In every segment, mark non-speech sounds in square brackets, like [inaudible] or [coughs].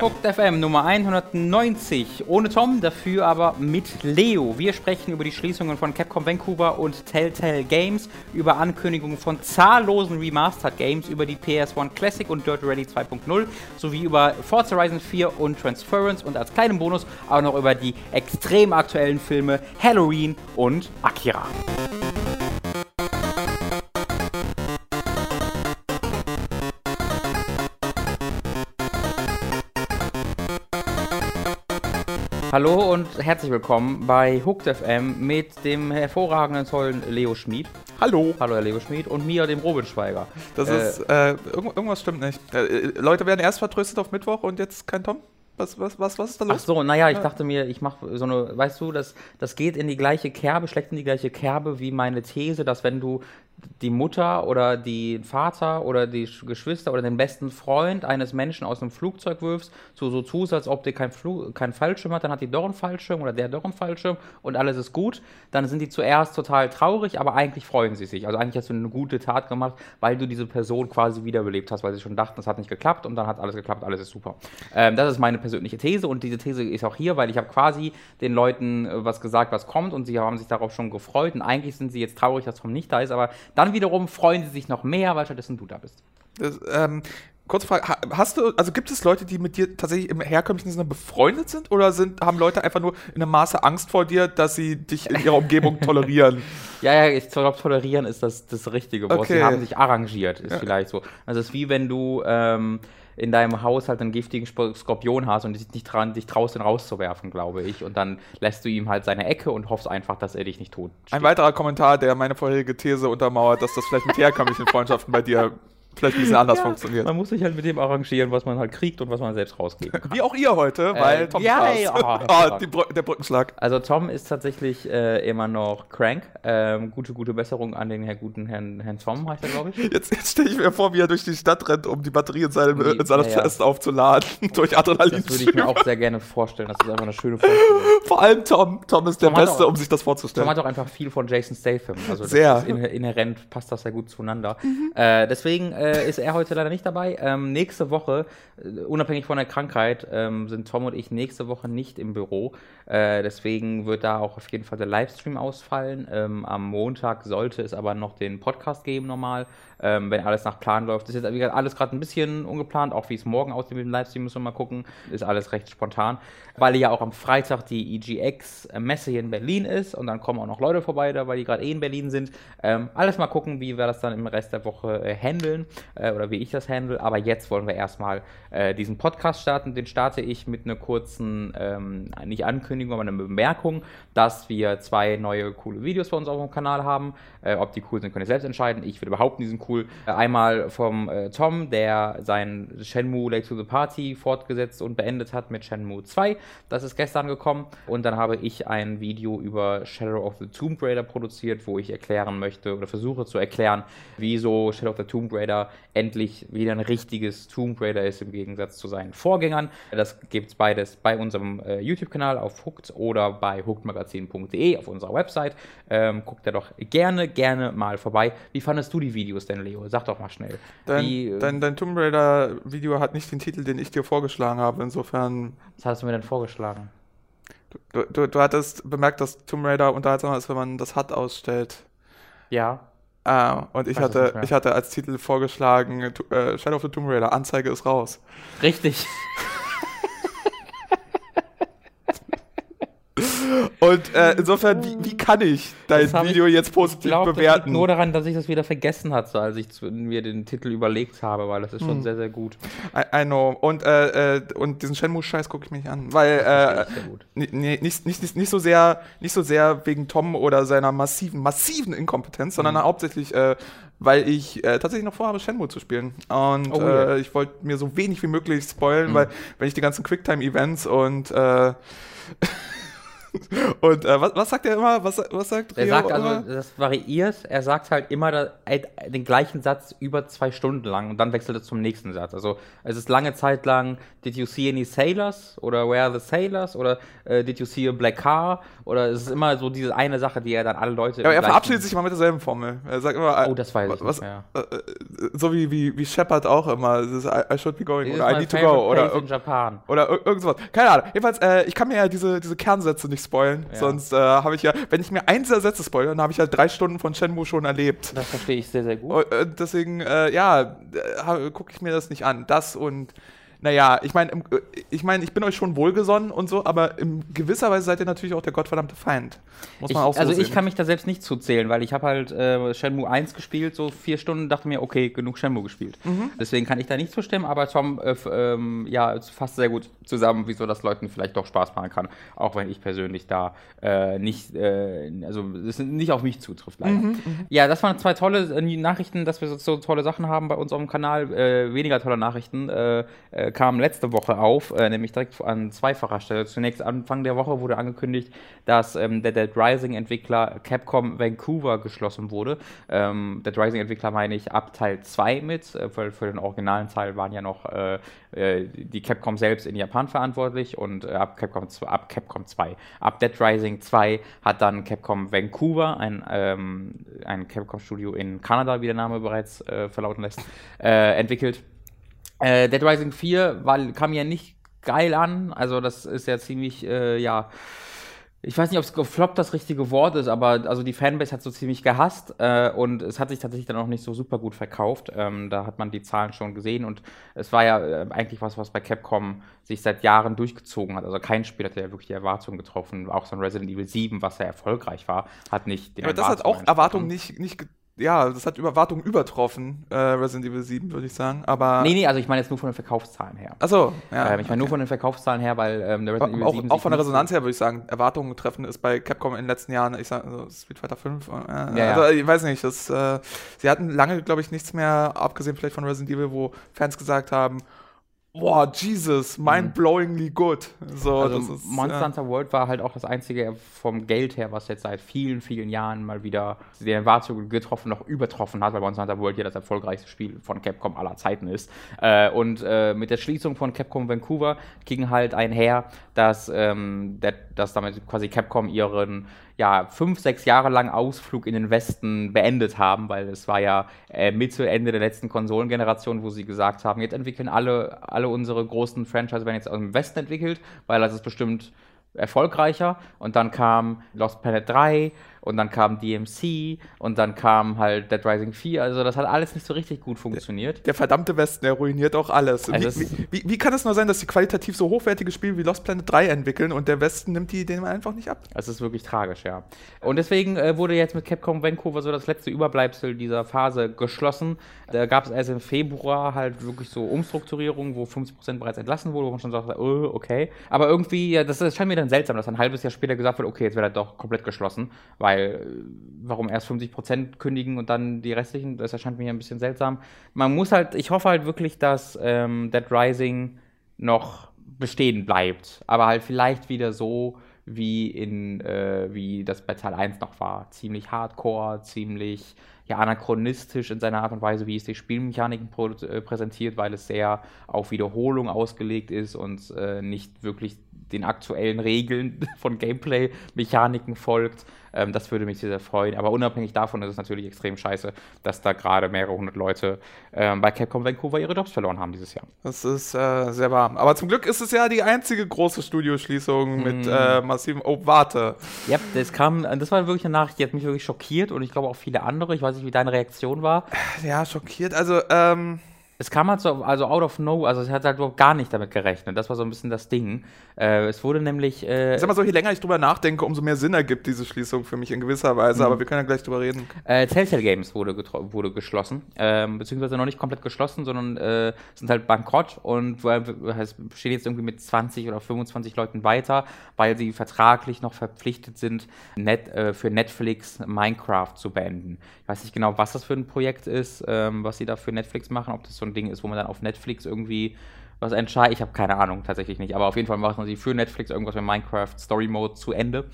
Hooked FM Nummer 190. Ohne Tom, dafür aber mit Leo. Wir sprechen über die Schließungen von Capcom Vancouver und Telltale Games, über Ankündigungen von zahllosen Remastered Games, über die PS1 Classic und Dirt Rally 2.0, sowie über Forza Horizon 4 und Transference und als kleinen Bonus auch noch über die extrem aktuellen Filme Halloween und Akira. Hallo und herzlich willkommen bei Hooked FM mit dem hervorragenden tollen Leo Schmid. Hallo. Hallo Herr Leo Schmid und mir, dem Robin Schweiger. Das Äh, ist, äh, irgend- irgendwas stimmt nicht. Äh, Leute werden erst vertröstet auf Mittwoch und jetzt kein Tom? Was, was, was, was ist da Ach los? so, naja, ich dachte mir, ich mache so eine, weißt du, das, das geht in die gleiche Kerbe, schlägt in die gleiche Kerbe wie meine These, dass wenn du die Mutter oder den Vater oder die Sch- Geschwister oder den besten Freund eines Menschen aus einem Flugzeug wirfst, so, so tust, als ob der kein, kein Fallschirm hat, dann hat die doch einen Fallschirm oder der doch einen Fallschirm und alles ist gut, dann sind die zuerst total traurig, aber eigentlich freuen sie sich. Also eigentlich hast du eine gute Tat gemacht, weil du diese Person quasi wiederbelebt hast, weil sie schon dachten, es hat nicht geklappt und dann hat alles geklappt, alles ist super. Ähm, das ist meine persönliche These und diese These ist auch hier, weil ich habe quasi den Leuten äh, was gesagt, was kommt und sie haben sich darauf schon gefreut und eigentlich sind sie jetzt traurig, dass Tom nicht da ist, aber dann wiederum freuen sie sich noch mehr, weil stattdessen du da bist. Das, ähm, kurze Frage, ha- hast du, also gibt es Leute, die mit dir tatsächlich im herkömmlichen Sinne befreundet sind oder sind, haben Leute einfach nur in einem Maße Angst vor dir, dass sie dich in ihrer Umgebung [laughs] tolerieren? [laughs] Ja, ja, ich glaube, tolerieren ist das, das richtige Wort. Sie Okay. haben sich arrangiert, ist vielleicht so. Also es ist wie wenn du ähm, in deinem Haus halt einen giftigen Skorpion hast und dich nicht dran, dich traust, ihn rauszuwerfen, glaube ich. Und dann lässt du ihm halt seine Ecke und hoffst einfach, dass er dich nicht tot Ein weiterer Kommentar, der meine vorherige These untermauert, dass das vielleicht mit [laughs] herkömmlichen Freundschaften bei dir vielleicht ein bisschen anders funktioniert. Man muss sich halt mit dem arrangieren, was man halt kriegt und was man selbst rausgeben kann. [laughs] Wie auch ihr heute, weil Äh, Tom ja, Spaß. ja, [laughs] oh, Ah, die Brü der Brückenschlag. Also Tom ist tatsächlich äh, immer noch crank. Ähm, gute, gute Besserung an den Herr, guten Herrn, Herrn Tom, heißt er, glaube ich. [laughs] Jetzt, jetzt stelle ich mir vor, wie er durch die Stadt rennt, um die Batterie in seinem, Die- in seiner ja, ja. Fest aufzuladen, durch Adrenalin. Das würde ich mir auch sehr gerne vorstellen. Das ist einfach eine schöne Vorstellung. Vor allem Tom. Tom ist der Tom hat Beste, auch- um sich das Tom vorzustellen. hat auch einfach viel von Jason Statham. Also das Sehr. Ist inhä- inhärent passt das sehr gut zueinander. Äh, deswegen äh, ist er heute leider nicht dabei. Ähm, nächste Woche, äh, unabhängig von der Krankheit, ähm, sind Tom und ich nächste Woche nicht im Büro. Äh, deswegen wird da auch auf jeden Fall der Livestream ausfallen. Ähm, am Montag sollte es aber noch den Podcast geben normal, ähm, wenn alles nach Plan läuft. Das ist jetzt gesagt, alles gerade ein bisschen ungeplant, auch wie es morgen aussieht mit dem Livestream, müssen wir mal gucken. Ist alles recht spontan, weil ja auch am Freitag die EGX-Messe hier in Berlin ist und dann kommen auch noch Leute vorbei, da weil die gerade eh in Berlin sind. Ähm, alles mal gucken, wie wir das dann im Rest der Woche äh, handeln äh, oder wie ich das handle. Aber jetzt wollen wir erstmal äh, diesen Podcast starten. Den starte ich mit einer kurzen, ähm, nicht Ankündigung, aber einer Bemerkung, dass wir zwei neue coole Videos bei uns auf dem Kanal haben. Äh, ob die cool sind, könnt ihr selbst entscheiden. Ich würde behaupten, die sind cool. Äh, einmal vom äh, Tom, der sein Shenmue Late to the Party fortgesetzt und beendet hat mit Shenmue 2. Das ist gestern gekommen. Und dann habe ich ein Video über Shadow of the Tomb Raider produziert, wo ich erklären möchte oder versuche zu erklären, wieso Shadow of the Tomb Raider endlich wieder ein richtiges Tomb Raider ist im Gegensatz zu seinen Vorgängern. Das gibt es beides bei unserem äh, YouTube-Kanal auf Hooked oder bei hookedmagazin.de auf unserer Website. Ähm, guckt da doch gerne, gerne mal vorbei. Wie fandest du die Videos denn, Leo? Sag doch mal schnell. Dein, Wie, äh, dein, dein Tomb Raider-Video hat nicht den Titel, den ich dir vorgeschlagen habe. Insofern, was hast du mir denn vorgeschlagen? du, du, du hattest bemerkt, dass Tomb Raider unterhaltsamer ist, wenn man das HUD ausstellt. Ja. Ah, und ich Weiß hatte, ich hatte als Titel vorgeschlagen, äh, Shadow of the Tomb Raider, Anzeige ist raus. Richtig. [laughs] Und äh, insofern, wie, wie kann ich dein hab ich- Video jetzt positiv glaube, das liegt bewerten? nur daran, dass ich das wieder vergessen hatte, als ich mir den Titel überlegt habe, weil das ist Hm. schon sehr, sehr gut. I, I know. Und, äh, äh, und diesen Shenmue-Scheiß gucke ich mir nicht an. Weil, äh, nicht, nicht, nicht, nicht, so sehr, nicht so sehr wegen Tom oder seiner massiven, massiven Inkompetenz, sondern Mhm. hauptsächlich, äh, weil ich äh, tatsächlich noch vorhabe, Shenmue zu spielen. Und Oh, ja. äh, ich wollte mir so wenig wie möglich spoilen, Mhm. weil wenn ich die ganzen Quicktime-Events und äh, [laughs] Und äh, was, was sagt er immer? Was, was sagt Er Rio sagt immer? also, das variiert. Er sagt halt immer da, den gleichen Satz über zwei Stunden lang und dann wechselt er zum nächsten Satz. Also es ist lange Zeit lang, did you see any sailors? Oder where are the sailors? Oder äh, did you see a black car? Oder es ist immer so diese eine Sache, die er dann alle Leute. ja, aber er verabschiedet sich immer mit derselben Formel. Er sagt immer, Oh, das weiß ich was, nicht mehr. äh, äh, so wie, wie, wie Shepard auch immer. I, I should be going This is oder I need to go oder, in Japan. oder ir- irgend sowas. Keine Ahnung. Jedenfalls, äh, ich kann mir ja diese, diese Kernsätze nicht spoilen. Ja. Sonst äh, habe ich ja, wenn ich mir eins dieser Sätze spoilere, dann habe ich ja drei Stunden von Shenmue schon erlebt. Das verstehe ich sehr, sehr gut. Und, äh, deswegen, äh, ja, gucke ich mir das nicht an. Das und, naja, ich meine, ich meine, ich bin euch schon wohlgesonnen und so, aber in gewisser Weise seid ihr natürlich auch der gottverdammte Feind. Muss Ich, man auch so also sehen. ich kann mich da selbst nicht zuzählen, weil ich habe halt äh, Shenmue 1 gespielt, so vier Stunden, dachte mir, okay, genug Shenmue gespielt. Mhm. Deswegen kann ich da nicht zustimmen, aber Tom äh, ähm, ja, fasst sehr gut zusammen, wieso das Leuten vielleicht doch Spaß machen kann, auch wenn ich persönlich da äh, nicht, äh, also es nicht auf mich zutrifft leider. Mhm, Ja, das waren zwei tolle äh, Nachrichten, dass wir so, so tolle Sachen haben bei uns auf dem Kanal. Äh, weniger tolle Nachrichten äh, kamen letzte Woche auf, äh, nämlich direkt an zweifacher Stelle. Zunächst Anfang der Woche wurde angekündigt, dass ähm, der Dead Rising Entwickler Capcom Vancouver geschlossen wurde. Ähm, Dead Rising Entwickler meine ich ab Teil 2 mit, äh, weil für den originalen Teil waren ja noch äh, äh, die Capcom selbst in Japan verantwortlich und ab, Capcom, ab Capcom 2. Ab Dead Rising 2 hat dann Capcom Vancouver, ein, ähm, ein Capcom-Studio in Kanada, wie der Name bereits verlauten lässt, entwickelt. Äh, Dead Rising 4 war, kam ja nicht geil an, also das ist ja ziemlich, äh, ja, ich weiß nicht, ob es gefloppt das richtige Wort ist, aber also die Fanbase hat so ziemlich gehasst äh, und es hat sich tatsächlich dann auch nicht so super gut verkauft. Ähm, da hat man die Zahlen schon gesehen und es war ja äh, eigentlich was, was bei Capcom sich seit Jahren durchgezogen hat. Also kein Spiel hat ja wirklich die Erwartungen getroffen. Auch so ein Resident Evil 7, was ja erfolgreich war, hat nicht den aber das hat auch. Erwartungen nicht, nicht, ge- ja, das hat über Erwartungen übertroffen, äh, Resident Evil 7, würde ich sagen. Aber. Nee, nee, also ich meine jetzt nur von den Verkaufszahlen her. Achso, ja. ähm, ich meine nur von den Verkaufszahlen her, weil ähm, der Resident Evil auch, 7 auch von der Resonanz her würde ich sagen, Erwartungen treffen ist bei Capcom in den letzten Jahren, ich sag, also Street Fighter 5, äh, Ja, ja. also ich weiß nicht, das, äh, sie hatten lange, glaube ich, nichts mehr, abgesehen vielleicht von Resident Evil, wo Fans gesagt haben, boah, Jesus, mind-blowingly good. So, Mhm. Also das ist, Monster ja. Hunter World war halt auch das einzige vom Geld her, was jetzt seit vielen, vielen Jahren mal wieder die Erwartungen getroffen, noch übertroffen hat, weil Monster Hunter World ja das erfolgreichste Spiel von Capcom aller Zeiten ist. Äh, und äh, mit der Schließung von Capcom Vancouver ging halt einher, dass, ähm, der, dass damit quasi Capcom ihren ja, fünf, sechs Jahre lang Ausflug in den Westen beendet haben, weil es war ja äh, Mitte, Ende der letzten Konsolengeneration, wo sie gesagt haben, jetzt entwickeln alle, alle unsere großen Franchise werden jetzt aus dem Westen entwickelt, weil das ist bestimmt erfolgreicher. Und dann kam Lost Planet 3 und dann kam DMC und dann kam halt Dead Rising 4. Also das hat alles nicht so richtig gut funktioniert. Der verdammte Westen, der ruiniert auch alles. Also wie, wie, wie, wie kann es nur sein, dass sie qualitativ so hochwertige Spiele wie Lost Planet 3 entwickeln und der Westen nimmt die denen einfach nicht ab? Es ist wirklich tragisch, ja. Und deswegen äh, wurde jetzt mit Capcom Vancouver so das letzte Überbleibsel dieser Phase geschlossen. Da gab es erst im Februar halt wirklich so Umstrukturierungen, wo 50% bereits entlassen wurde, wo man schon sagte, oh, okay. Aber irgendwie, das, das scheint mir dann seltsam, dass ein halbes Jahr später gesagt wird, okay, jetzt wird er doch komplett geschlossen, weil äh, warum erst 50% kündigen und dann die restlichen, das erscheint mir ein bisschen seltsam. Man muss halt, ich hoffe halt wirklich, dass ähm, Dead Rising noch bestehen bleibt, aber halt vielleicht wieder so, wie in äh, wie das bei Teil 1 noch war. Ziemlich hardcore, ziemlich ja, anachronistisch in seiner Art und Weise, wie es die Spielmechaniken äh, präsentiert, weil es sehr auf Wiederholung ausgelegt ist und äh, nicht wirklich den aktuellen Regeln [laughs] von Gameplay-Mechaniken folgt. Ähm, das würde mich sehr, sehr freuen. Aber unabhängig davon ist es natürlich extrem scheiße, dass da gerade mehrere hundert Leute ähm, bei Capcom Vancouver ihre Jobs verloren haben dieses Jahr. Das ist äh, sehr warm. Aber zum Glück ist es ja die einzige große Studioschließung mit Mhm. äh, massivem. Oh, warte. Ja, das kam, das war wirklich eine Nachricht, die hat mich wirklich schockiert und ich glaube auch viele andere. Ich weiß nicht, wie deine Reaktion war. Ja, schockiert. Also, ähm. Es kam halt so, also out of no, also es hat halt überhaupt gar nicht damit gerechnet. Das war so ein bisschen das Ding. Äh, es wurde nämlich. Äh, Ich sag mal so, je länger ich drüber nachdenke, umso mehr Sinn ergibt diese Schließung für mich in gewisser Weise. Aber wir können ja gleich drüber reden. Äh, Telltale Games wurde, wurde geschlossen, ähm, beziehungsweise noch nicht komplett geschlossen, sondern äh, sind halt bankrott und es stehen jetzt irgendwie mit 20 oder 25 Leuten weiter, weil sie vertraglich noch verpflichtet sind, net, äh, für Netflix Minecraft zu beenden. Ich weiß nicht genau, was das für ein Projekt ist, ähm, was sie da für Netflix machen, ob das so ein Ding ist, wo man dann auf Netflix irgendwie was entscheidet. Ich habe keine Ahnung, tatsächlich nicht. Aber auf jeden Fall machen sie für Netflix irgendwas mit Minecraft Story Mode zu Ende.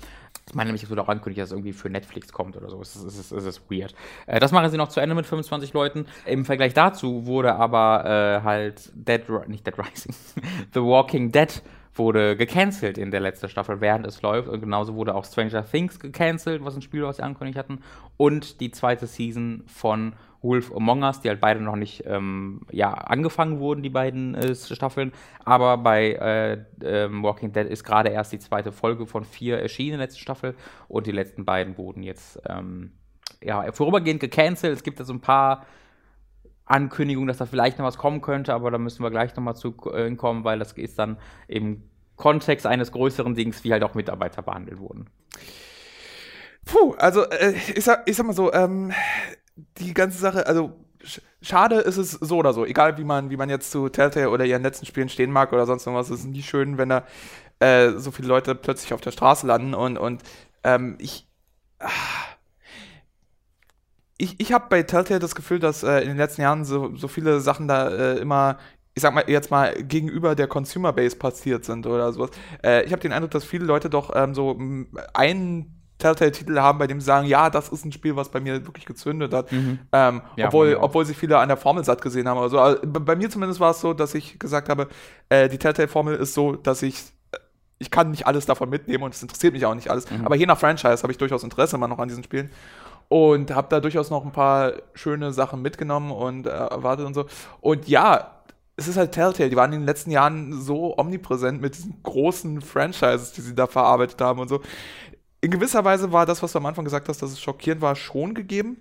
Ich meine nämlich, es wird auch ankündigt, dass es irgendwie für Netflix kommt oder so. Es ist, es ist, es ist weird. Äh, das machen sie noch zu Ende mit 25 Leuten. Im Vergleich dazu wurde aber äh, halt Dead, nicht Dead Rising, [laughs] The Walking Dead wurde gecancelt in der letzten Staffel, während es läuft. Und genauso wurde auch Stranger Things gecancelt, was ein Spiel, was sie angekündigt hatten. Und die zweite Season von Wolf Among Us, die halt beide noch nicht ähm, ja, angefangen wurden, die beiden äh, Staffeln. Aber bei äh, äh, Walking Dead ist gerade erst die zweite Folge von vier erschienen, letzte Staffel. Und die letzten beiden wurden jetzt ähm, ja, vorübergehend gecancelt. Es gibt da so ein paar Ankündigung, dass da vielleicht noch was kommen könnte, aber da müssen wir gleich nochmal zu äh, kommen, weil das ist dann im Kontext eines größeren Dings, wie halt auch Mitarbeiter behandelt wurden. Puh, also äh, ich, sag, ich sag mal so, ähm, die ganze Sache, also sch schade ist es so oder so, egal wie man, wie man jetzt zu Telltale oder ihren letzten Spielen stehen mag oder sonst irgendwas, es ist nie schön, wenn da äh, so viele Leute plötzlich auf der Straße landen und, und ähm, ich. Ah, ich, ich habe bei Telltale das Gefühl, dass äh, in den letzten Jahren so, so viele Sachen da äh, immer, ich sag mal jetzt mal, gegenüber der Consumer Base passiert sind oder sowas. Äh, ich habe den Eindruck, dass viele Leute doch ähm, so einen Telltale-Titel haben, bei dem sie sagen, ja, das ist ein Spiel, was bei mir wirklich gezündet hat. Mhm. Ähm, ja, obwohl, obwohl sie viele an der Formel satt gesehen haben. Also, also bei mir zumindest war es so, dass ich gesagt habe, äh, die Telltale-Formel ist so, dass ich ich kann nicht alles davon mitnehmen und es interessiert mich auch nicht alles. Mhm. Aber je nach Franchise habe ich durchaus Interesse immer noch an diesen Spielen und habe da durchaus noch ein paar schöne Sachen mitgenommen und äh, erwartet und so. Und ja, es ist halt Telltale, die waren in den letzten Jahren so omnipräsent mit diesen großen Franchises, die sie da verarbeitet haben und so. In gewisser Weise war das, was du am Anfang gesagt hast, dass es schockierend war, schon gegeben.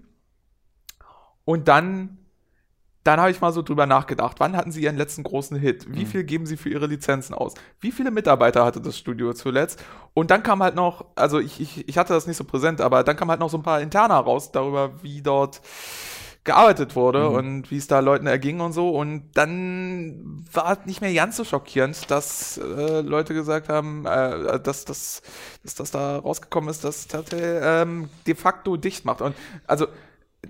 Und dann dann habe ich mal so drüber nachgedacht, wann hatten sie ihren letzten großen Hit? Wie mhm. viel geben sie für ihre Lizenzen aus? Wie viele Mitarbeiter hatte das Studio zuletzt? Und dann kam halt noch, also ich, ich, ich hatte das nicht so präsent, aber dann kam halt noch so ein paar Interner raus darüber, wie dort gearbeitet wurde mhm. und wie es da Leuten erging und so. Und dann war es nicht mehr ganz so schockierend, dass äh, Leute gesagt haben, äh, dass, dass, dass das da rausgekommen ist, dass Telltale ähm, de facto dicht macht. Und also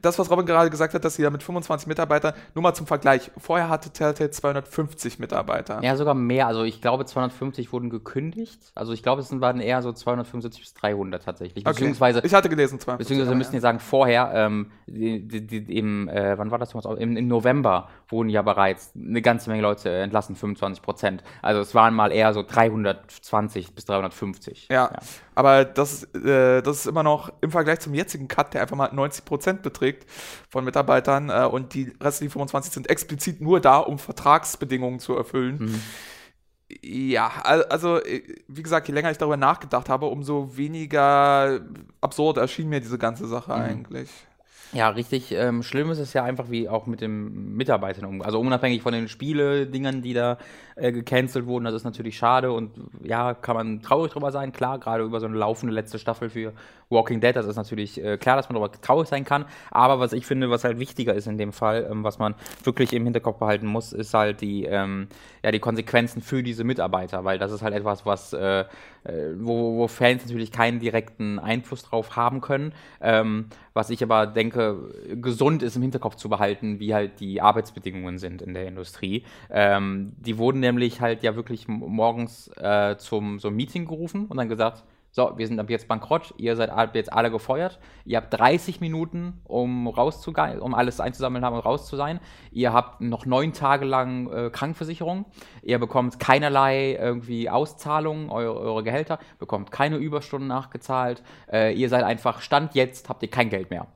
das, was Robin gerade gesagt hat, dass sie da mit 25 Mitarbeitern, nur mal zum Vergleich, vorher hatte Telltale 250 Mitarbeiter. Ja, sogar mehr. Also ich glaube, 250 wurden gekündigt. Also ich glaube, es waren eher so 275 bis 300 tatsächlich. Okay. Beziehungsweise, ich hatte gelesen, 250. Beziehungsweise wir müssen ja sagen, vorher, ähm, die, die, die, im, äh, wann war das? Im, Im November wurden ja bereits eine ganze Menge Leute entlassen, 25 Prozent. Also es waren mal eher so 320 bis 350. Ja, ja. aber das, äh, das ist immer noch im Vergleich zum jetzigen Cut, der einfach mal 90 Prozent beträgt von Mitarbeitern äh, und die restlichen 25 sind explizit nur da, um Vertragsbedingungen zu erfüllen. Mhm. Ja, also äh, wie gesagt, je länger ich darüber nachgedacht habe, umso weniger absurd erschien mir diese ganze Sache mhm. eigentlich. Ja, richtig ähm, schlimm ist es ja einfach, wie auch mit den Mitarbeitern um. Also unabhängig von den Spiele-Dingern, die da äh, gecancelt wurden, das ist natürlich schade und ja, kann man traurig drüber sein, klar, gerade über so eine laufende letzte Staffel für Walking Dead, das ist natürlich äh, klar, dass man darüber traurig sein kann. Aber was ich finde, was halt wichtiger ist in dem Fall, ähm, was man wirklich im Hinterkopf behalten muss, ist halt die, ähm, ja, die Konsequenzen für diese Mitarbeiter, weil das ist halt etwas, was äh, äh, wo, wo Fans natürlich keinen direkten Einfluss drauf haben können. Ähm, was ich aber denke, gesund ist im Hinterkopf zu behalten, wie halt die Arbeitsbedingungen sind in der Industrie. Ähm, die wurden nämlich halt ja wirklich morgens äh, zum so Meeting gerufen und dann gesagt, so, wir sind ab jetzt bankrott, ihr seid jetzt alle gefeuert, ihr habt 30 Minuten, um rauszugehen, um alles einzusammeln haben und raus zu sein. Ihr habt noch neun Tage lang äh, Krankenversicherung, ihr bekommt keinerlei irgendwie Auszahlungen, eure, eure Gehälter, bekommt keine Überstunden nachgezahlt, äh, ihr seid einfach, Stand jetzt, habt ihr kein Geld mehr.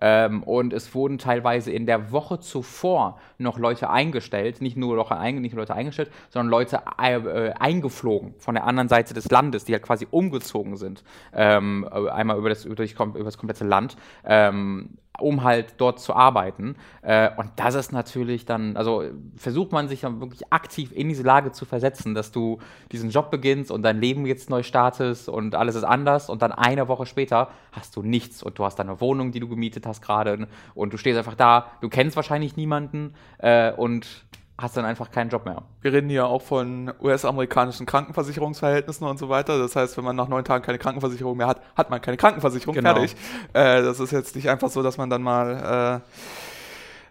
Ähm, und es wurden teilweise in der Woche zuvor noch Leute eingestellt, nicht nur, Leute, nicht nur Leute eingestellt, sondern Leute äh, eingeflogen von der anderen Seite des Landes, die halt quasi umgezogen sind, ähm, einmal über das, über das komplette Land. Ähm, um halt dort zu arbeiten. Äh, und das ist natürlich dann, also versucht man sich dann wirklich aktiv in diese Lage zu versetzen, dass du diesen Job beginnst und dein Leben jetzt neu startest und alles ist anders und dann eine Woche später hast du nichts und du hast deine Wohnung, die du gemietet hast gerade und du stehst einfach da, du kennst wahrscheinlich niemanden äh, und hast dann einfach keinen Job mehr. Wir reden hier auch von US-amerikanischen Krankenversicherungsverhältnissen und so weiter. Das heißt, wenn man nach neun Tagen keine Krankenversicherung mehr hat, hat man keine Krankenversicherung. Genau. Fertig. Äh, das ist jetzt nicht einfach so, dass man dann mal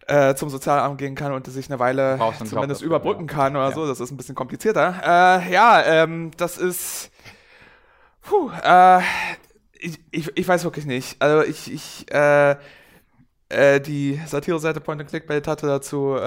äh, zum Sozialamt gehen kann und sich eine Weile Job zumindest dafür, überbrücken ja. kann oder Ja. so. Das ist ein bisschen komplizierter. Äh, ja, ähm, das ist. Puh, äh, ich, ich, ich weiß wirklich nicht. Also ich, ich, äh, äh, die Satire-Seite Point and Clickbait hatte dazu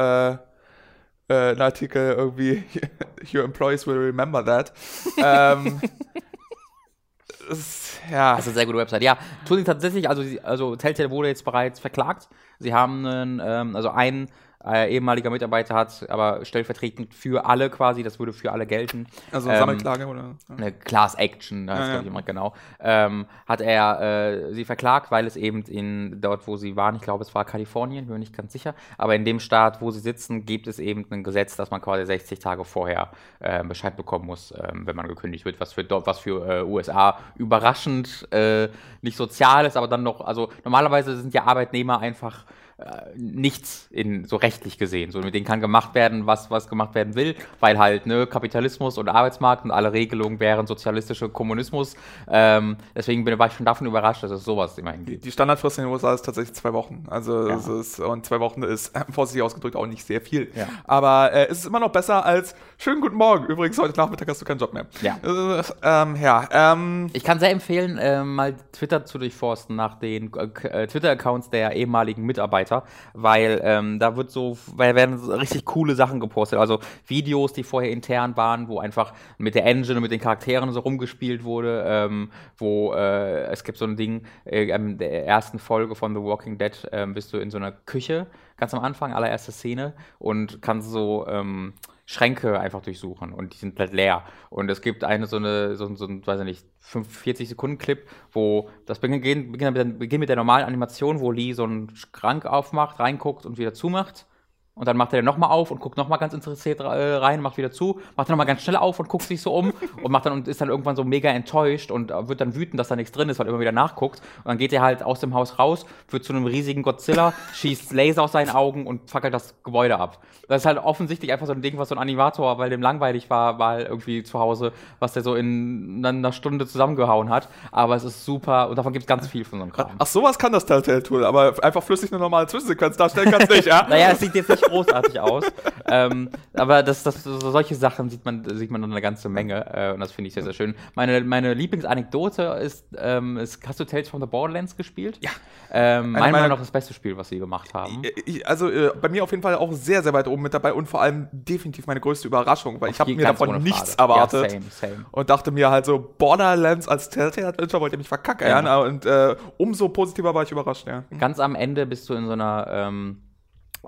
äh, einen Artikel irgendwie [laughs] Your employees will remember that. ähm, [laughs] es- ja. Das ist eine sehr gute Website. Ja, tun sie tatsächlich, also, also Telltale wurde jetzt bereits verklagt. Sie haben einen, ähm, also ein äh, ehemaliger Mitarbeiter hat aber stellvertretend für alle quasi, das würde für alle gelten. Also ähm, Sammelklage oder? eine Class Action, da ist Ja, glaube ja. ich immer genau, ähm, hat er äh, sie verklagt, weil es eben in dort, wo sie waren, ich glaube, es war Kalifornien, bin mir nicht ganz sicher, aber in dem Staat, wo sie sitzen, gibt es eben ein Gesetz, dass man quasi 60 Tage vorher äh, Bescheid bekommen muss, ähm, wenn man gekündigt wird, was für dort, was für äh, USA überraschend äh, nicht sozial ist, aber dann noch, also normalerweise sind ja Arbeitnehmer einfach äh, nichts in so rechtlich gesehen. So mit denen kann gemacht werden, was, was gemacht werden will, weil halt ne, Kapitalismus und Arbeitsmarkt und alle Regelungen wären sozialistischer Kommunismus. Ähm, deswegen bin, war ich schon davon überrascht, dass es sowas immerhin gibt. Die Standardfrist in den USA ist tatsächlich zwei Wochen. Also Ja. ist, und zwei Wochen ist [laughs] vorsichtig ausgedrückt auch nicht sehr viel. Ja. Aber äh, es ist immer noch besser als schönen guten Morgen. Übrigens, heute Nachmittag hast du keinen Job mehr. Ja. Äh, ähm, ja. Ähm, Ich kann sehr empfehlen, äh, mal Twitter zu durchforsten nach den äh, Twitter-Accounts der ehemaligen Mitarbeiter, weil ähm, da wird so, weil werden so richtig coole Sachen gepostet. Also Videos, die vorher intern waren, wo einfach mit der Engine und mit den Charakteren so rumgespielt wurde, ähm, wo äh, es gibt so ein Ding, äh, in der ersten Folge von The Walking Dead ähm, bist du in so einer Küche, ganz am Anfang, allererste Szene, und kannst so ähm, Schränke einfach durchsuchen und die sind halt leer. Und es gibt eine so eine, so, so ein, weiß ich nicht, 45 Sekunden Clip, wo das beginnt, beginnt, beginnt mit der normalen Animation, wo Lee so einen Schrank aufmacht, reinguckt und wieder zumacht. Und dann macht er den nochmal auf und guckt nochmal ganz interessiert rein, macht wieder zu, macht dann nochmal ganz schnell auf und guckt sich so um [laughs] und macht dann und ist dann irgendwann so mega enttäuscht und äh, wird dann wütend, dass da nichts drin ist, weil er immer wieder nachguckt. Und dann geht er halt aus dem Haus raus, wird zu einem riesigen Godzilla, [laughs] schießt Laser aus seinen Augen und fackelt das Gebäude ab. Das ist halt offensichtlich einfach so ein Ding, was so ein Animator, weil dem langweilig war, war halt irgendwie zu Hause, was der so in einer Stunde zusammengehauen hat. Aber es ist super und davon gibt es ganz viel von so einem Kram. ach, sowas kann das Telltale-Tool, aber einfach flüssig eine normale Zwischensequenz darstellen kannst nicht, ja? [laughs] Naja, es sieht jetzt nicht großartig aus. ähm, aber das, das, so solche Sachen sieht man, sieht man dann eine ganze Menge. Äh, und das finde ich sehr, sehr schön. Meine, meine Lieblingsanekdote ist, ähm, ist, hast du Tales from the Borderlands gespielt? Ja. Ähm, meiner Meinung nach das beste Spiel, was sie gemacht haben. Ich, also äh, bei mir auf jeden Fall auch sehr, sehr weit oben mit dabei und vor allem definitiv meine größte Überraschung, weil ich habe mir davon nichts erwartet. Ja, same, same. Und dachte mir halt so, Borderlands als Telltale-Adventure wollt ihr mich verkackern. Ja. Und äh, umso positiver war ich überrascht, ja. Ganz am Ende bist du in so einer, ähm,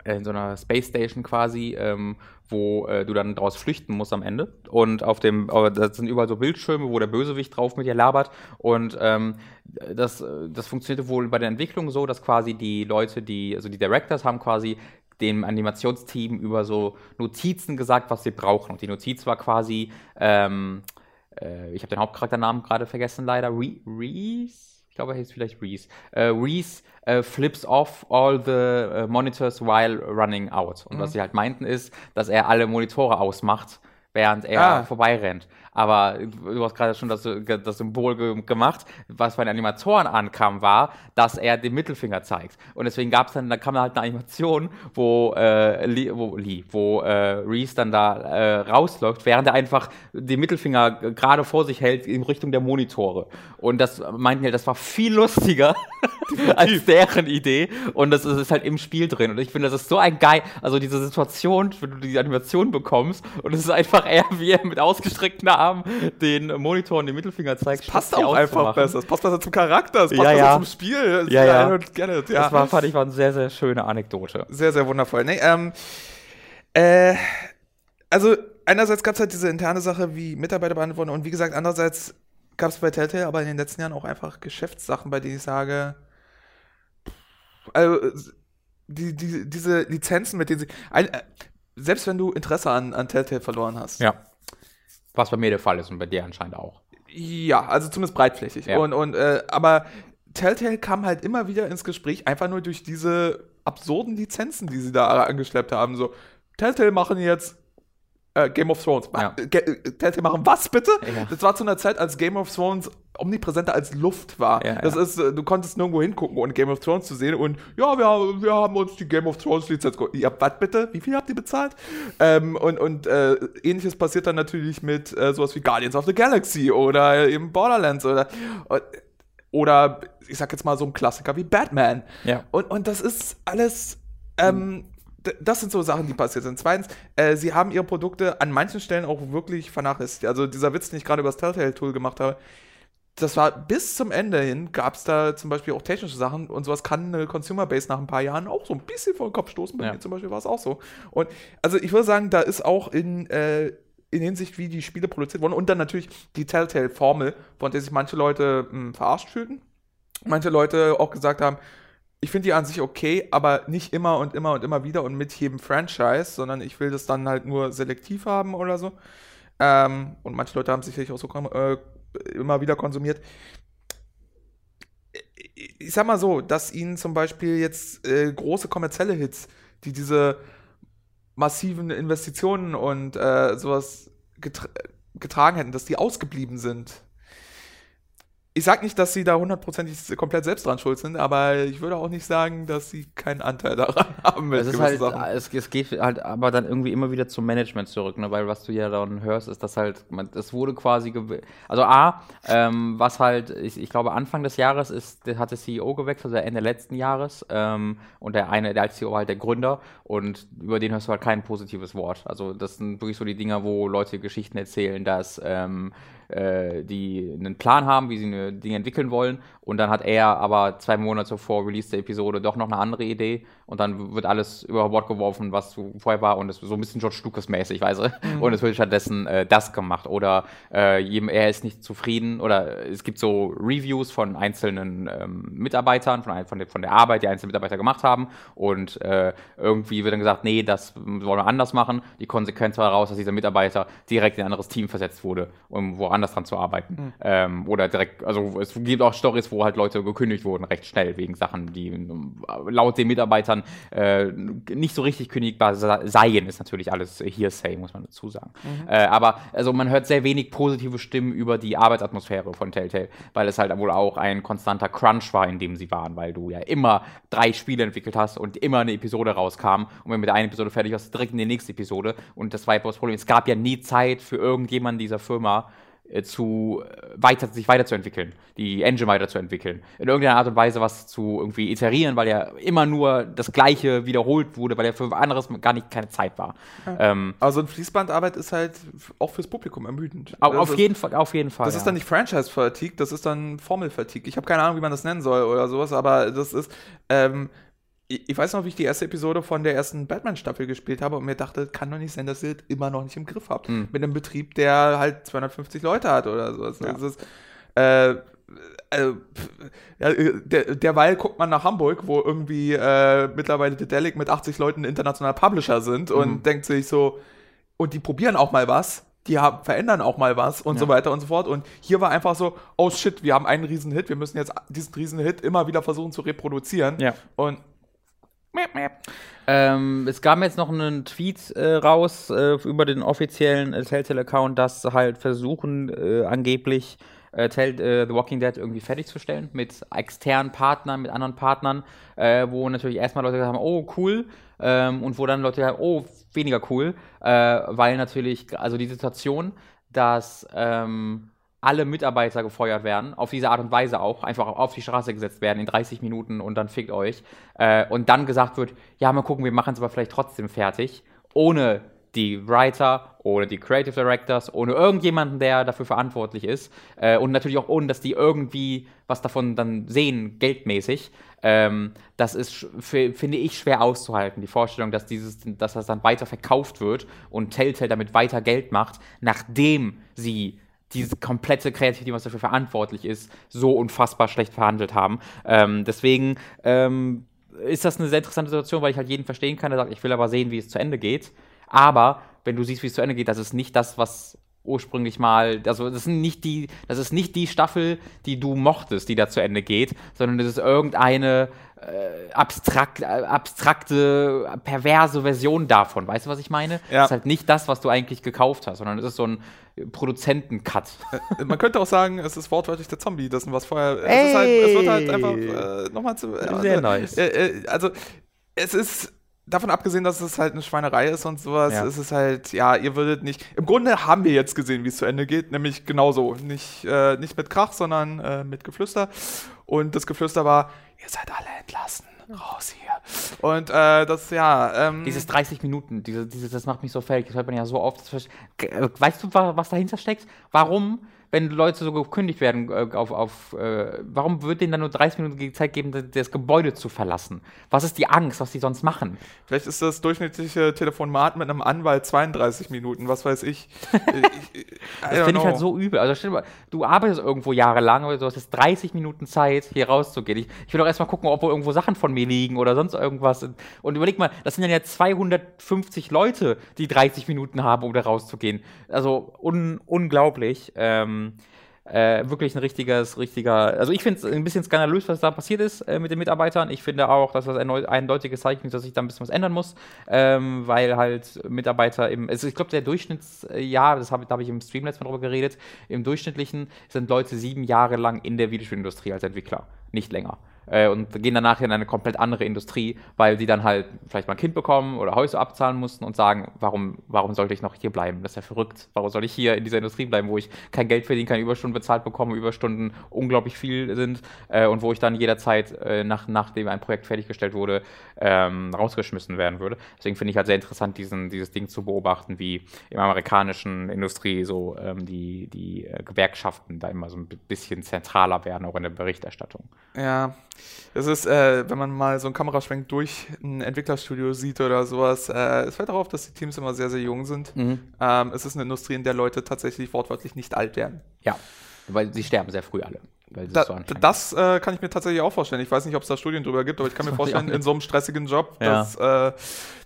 in so einer Space Station quasi, ähm, wo äh, du dann draus flüchten musst am Ende. Und auf dem, äh, das sind überall so Bildschirme, wo der Bösewicht drauf mit dir labert. Und ähm, das, äh, das funktionierte wohl bei der Entwicklung so, dass quasi die Leute, die, also die Directors haben quasi dem Animationsteam über so Notizen gesagt, was sie brauchen. Und die Notiz war quasi, ähm, äh, ich habe den Hauptcharakternamen gerade vergessen leider, Re Reese? Ich glaube, er hieß vielleicht Reese. Äh, Reese äh, flips off all the äh, monitors while running out. Und was sie halt meinten ist, dass er alle Monitore ausmacht, während er Ah. vorbeirennt. Aber du hast gerade schon das, das Symbol ge gemacht. Was bei den Animatoren ankam, war, dass er den Mittelfinger zeigt. Und deswegen gab es dann, da kam dann halt eine Animation, wo, äh, Lee, wo, Lee, wo äh, Reese dann da äh, rausläuft, während er einfach den Mittelfinger gerade vor sich hält in Richtung der Monitore. Und das meinten ja, das war viel lustiger [laughs] als deren Idee. Und das ist, ist halt im Spiel drin. Und ich finde, das ist so ein geil, also diese Situation, wenn du die Animation bekommst und es ist einfach er, wie er mit ausgestreckten Armen den Monitor und den Mittelfinger zeigt. Passt statt sie auch einfach besser. Es passt besser zum Charakter, es passt Ja, besser ja. zum Spiel. Ja, ja. I ja. Das war, fand ich, war eine sehr, sehr schöne Anekdote. Sehr, sehr wundervoll. Nee, ähm, äh, also einerseits gab es halt diese interne Sache, wie Mitarbeiter behandelt wurden und wie gesagt, andererseits gab es bei Telltale aber in den letzten Jahren auch einfach Geschäftssachen, bei denen ich sage, also die, die, diese Lizenzen, mit denen sie, ein, äh, selbst wenn du Interesse an, an Telltale verloren hast, Ja. Was bei mir der Fall ist und bei dir anscheinend auch. Ja, also zumindest breitflächig. Ja. Und, und, äh, aber Telltale kam halt immer wieder ins Gespräch, einfach nur durch diese absurden Lizenzen, die sie da angeschleppt haben. So, Telltale machen jetzt äh, Game of Thrones. Ja. Äh, äh, Telltale machen was bitte? Ja. Das war zu einer Zeit, als Game of Thrones omnipräsenter als Luft war. Ja, das ist, äh, du konntest nirgendwo hingucken, ohne Game of Thrones zu sehen. Und ja, wir, haben- wir haben uns die Game of Thrones Lizenz geholt. Ihr habt was bitte? Wie viel habt ihr bezahlt? Ähm, und und äh, ähnliches passiert dann natürlich mit äh, sowas wie Guardians of the Galaxy oder eben Borderlands oder oder ich sag jetzt mal so ein Klassiker wie Batman. Ja. Und, und das ist alles, ähm, das sind so Sachen, die passiert sind. Zweitens, äh, sie haben ihre Produkte an manchen Stellen auch wirklich vernachlässigt. Also dieser Witz, den ich gerade über das Telltale-Tool gemacht habe, das war bis zum Ende hin, gab es da zum Beispiel auch technische Sachen und sowas kann eine Consumer Base nach ein paar Jahren auch so ein bisschen vor den Kopf stoßen. Bei Ja. mir zum Beispiel war es auch so. Und also ich würde sagen, da ist auch in, äh, in Hinsicht, wie die Spiele produziert wurden und dann natürlich die Telltale-Formel, von der sich manche Leute mh, verarscht fühlten. Manche Leute auch gesagt haben, ich finde die an sich okay, aber nicht immer und immer und immer wieder und mit jedem Franchise, sondern ich will das dann halt nur selektiv haben oder so. Ähm, und manche Leute haben sicherlich auch so äh, immer wieder konsumiert. Ich sag mal so, dass ihnen zum Beispiel jetzt äh, große kommerzielle Hits, die diese massiven Investitionen und äh, sowas getra getragen hätten, dass die ausgeblieben sind. Ich sag nicht, dass sie da hundertprozentig komplett selbst dran schuld sind, aber ich würde auch nicht sagen, dass sie keinen Anteil daran [laughs] haben. Es ist halt, Sachen. es, es geht halt aber dann irgendwie immer wieder zum Management zurück, ne? weil was du ja dann hörst, ist, dass halt, man, es wurde quasi, also A, ähm, was halt, ich, ich glaube Anfang des Jahres ist, hat der CEO gewechselt, also Ende letzten Jahres ähm, und der eine, der als CEO war halt der Gründer und über den hörst du halt kein positives Wort. Also das sind wirklich so die Dinger, wo Leute Geschichten erzählen, dass ähm, äh, die einen Plan haben, wie sie eine Dinge entwickeln wollen. Und dann hat er aber zwei Monate vor Release der Episode doch noch eine andere Idee. Und dann wird alles über Bord geworfen, was vorher war. Und es ist so ein bisschen George Lucas-mäßig, weißt du. Und es wird stattdessen äh, das gemacht. Oder äh, jedem, er ist nicht zufrieden. Oder es gibt so Reviews von einzelnen ähm, Mitarbeitern, von, von, der, von der Arbeit, die einzelne Mitarbeiter gemacht haben. Und äh, irgendwie wird dann gesagt, nee, das wollen wir anders machen. Die Konsequenz war daraus, dass dieser Mitarbeiter direkt in ein anderes Team versetzt wurde, um woanders dran zu arbeiten. Ähm, oder direkt, also es gibt auch Stories, wo halt Leute gekündigt wurden, recht schnell, wegen Sachen, die ähm, laut den Mitarbeitern äh, nicht so richtig kündigbar se- seien, ist natürlich alles Hearsay, muss man dazu sagen. Äh, aber also man hört sehr wenig positive Stimmen über die Arbeitsatmosphäre von Telltale, weil es halt wohl auch ein konstanter Crunch war, in dem sie waren, weil du ja immer drei Spiele entwickelt hast und immer eine Episode rauskam und wenn du mit der einen Episode fertig warst, direkt in die nächste Episode und das war ja das Problem. Es gab ja nie Zeit für irgendjemanden dieser Firma, zu äh, weiter, sich weiterzuentwickeln, die Engine weiterzuentwickeln, in irgendeiner Art und Weise was zu irgendwie iterieren, weil ja immer nur das Gleiche wiederholt wurde, weil ja für anderes gar nicht keine Zeit war. Ähm, Also ein Fließbandarbeit ist halt auch fürs Publikum ermüdend. auf, ist- jeden Fall, auf jeden Fall. Das ja. ist dann nicht Franchise-Fatigue, das ist dann Formel-Fatigue. Ich habe keine Ahnung, wie man das nennen soll oder sowas, aber das ist, ähm, ich, weiß noch, wie ich die erste Episode von der ersten Batman-Staffel gespielt habe und mir dachte, kann doch nicht sein, dass ihr das immer noch nicht im Griff habt. Hm. Mit einem Betrieb, der halt 250 Leute hat oder sowas. Ja. Das ist, äh, ja, äh, der, derweil guckt man nach Hamburg, wo irgendwie äh, mittlerweile Dedelic mit 80 Leuten international Publisher sind und Mhm. denkt sich so, und die probieren auch mal was, die haben, verändern auch mal was und Ja. so weiter und so fort. Und hier war einfach so, oh shit, wir haben einen riesen Hit, wir müssen jetzt diesen riesen Hit immer wieder versuchen zu reproduzieren. Ja. Und Ähm, es gab jetzt noch einen Tweet äh, raus äh, über den offiziellen äh, Telltale-Account, dass halt versuchen, äh, angeblich äh, Tell, äh, The Walking Dead irgendwie fertigzustellen mit externen Partnern, mit anderen Partnern, wo natürlich erstmal Leute gesagt haben, oh cool, ähm, und wo dann Leute sagen, oh weniger cool, weil natürlich, also die Situation, dass ähm, alle Mitarbeiter gefeuert werden, auf diese Art und Weise auch, einfach auf die Straße gesetzt werden in 30 Minuten und dann fickt euch. Äh, und dann gesagt wird, ja, mal gucken, wir machen es aber vielleicht trotzdem fertig, ohne die Writer, ohne die Creative Directors, ohne irgendjemanden, der dafür verantwortlich ist. Äh, und natürlich auch ohne, dass die irgendwie was davon dann sehen, geldmäßig. Ähm, das ist, finde ich, schwer auszuhalten. Die Vorstellung, dass, dieses, dass das dann weiter verkauft wird und Telltale damit weiter Geld macht, nachdem sie diese komplette Kreativität, was dafür verantwortlich ist, so unfassbar schlecht verhandelt haben. Ähm, deswegen ähm, ist das eine sehr interessante Situation, weil ich halt jeden verstehen kann, der sagt, ich will aber sehen, wie es zu Ende geht. Aber wenn du siehst, wie es zu Ende geht, das ist nicht das, was ursprünglich mal, also das sind nicht die, das ist nicht die Staffel, die du mochtest, die da zu Ende geht, sondern das ist irgendeine äh, abstrakt, äh, abstrakte, perverse Version davon. Weißt du, was ich meine? Ja. Das ist halt nicht das, was du eigentlich gekauft hast, sondern es ist so ein Produzenten-Cut. Äh, Man könnte auch sagen, es ist wortwörtlich der Zombie, dessen was vorher. Ey. Es, ist halt, es wird halt einfach äh, nochmal zu. Äh, Sehr äh, nice. Äh, äh, also, es ist. Davon abgesehen, dass es halt eine Schweinerei ist und sowas, Ja. ist es halt, ja, ihr würdet nicht. Im Grunde haben wir jetzt gesehen, wie es zu Ende geht, nämlich genauso. Nicht, äh, nicht mit Krach, sondern äh, mit Geflüster. Und das Geflüster war, ihr seid alle entlassen. Raus hier. Und äh, das, ja, ähm, Dieses 30 Minuten, diese, diese, das macht mich so fertig. Das hört man ja so oft. Weißt du, wa- was dahinter steckt? Warum, wenn Leute so gekündigt werden, äh, auf, auf äh, warum wird denen dann nur 30 Minuten die Zeit geben, das, das Gebäude zu verlassen? Was ist die Angst, was die sonst machen? Vielleicht ist das durchschnittliche Telefonat mit einem Anwalt 32 Minuten, was weiß ich. [laughs] ich, ich Das finde ich halt so übel. Also stell dir mal, du arbeitest irgendwo jahrelang, aber du hast jetzt 30 Minuten Zeit, hier rauszugehen. Ich, ich will doch erstmal gucken, ob irgendwo Sachen von mir liegen oder sonst irgendwas. Und überleg mal, das sind dann ja 250 Leute, die 30 Minuten haben, um da rauszugehen. Also un unglaublich. Ähm, äh, wirklich ein richtiges, richtiger. Also ich finde es ein bisschen skandalös, was da passiert ist äh, mit den Mitarbeitern. Ich finde auch, dass das ein eindeutiges Zeichen ist, dass sich da ein bisschen was ändern muss, ähm, weil halt Mitarbeiter im. Also ich glaube, der Durchschnittsjahr, das hab, da habe ich im Stream letztes Mal drüber geredet, im Durchschnittlichen sind Leute sieben Jahre lang in der Videospielindustrie als Entwickler, nicht länger. Äh, und gehen danach in eine komplett andere Industrie, weil sie dann halt vielleicht mal ein Kind bekommen oder Häuser abzahlen mussten und sagen, warum, warum sollte ich noch hier bleiben? Das ist ja verrückt. Warum soll ich hier in dieser Industrie bleiben, wo ich kein Geld verdiene, keine Überstunden bezahlt bekomme, Überstunden unglaublich viel sind äh, und wo ich dann jederzeit, äh, nach, nachdem ein Projekt fertiggestellt wurde, ähm, rausgeschmissen werden würde. Deswegen finde ich halt sehr interessant, diesen, dieses Ding zu beobachten, wie im amerikanischen Industrie so ähm, die, die äh, Gewerkschaften da immer so ein bisschen zentraler werden, auch in der Berichterstattung. Ja, es ist, äh, wenn man mal so einen Kameraschwenk durch ein Entwicklerstudio sieht oder sowas, äh, es fällt darauf, dass die Teams immer sehr, sehr jung sind. Mhm. Ähm, es ist eine Industrie, in der Leute tatsächlich wortwörtlich nicht alt werden. Ja, weil sie sterben sehr früh alle. Weil Da, so das äh, kann ich mir tatsächlich auch vorstellen. Ich weiß nicht, ob es da Studien drüber gibt, aber ich kann mir Das auch vorstellen, in so einem stressigen Job, Ja. dass, äh,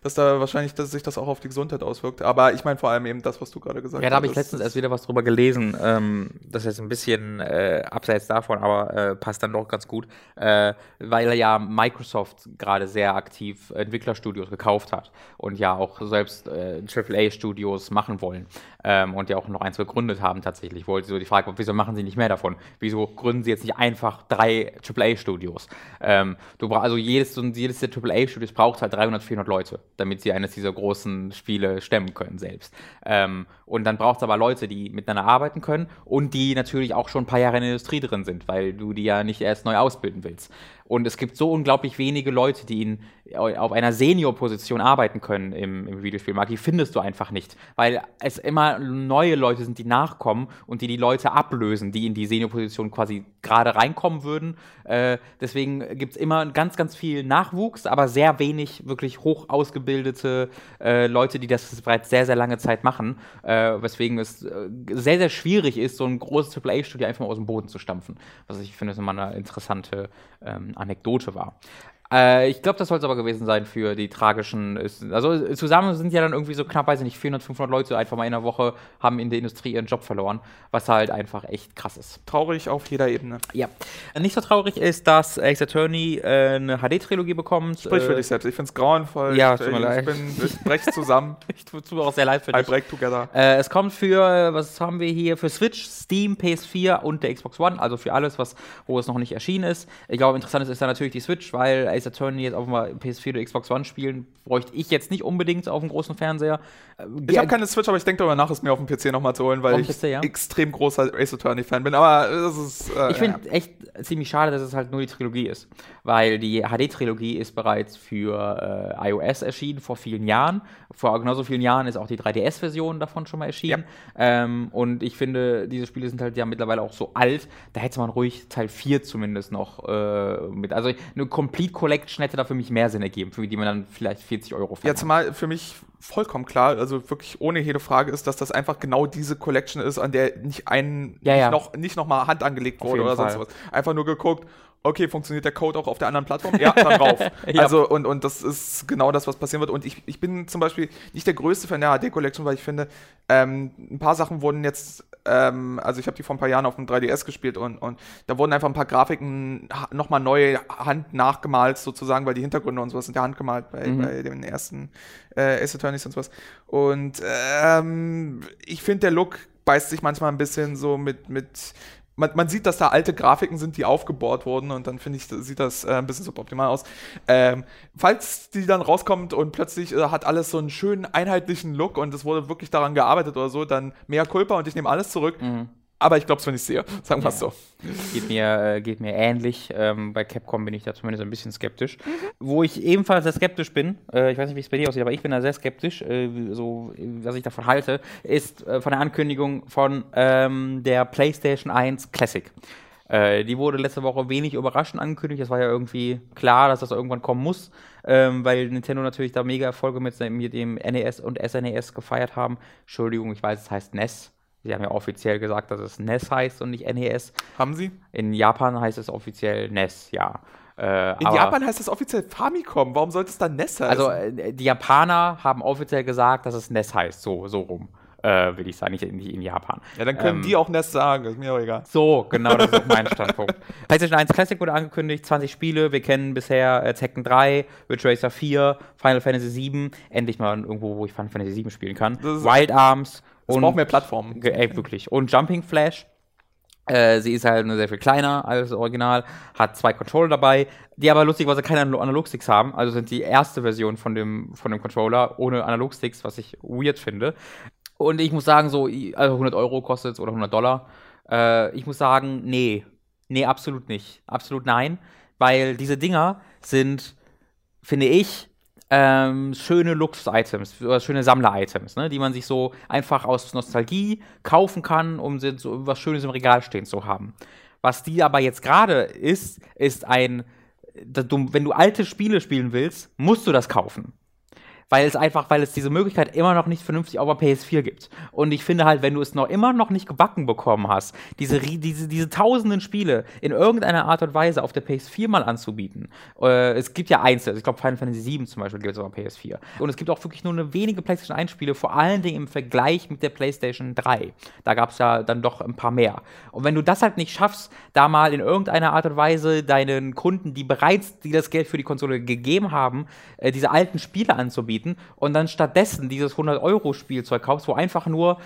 dass da wahrscheinlich dass sich das auch auf die Gesundheit auswirkt. Aber ich meine vor allem eben das, was du gerade gesagt hast. Ja, da habe ich letztens erst wieder was drüber gelesen. Ähm, das ist jetzt ein bisschen äh, abseits davon, aber äh, passt dann doch ganz gut, äh, weil ja Microsoft gerade sehr aktiv Entwicklerstudios gekauft hat und ja auch selbst äh, AAA-Studios machen wollen ähm, und ja auch noch eins gegründet haben tatsächlich. Wollte so die Frage, wieso machen sie nicht mehr davon? Wieso gründen sie jetzt nicht einfach drei AAA-Studios? Ähm, du brauchst also jedes, jedes der AAA-Studios braucht halt 300, 400 Leute, damit sie eines dieser großen Spiele stemmen können selbst. Ähm, und dann braucht es aber Leute, die miteinander arbeiten können und die natürlich auch schon ein paar Jahre in der Industrie drin sind, weil du die ja nicht erst neu ausbilden willst. Und es gibt so unglaublich wenige Leute, die in, auf einer Senior-Position arbeiten können im, im Videospielmarkt. Die findest du einfach nicht, weil es immer neue Leute sind, die nachkommen und die die Leute ablösen, die in die Senior-Position quasi gerade reinkommen würden. Äh, deswegen gibt es immer ganz, ganz viel Nachwuchs, aber sehr wenig wirklich hoch ausgebildete äh, Leute, die das bereits sehr, sehr lange Zeit machen. Äh, weswegen es äh, sehr, sehr schwierig ist, so ein großes AAA-Studio einfach mal aus dem Boden zu stampfen. Was ich finde, ist immer eine interessante ähm, Anekdote war. Äh, ich glaube, das soll es aber gewesen sein für die tragischen. Also zusammen sind ja dann irgendwie so knapp, weiß ich nicht, 400, 500 Leute einfach mal in der Woche haben in der Industrie ihren Job verloren, was halt einfach echt krass ist. Traurig auf jeder Ebene. Ja. Nicht so traurig ist, dass Ace Attorney äh, eine HD-Trilogie bekommt. Sprich für Äh, dich selbst. Ich finde es grauenvoll. ja, ich, tut mir ich, leid. bin, ich brech zusammen. [laughs] Ich tue tut mir auch sehr leid für I dich. break together. Äh, es kommt für, was haben wir hier, für Switch, Steam, PS4 und der Xbox One, also für alles, was, wo es noch nicht erschienen ist. Ich glaube, interessant ist, ist dann natürlich die Switch, weil Ace Attorney jetzt auf dem PS4 oder Xbox One spielen, bräuchte ich jetzt nicht unbedingt auf dem großen Fernseher. Äh, Ich habe keine Switch, aber ich denke darüber nach, es mir auf dem PC nochmal zu holen, weil ich PC, ja? extrem großer Ace Attorney-Fan bin. Aber das ist. Äh, Ich finde echt ziemlich schade, dass es halt nur die Trilogie ist. Weil die HD-Trilogie ist bereits für äh, iOS erschienen vor vielen Jahren. Vor genauso vielen Jahren ist auch die 3DS-Version davon schon mal erschienen. Ähm, und ich finde, diese Spiele sind halt ja mittlerweile auch so alt, da hätte man ruhig Teil 4 zumindest noch äh, mit. Also eine Complete Collection hätte da für mich mehr Sinn ergeben, für die man dann vielleicht 40 Euro Ja, zumal für mich vollkommen klar, also wirklich ohne jede Frage ist, dass das einfach genau diese Collection ist, an der nicht ein Ja, ja. nicht noch nicht noch mal Hand angelegt wurde oder sonst Fall. was. Einfach nur geguckt, okay, funktioniert der Code auch auf der anderen Plattform? Ja, dann rauf. [laughs] Ja. Also, und, und das ist genau das, was passieren wird. Und ich, ich bin zum Beispiel nicht der größte Fan der HD Collection, weil ich finde, ähm, ein paar Sachen wurden jetzt, ähm, also ich habe die vor ein paar Jahren auf dem 3DS gespielt und, und da wurden einfach ein paar Grafiken nochmal neu Hand nachgemalt, sozusagen, weil die Hintergründe und sowas sind ja handgemalt bei, Mhm. bei den ersten äh, Ace Attorneys und sowas. Und ähm, ich finde, der Look beißt sich manchmal ein bisschen so mit, mit man, man sieht, dass da alte Grafiken sind, die aufgebohrt wurden und dann finde ich, sieht das äh, ein bisschen suboptimal aus. Ähm, falls die dann rauskommt und plötzlich äh, hat alles so einen schönen einheitlichen Look und es wurde wirklich daran gearbeitet oder so, dann mehr Culpa und ich nehme alles zurück. Aber ich glaube es, wenn ich sehe, sagen wir es Ja. so. Geht mir, äh, geht mir ähnlich. Ähm, bei Capcom bin ich da zumindest ein bisschen skeptisch. Wo ich ebenfalls sehr skeptisch bin, äh, ich weiß nicht, wie es bei dir aussieht, aber ich bin da sehr skeptisch, äh, so, was ich davon halte, ist äh, von der Ankündigung von ähm, der PlayStation 1 Classic. Äh, die wurde letzte Woche wenig überraschend angekündigt. Es war ja irgendwie klar, dass das irgendwann kommen muss, ähm, weil Nintendo natürlich da mega Erfolge mit, mit dem NES und SNES gefeiert haben. Entschuldigung, ich weiß, es heißt NES. Sie haben ja offiziell gesagt, dass es NES heißt und nicht NES. Haben sie? In Japan heißt es offiziell NES, ja. Äh, In Japan heißt es offiziell Famicom. Warum sollte es dann NES heißen? Also äh, die Japaner haben offiziell gesagt, dass es NES heißt, so, so rum, äh, will ich sagen, nicht in, nicht in Japan. ja, dann können ähm, die auch NES sagen, ist mir auch egal. So, genau, das ist auch mein Standpunkt. [laughs] PlayStation 1 Classic wurde angekündigt, 20 Spiele. Wir kennen bisher äh, Tekken 3, Ridge Racer 4, Final Fantasy 7. Endlich mal irgendwo, wo ich Final Fantasy 7 spielen kann. Wild Arms. Es braucht mehr Plattformen. Ey, wirklich. Und Jumping Flash. Äh, sie ist halt nur sehr viel kleiner als das Original, hat zwei Controller dabei, die aber lustigerweise keine Analo- Analogsticks haben. Also sind die erste Version von dem, von dem Controller ohne Analogsticks, was ich weird finde. Und ich muss sagen, so, also 100 Euro kostet es oder 100 Dollar. Äh, ich muss sagen, nee. Nee, absolut nicht. Absolut nein. Weil diese Dinger sind, finde ich, ähm, schöne Luxus-Items schöne Sammler-Items, ne, die man sich so einfach aus Nostalgie kaufen kann, um so was Schönes im Regal stehen zu haben. Was die aber jetzt gerade ist, ist ein, du, wenn du alte Spiele spielen willst, musst du das kaufen. Weil es einfach, weil es diese Möglichkeit immer noch nicht vernünftig auf der PS4 gibt. Und ich finde halt, wenn du es noch immer noch nicht gebacken bekommen hast, diese, diese, diese tausenden Spiele in irgendeiner Art und Weise auf der PS4 mal anzubieten. Äh, es gibt ja einzelne, ich glaube Final Fantasy VII zum Beispiel gibt es auf der PS4. Und es gibt auch wirklich nur eine wenige PlayStation 1 Spiele, vor allen Dingen im Vergleich mit der PlayStation 3. Da gab es ja dann doch ein paar mehr. Und wenn du das halt nicht schaffst, da mal in irgendeiner Art und Weise deinen Kunden, die bereits die das Geld für die Konsole gegeben haben, äh, diese alten Spiele anzubieten und dann stattdessen dieses 100-Euro-Spielzeug kaufst, wo einfach nur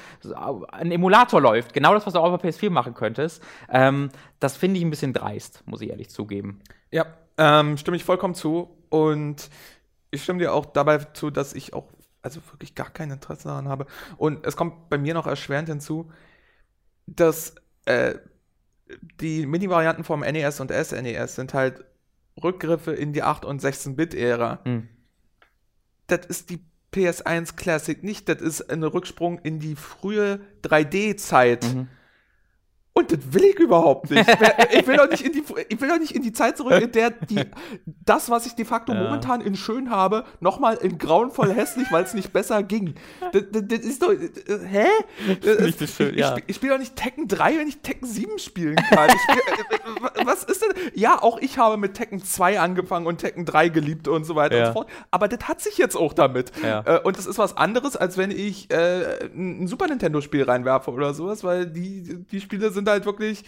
ein Emulator läuft, genau das, was du auch auf der PS4 machen könntest, ähm, das finde ich ein bisschen dreist, muss ich ehrlich zugeben. Ja, ähm, stimme ich vollkommen zu. Und ich stimme dir auch dabei zu, dass ich auch also wirklich gar kein Interesse daran habe. Und es kommt bei mir noch erschwerend hinzu, dass äh, die Mini-Varianten vom NES und SNES sind halt Rückgriffe in die 8- und 16-Bit-Ära. Hm. Das ist die PS1 Classic nicht, das ist ein Rücksprung in die frühe 3D-Zeit. Mhm. Und das will ich überhaupt nicht. Ich will doch nicht in die, ich will doch nicht in die Zeit zurück, in der die, das, was ich de facto Ja. momentan in schön habe, nochmal in grauenvoll hässlich, weil es nicht besser ging. Das, das, das ist doch, äh, hä? Nicht so schön, ich ja. ich, ich spiele doch nicht Tekken 3, wenn ich Tekken 7 spielen kann. Ich spiel, [laughs] Ja, auch ich habe mit Tekken 2 angefangen und Tekken 3 geliebt und so weiter Ja. und so fort. Aber das hat sich jetzt auch damit. Ja. Äh, und das ist was anderes, als wenn ich äh, ein Super Nintendo-Spiel reinwerfe oder sowas, weil die, die Spiele sind halt wirklich.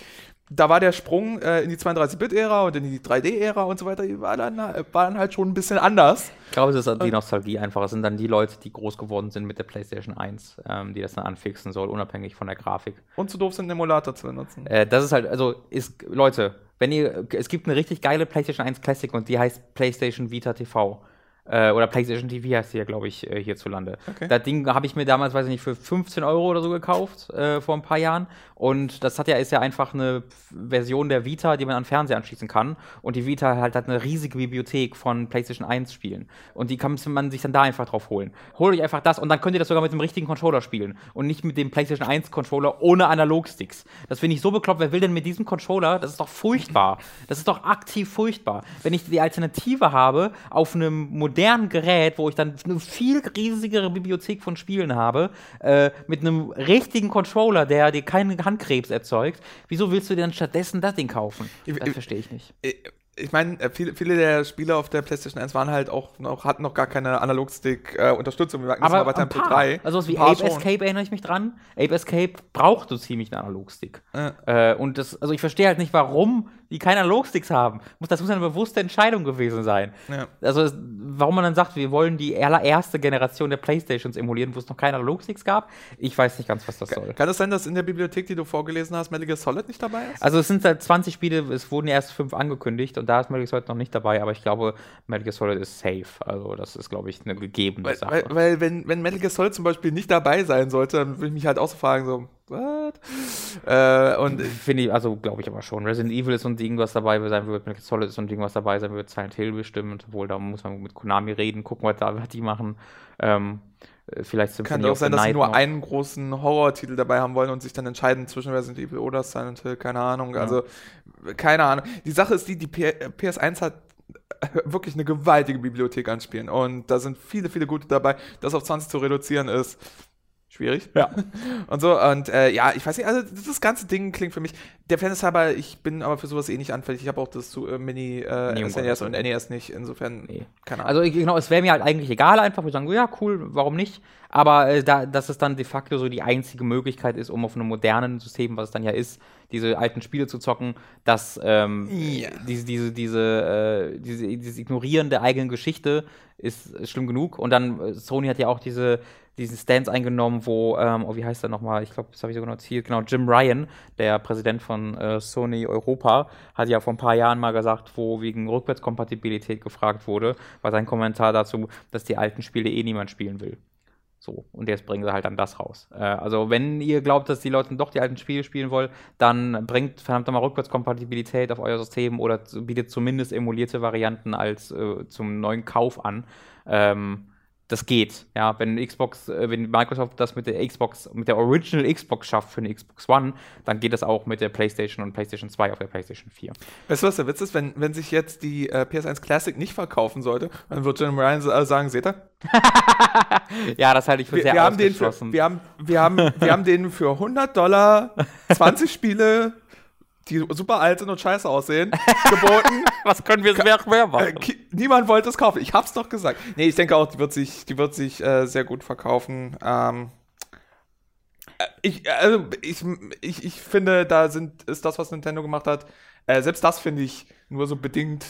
Da war der Sprung äh, in die 32-Bit-Ära und in die 3D-Ära und so weiter, die war dann, war dann halt schon ein bisschen anders. Ich glaube, es ist die Nostalgie einfach. Es sind dann die Leute, die groß geworden sind mit der PlayStation 1, ähm, die das dann anfixen soll, unabhängig von der Grafik. Und zu doof sind, einen Emulator zu benutzen. Äh, das ist halt, also, ist, Leute, wenn ihr, es gibt eine richtig geile PlayStation 1 Classic und die heißt PlayStation Vita TV. Äh, oder PlayStation TV heißt die ja, glaube ich, äh, hierzulande. Okay. Das Ding habe ich mir damals, weiß ich nicht, für 15 Euro oder so gekauft, äh, vor ein paar Jahren. Und das hat ja, ist ja einfach eine Version der Vita, die man an Fernseher anschließen kann. Und die Vita halt hat eine riesige Bibliothek von PlayStation 1 Spielen. Und die kann man sich dann da einfach drauf holen. Holt euch einfach das und dann könnt ihr das sogar mit dem richtigen Controller spielen. Und nicht mit dem PlayStation 1 Controller ohne Analogsticks. Das finde ich so bekloppt. Wer will denn mit diesem Controller? Das ist doch furchtbar. Das ist doch aktiv furchtbar. Wenn ich die Alternative habe, auf einem modernen Gerät, wo ich dann eine viel riesigere Bibliothek von Spielen habe, äh, mit einem richtigen Controller, der dir keinen Handkrebs erzeugt, wieso willst du dir dann stattdessen das Ding kaufen? Das verstehe ich nicht. Ich, meine, äh, viele, viele der Spiele auf der PlayStation 1 waren halt auch noch, hatten noch gar keine Analogstick-Unterstützung. Äh, aber bei ein paar. 3. Also was wie Ape schon. Escape erinnere ich mich dran. Ape Escape braucht so ziemlich einen Analogstick. Äh. Äh, und das, also ich verstehe halt nicht, warum die keine Analogsticks haben. Muss, das muss eine bewusste Entscheidung gewesen sein. Ja. Also, warum man dann sagt, wir wollen die allererste Generation der Playstations emulieren, wo es noch keine Analogsticks gab, ich weiß nicht ganz, was das soll. Kann es sein, dass in der Bibliothek, die du vorgelesen hast, Metal Gear Solid nicht dabei ist? Also, es sind seit 20 Spiele, es wurden erst fünf angekündigt und da ist Metal Gear Solid noch nicht dabei, aber ich glaube, Metal Gear Solid ist safe. Also, das ist, glaube ich, eine gegebene weil, Sache. Weil, weil, wenn, wenn Metal Gear Solid zum Beispiel nicht dabei sein sollte, dann würde ich mich halt auch so fragen, so, what? Äh, und finde ich, also glaube ich aber schon. Resident Evil ist so ein Ding, was dabei sein wird, Metal Solid ist so ein Ding, was dabei sein wird, Silent Hill bestimmt, obwohl da muss man mit Konami reden, gucken, was da was die machen. Ähm, äh, vielleicht Symphony Kann auch sein, dass sie nur noch. einen großen Horror-Titel dabei haben wollen und sich dann entscheiden zwischen Resident Evil oder Silent Hill, keine Ahnung. Ja. Also, keine Ahnung. Die Sache ist die, die PS1 hat [laughs] wirklich eine gewaltige Bibliothek an Spielen und da sind viele, viele gute dabei. Das auf 20 zu reduzieren ist schwierig. Ja. [laughs] Und so, und äh, ja, ich weiß nicht, also das ganze Ding klingt für mich, der Fan ist aber, ich bin aber für sowas eh nicht anfällig. Ich habe auch das zu, äh, Mini äh, nee, SNES und NES nicht, insofern, nee. keine Ahnung. Also genau, es wäre mir halt eigentlich egal einfach, wir sagen, ja, cool, warum nicht? Aber äh, da, dass es dann de facto so die einzige Möglichkeit ist, um auf einem modernen System, was es dann ja ist, diese alten Spiele zu zocken, dass ähm, ja. diese, diese, diese, äh, diese, dieses Ignorieren der eigenen Geschichte ist, ist schlimm genug. Und dann, äh, Sony hat ja auch diese diesen Stance eingenommen, wo, ähm, oh, wie heißt er nochmal? Ich glaube, das habe ich sogar notiert. Genau, Jim Ryan, der Präsident von äh, Sony Europa, hat ja vor ein paar Jahren mal gesagt, wo wegen Rückwärtskompatibilität gefragt wurde, war sein Kommentar dazu, dass die alten Spiele eh niemand spielen will. So, und jetzt bringen sie halt dann das raus. Äh, also, wenn ihr glaubt, dass die Leute doch die alten Spiele spielen wollen, dann bringt verdammt mal Rückwärtskompatibilität auf euer System oder bietet zumindest emulierte Varianten als äh, zum neuen Kauf an. Ähm, das geht. Ja, wenn Xbox, äh, wenn Microsoft das mit der Xbox, mit der Original Xbox schafft für eine Xbox One, dann geht das auch mit der PlayStation und PlayStation 2 auf der PlayStation 4. Weißt du, was der Witz ist? Wenn, wenn sich jetzt die äh, PS1 Classic nicht verkaufen sollte, dann wird Jim Ryan äh, sagen, seht ihr? [laughs] ja, das halte ich für wir, sehr wir haben den für, wir, haben, wir, haben, wir haben den für 100 Dollar [laughs] 20 Spiele die super alt sind und scheiße aussehen, geboten. [laughs] Was können wir mehr, mehr machen? Äh, niemand wollte es kaufen. Ich hab's doch gesagt. Nee, ich denke auch, die wird sich, die wird sich äh, sehr gut verkaufen. Ähm, äh, ich, also ich, ich, ich finde, da sind, ist das, was Nintendo gemacht hat, äh, selbst das finde ich nur so bedingt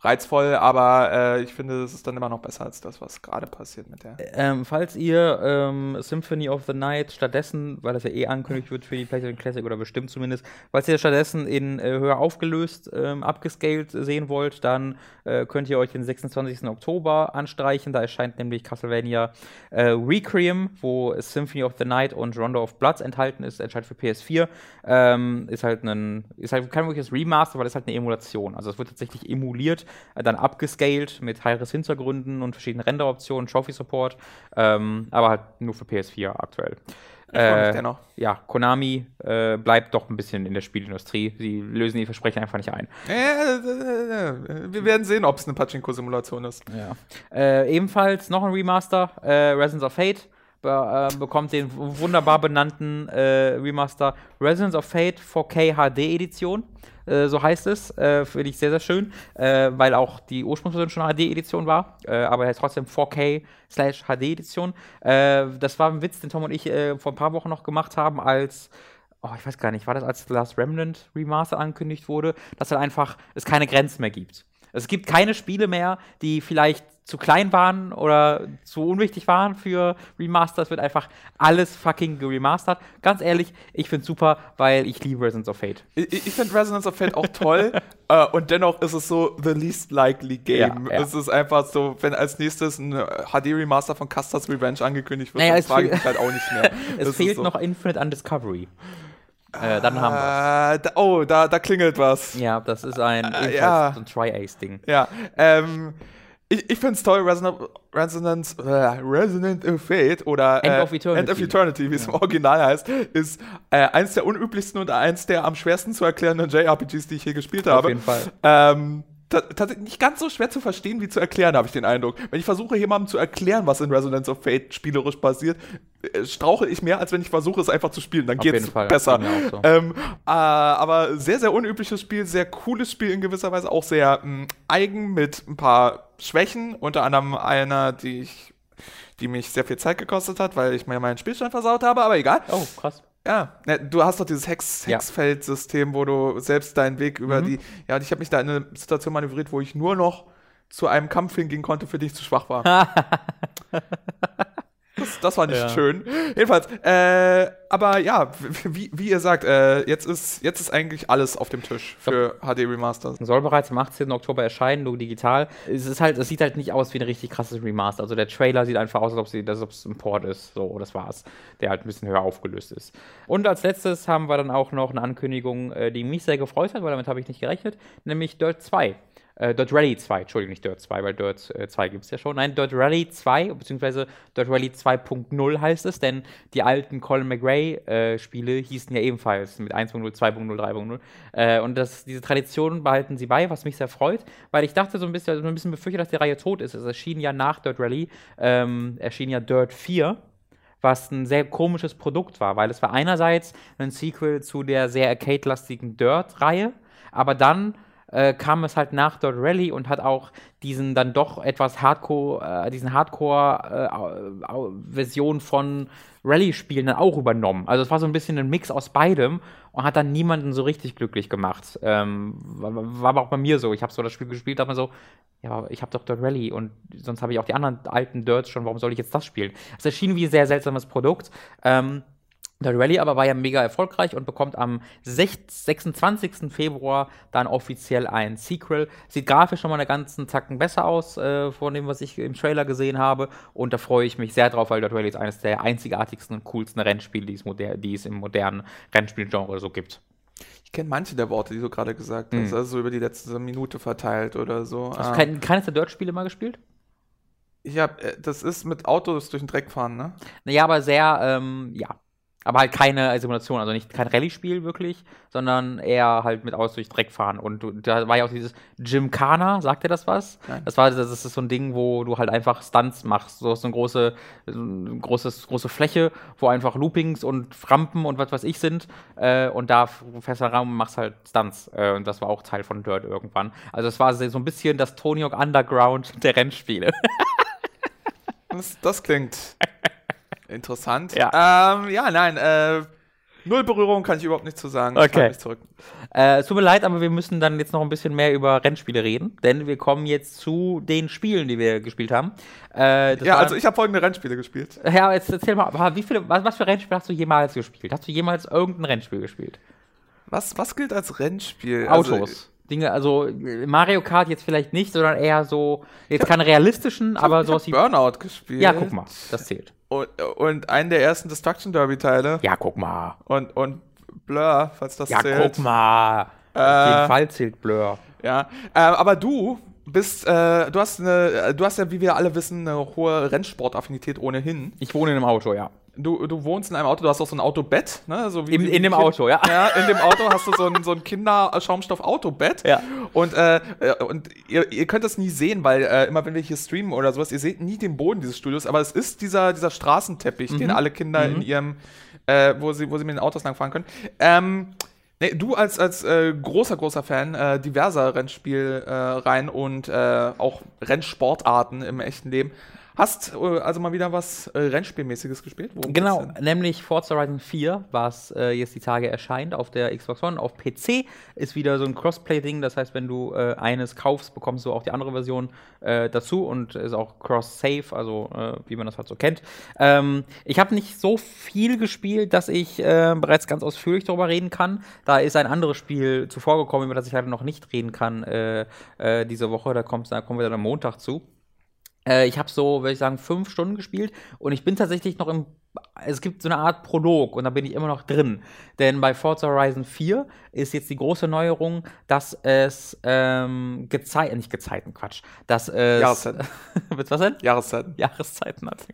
reizvoll, aber äh, ich finde, es ist dann immer noch besser als das, was gerade passiert mit der. Ähm, falls ihr ähm, Symphony of the Night stattdessen, weil das ja eh angekündigt wird für die PlayStation Classic oder bestimmt zumindest, falls ihr stattdessen in äh, höher aufgelöst, ähm, abgescaled sehen wollt, dann äh, könnt ihr euch den 26. Oktober anstreichen. Da erscheint nämlich Castlevania äh, Requiem, wo Symphony of the Night und Rondo of Bloods enthalten ist, erscheint für PS4. Ähm, ist halt ein, ist halt kein wirkliches Remaster, weil es halt eine Emulation. Also es wird tatsächlich emuliert dann abgescaled mit High-Res-Hintergründen und verschiedenen Renderoptionen, Trophy-Support, ähm, aber halt nur für PS4 aktuell. Äh, ja, Konami äh, bleibt doch ein bisschen in der Spielindustrie. Sie lösen die Versprechen einfach nicht ein. Äh, wir werden sehen, ob es eine Pachinko-Simulation ist. Ja. Äh, ebenfalls noch ein Remaster, äh, Residence of Fate. Be bekommt den wunderbar benannten Remaster Residence of Fate 4K HD Edition. Äh, so heißt es. Äh, Finde ich sehr, sehr schön, äh, weil auch die Ursprungsversion schon HD-Edition war, äh, aber er trotzdem 4K slash HD-Edition. Äh, das war ein Witz, den Tom und ich äh, vor ein paar Wochen noch gemacht haben, als oh, ich weiß gar nicht, war das als Last Remnant Remaster angekündigt wurde, dass halt einfach es keine Grenzen mehr gibt. Es gibt keine Spiele mehr, die vielleicht zu klein waren oder zu unwichtig waren für Remaster. Es wird einfach alles fucking geremastert. Ganz ehrlich, ich finde es super, weil ich liebe Resonance of Fate. Ich, ich finde Resonance of Fate auch toll uh, [laughs] und dennoch ist es so the least likely game. Ja, ja. Es ist einfach so, wenn als nächstes ein HD-Remaster von Custer's Revenge angekündigt wird, naja, dann frage ich mich halt auch nicht [laughs] mehr. es das fehlt so. noch Infinite Undiscovery. Äh, dann haben wir äh, da, Oh, da, da klingelt was. Ja, das ist ein, äh, ja. so ein Tri-Ace-Ding. Ja, ähm, ich, ich finde es toll, Resonance, Resonance, äh, Resonant Fate oder End of Eternity, End of Eternity wie es ja. im Original heißt, ist äh, eins der unüblichsten und eins der am schwersten zu erklärenden JRPGs, die ich hier gespielt habe. Auf jeden Fall. Ähm, tatsächlich nicht ganz so schwer zu verstehen wie zu erklären, habe ich den Eindruck. Wenn ich versuche, jemandem zu erklären, was in Resonance of Fate spielerisch passiert, äh, strauche ich mehr, als wenn ich versuche, es einfach zu spielen. Dann geht es besser. So. Ähm, äh, aber sehr, sehr unübliches Spiel, sehr cooles Spiel in gewisser Weise, auch sehr mh, eigen mit ein paar Schwächen, unter anderem einer, die ich die mich sehr viel Zeit gekostet hat, weil ich mir meinen Spielstand versaut habe, aber egal. Oh, krass. Ja, ne, du hast doch dieses Hex, Hexfeldsystem, wo du selbst deinen Weg über mhm. die. Ja, und ich habe mich da in eine Situation manövriert, wo ich nur noch zu einem Kampf hingehen konnte, für dich zu schwach war. [laughs] Das, das war nicht ja. schön. Jedenfalls, äh, aber ja, wie, wie ihr sagt, äh, jetzt, ist, jetzt ist eigentlich alles auf dem Tisch für HD Remasters. Soll bereits am 18. Oktober erscheinen, nur digital. Es ist halt, es sieht halt nicht aus wie ein richtig krasses Remaster. Also der Trailer sieht einfach aus, als ob, es ein Port ist. So, das war's. Der halt ein bisschen höher aufgelöst ist. Und als letztes haben wir dann auch noch eine Ankündigung, äh, die mich sehr gefreut hat, weil damit habe ich nicht gerechnet, nämlich Dirt 2. Äh, Dirt Rally 2, Entschuldigung, nicht Dirt 2, weil Dirt äh, 2 gibt es ja schon. Nein, Dirt Rally 2, beziehungsweise Dirt Rally 2.0 heißt es, denn die alten Colin McRae-Spiele äh, hießen ja ebenfalls mit 1.0, 2.0, 3.0. Äh, und das, diese Tradition behalten sie bei, was mich sehr freut, weil ich dachte so ein bisschen, also ein bisschen befürchtet, dass die Reihe tot ist. Es erschien ja nach Dirt Rally, ähm, erschien ja Dirt 4 was ein sehr komisches Produkt war, weil es war einerseits ein Sequel zu der sehr arcade-lastigen Dirt-Reihe, aber dann äh, kam es halt nach Dot Rally und hat auch diesen dann doch etwas Hardcore, äh, diesen Hardcore-Version äh, von Rally-Spielen dann auch übernommen. Also es war so ein bisschen ein Mix aus beidem und hat dann niemanden so richtig glücklich gemacht. Ähm, war, war, aber auch bei mir so. Ich habe so das Spiel gespielt, dachte mir so, ja, ich habe doch Dirt Rally und sonst habe ich auch die anderen alten Dirts schon, warum soll ich jetzt das spielen? Es erschien wie ein sehr seltsames Produkt. Ähm, der Rallye aber war ja mega erfolgreich und bekommt am 26. Februar dann offiziell ein Sequel. Sieht grafisch schon mal einen ganzen Zacken besser aus äh, von dem, was ich im Trailer gesehen habe. Und da freue ich mich sehr drauf, weil Dirt Rally ist eines der einzigartigsten und coolsten Rennspiele, die es, die es im modernen Rennspielgenre so gibt. Ich kenne manche der Worte, die du gerade gesagt hast, mhm. also so über die letzte Minute verteilt oder so. Hast du kein, keines der Dirt-Spiele mal gespielt? Ich hab, äh, das ist mit Autos durch den Dreck fahren, ne? Naja, aber sehr, ähm, ja, aber halt keine Simulation, also nicht kein Rallye-Spiel wirklich, sondern eher halt mit Autos durch Dreck fahren. Und du, da war ja auch dieses Gymkhana, sagt dir das was? Nein. Das war das ist so ein Ding, wo du halt einfach Stunts machst. So, so eine große, so eine großes, große Fläche, wo einfach Loopings und Rampen und was weiß ich sind. Äh, und da fester Raum machst halt Stunts. Äh, und das war auch Teil von Dirt irgendwann. Also es war so ein bisschen das Tony Hawk Underground der Rennspiele. das, das klingt Interessant. Ja, ähm, ja nein, äh, null Berührung kann ich überhaupt nicht zu sagen. Okay. zurück. Äh, es tut mir leid, aber wir müssen dann jetzt noch ein bisschen mehr über Rennspiele reden, denn wir kommen jetzt zu den Spielen, die wir gespielt haben. Äh, ja, also ich habe folgende Rennspiele gespielt. Ja, jetzt erzähl mal, wie viele, was, was für Rennspiele hast du jemals gespielt? Hast du jemals irgendein Rennspiel gespielt? Was, was gilt als Rennspiel? Autos. Also, Dinge, also Mario Kart jetzt vielleicht nicht, sondern eher so, jetzt keine realistischen, ich aber sowas wie. Burnout gespielt. Ja, guck mal, das zählt. Und, und einen der ersten Destruction Derby-Teile. Ja, guck mal. Und, und Blur, falls das ja, zählt. Ja, guck mal. Äh, Auf jeden Fall zählt Blur. Ja, äh, aber du bist, äh, du hast eine, du hast ja, wie wir alle wissen, eine hohe Rennsportaffinität ohnehin. Ich wohne in einem Auto, ja du, du wohnst in einem Auto, du hast auch so ein Autobett, ne? So wie, in, in dem kind, Auto, ja. Ja, in dem Auto hast du so ein, so ein Kinder-Schaumstoff-Autobett. Ja. Und, äh, und ihr, ihr könnt das nie sehen, weil äh, immer wenn wir hier streamen oder sowas, ihr seht nie den Boden dieses Studios, aber es ist dieser, dieser Straßenteppich, mhm. den alle Kinder mhm. in ihrem, äh, wo sie, wo sie mit den Autos langfahren können. Ähm, Nee, du als, als äh, großer, großer Fan äh, diverser Rennspielreihen äh, und äh, auch Rennsportarten im echten Leben, Hast äh, also mal wieder was äh, Rennspielmäßiges gespielt? Worum genau, nämlich Forza Horizon 4, was äh, jetzt die Tage erscheint auf der Xbox One. Auf PC ist wieder so ein Crossplay-Ding. Das heißt, wenn du äh, eines kaufst, bekommst du auch die andere Version äh, dazu und ist auch Cross-Save, also äh, wie man das halt so kennt. Ähm, ich habe nicht so viel gespielt, dass ich bereits ganz ausführlich darüber reden kann. Da ist ein anderes Spiel zuvor gekommen, über das ich leider noch nicht reden kann diese Woche. Da, kommt, da kommen wir dann am Montag zu. Äh, ich habe so, würde ich sagen, fünf Stunden gespielt und ich bin tatsächlich noch im. Es gibt so eine Art Prolog und da bin ich immer noch drin. Denn bei Forza Horizon 4 ist jetzt die große Neuerung, dass es ähm, Gezeiten, nicht Gezeiten, Quatsch, dass es. Jahreszeiten. [laughs] was denn? Jahreszeiten. Jahreszeiten hat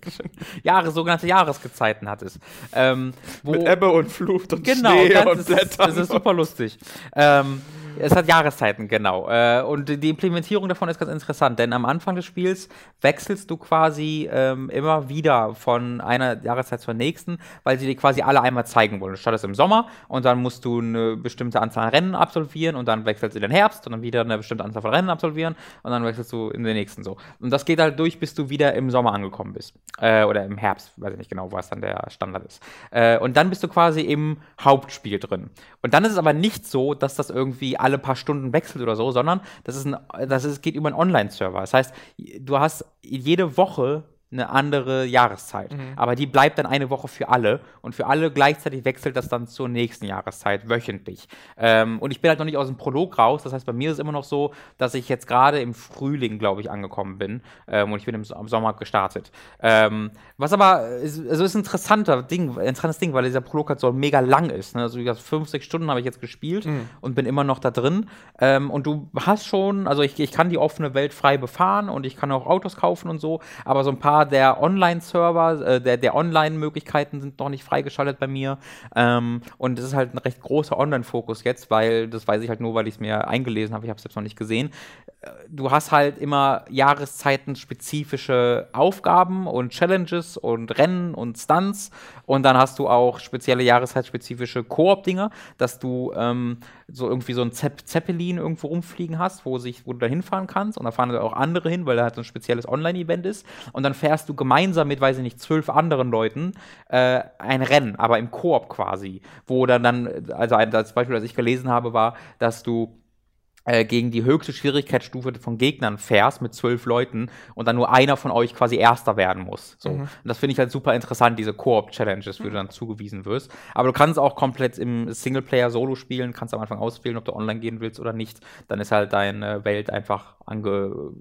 Jahre, sogenannte Jahresgezeiten hat es. Ähm, Mit Ebbe und Flut und genau, Schnee und Blättern. Das ist, das ist super lustig. Ähm, Es hat Jahreszeiten, genau. Äh, und die Implementierung davon ist ganz interessant, denn am Anfang des Spiels wechselst du quasi ähm, immer wieder von einer Jahreszeit zur nächsten, weil sie dir quasi alle einmal zeigen wollen. Du startest im Sommer und dann musst du eine bestimmte Anzahl an Rennen absolvieren und dann wechselst du in den Herbst und dann wieder eine bestimmte Anzahl von Rennen absolvieren und dann wechselst du in den nächsten so. Und das geht halt durch, bis du wieder im Sommer angekommen bist. Äh, oder im Herbst, weiß ich nicht genau, was dann der Standard ist. Äh, und dann bist du quasi im Hauptspiel drin. Und dann ist es aber nicht so, dass das irgendwie alle paar Stunden wechselt oder so, sondern das, ist ein, das ist, geht über einen Online-Server. Das heißt, du hast jede Woche eine andere Jahreszeit. Mhm. Aber die bleibt dann eine Woche für alle und für alle gleichzeitig wechselt das dann zur nächsten Jahreszeit wöchentlich. Ähm, und ich bin halt noch nicht aus dem Prolog raus. Das heißt, bei mir ist es immer noch so, dass ich jetzt gerade im Frühling, glaube ich, angekommen bin ähm, und ich bin im, im Sommer gestartet. Ähm, was aber ist, also ist ein interessanter Ding, interessantes Ding, weil dieser Prolog halt so mega lang ist. Ne? Also fünf, sechs Stunden habe ich jetzt gespielt mhm. und bin immer noch da drin. Ähm, und du hast schon, also ich, ich kann die offene Welt frei befahren und ich kann auch Autos kaufen und so, aber so ein paar der Online-Server, äh, der, der Online-Möglichkeiten sind noch nicht freigeschaltet bei mir. Ähm, und es ist halt ein recht großer Online-Fokus jetzt, weil, das weiß ich halt nur, weil ich es mir eingelesen habe, ich habe es jetzt noch nicht gesehen. Äh, du hast halt immer jahreszeitenspezifische Aufgaben und Challenges und Rennen und Stunts und dann hast du auch spezielle jahreszeitspezifische Koop-Dinger, dass du ähm, so irgendwie so ein Zepp Zeppelin irgendwo rumfliegen hast, wo, sich, wo du da hinfahren kannst und da fahren da auch andere hin, weil da halt so ein spezielles Online-Event ist und dann fährst du gemeinsam mit, weiß ich nicht, zwölf anderen Leuten äh, ein Rennen, aber im Koop quasi, wo dann dann, also das Beispiel, das ich gelesen habe, war, dass du gegen die höchste Schwierigkeitsstufe von Gegnern fährst mit zwölf Leuten und dann nur einer von euch quasi Erster werden muss. So. Mhm. Und das finde ich halt super interessant, diese Koop-Challenges, wo du dann zugewiesen wirst. Aber du kannst auch komplett im Singleplayer Solo spielen, kannst am Anfang auswählen, ob du online gehen willst oder nicht. Dann ist halt deine Welt einfach ange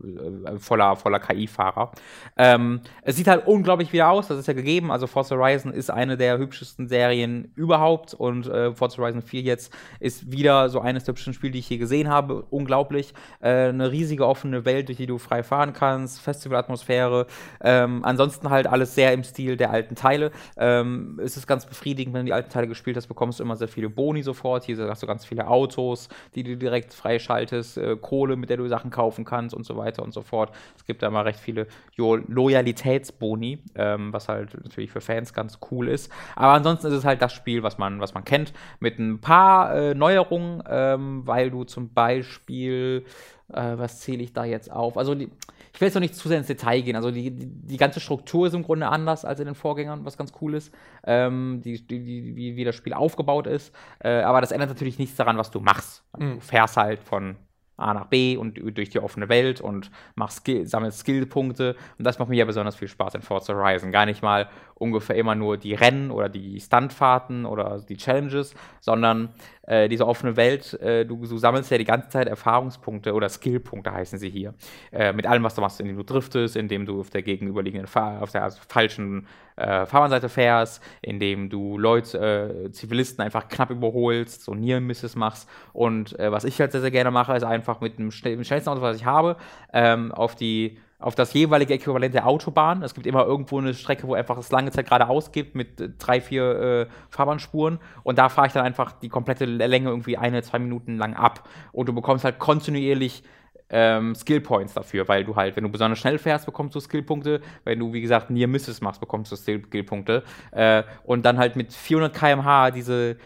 äh, voller, voller KI-Fahrer. Ähm, es sieht halt unglaublich wieder aus, das ist ja gegeben. Also Forza Horizon ist eine der hübschesten Serien überhaupt und äh, Forza Horizon 4 jetzt ist wieder so eines der hübschesten Spiele, die ich hier gesehen habe unglaublich. Äh, eine riesige offene Welt, durch die du frei fahren kannst, Festivalatmosphäre. Ähm, ansonsten halt alles sehr im Stil der alten Teile. Ähm, es ist ganz befriedigend, wenn du die alten Teile gespielt hast, bekommst du immer sehr viele Boni sofort. Hier hast du ganz viele Autos, die du direkt freischaltest, äh, Kohle, mit der du Sachen kaufen kannst und so weiter und so fort. Es gibt da mal recht viele jo Loyalitätsboni, ähm, was halt natürlich für Fans ganz cool ist. Aber ansonsten ist es halt das Spiel, was man, was man kennt, mit ein paar äh, Neuerungen, ähm, weil du zum Beispiel Beispiel, äh, was zähle ich da jetzt auf? Also die, ich will jetzt noch nicht zu sehr ins Detail gehen. Also die, die, die, ganze Struktur ist im Grunde anders als in den Vorgängern, was ganz cool ist. Ähm, die, die, wie, wie das Spiel aufgebaut ist. Äh, aber das ändert natürlich nichts daran, was du machst. Mhm. Du fährst halt von A nach B und durch die offene Welt und machst Skill, sammelst Skillpunkte. Und das macht mir ja besonders viel Spaß in Forza Horizon. Gar nicht mal ungefähr immer nur die Rennen oder die Stuntfahrten oder die Challenges, sondern äh, diese offene Welt, äh, du, du, sammelst ja die ganze Zeit Erfahrungspunkte oder Skillpunkte heißen sie hier. Äh, mit allem, was du machst, indem du driftest, indem du auf der gegenüberliegenden, Fahr auf der falschen äh, Fahrbahnseite fährst, indem du Leute, äh, Zivilisten einfach knapp überholst, so Near Misses machst. Und äh, was ich halt sehr, sehr gerne mache, ist einfach mit dem, dem schnellsten Auto, was ich habe, ähm, auf die auf das jeweilige Äquivalent der Autobahn. Es gibt immer irgendwo eine Strecke, wo einfach es lange Zeit geradeaus gibt mit äh, drei, vier äh, Fahrbahnspuren. Und da fahre ich dann einfach die komplette Länge irgendwie eine, zwei Minuten lang ab. Und du bekommst halt kontinuierlich ähm, Skill Points dafür, weil du halt, wenn du besonders schnell fährst, bekommst du Skillpunkte. Wenn du, wie gesagt, Near Misses machst, bekommst du Skillpunkte. Äh, und dann halt mit 400 km/h diese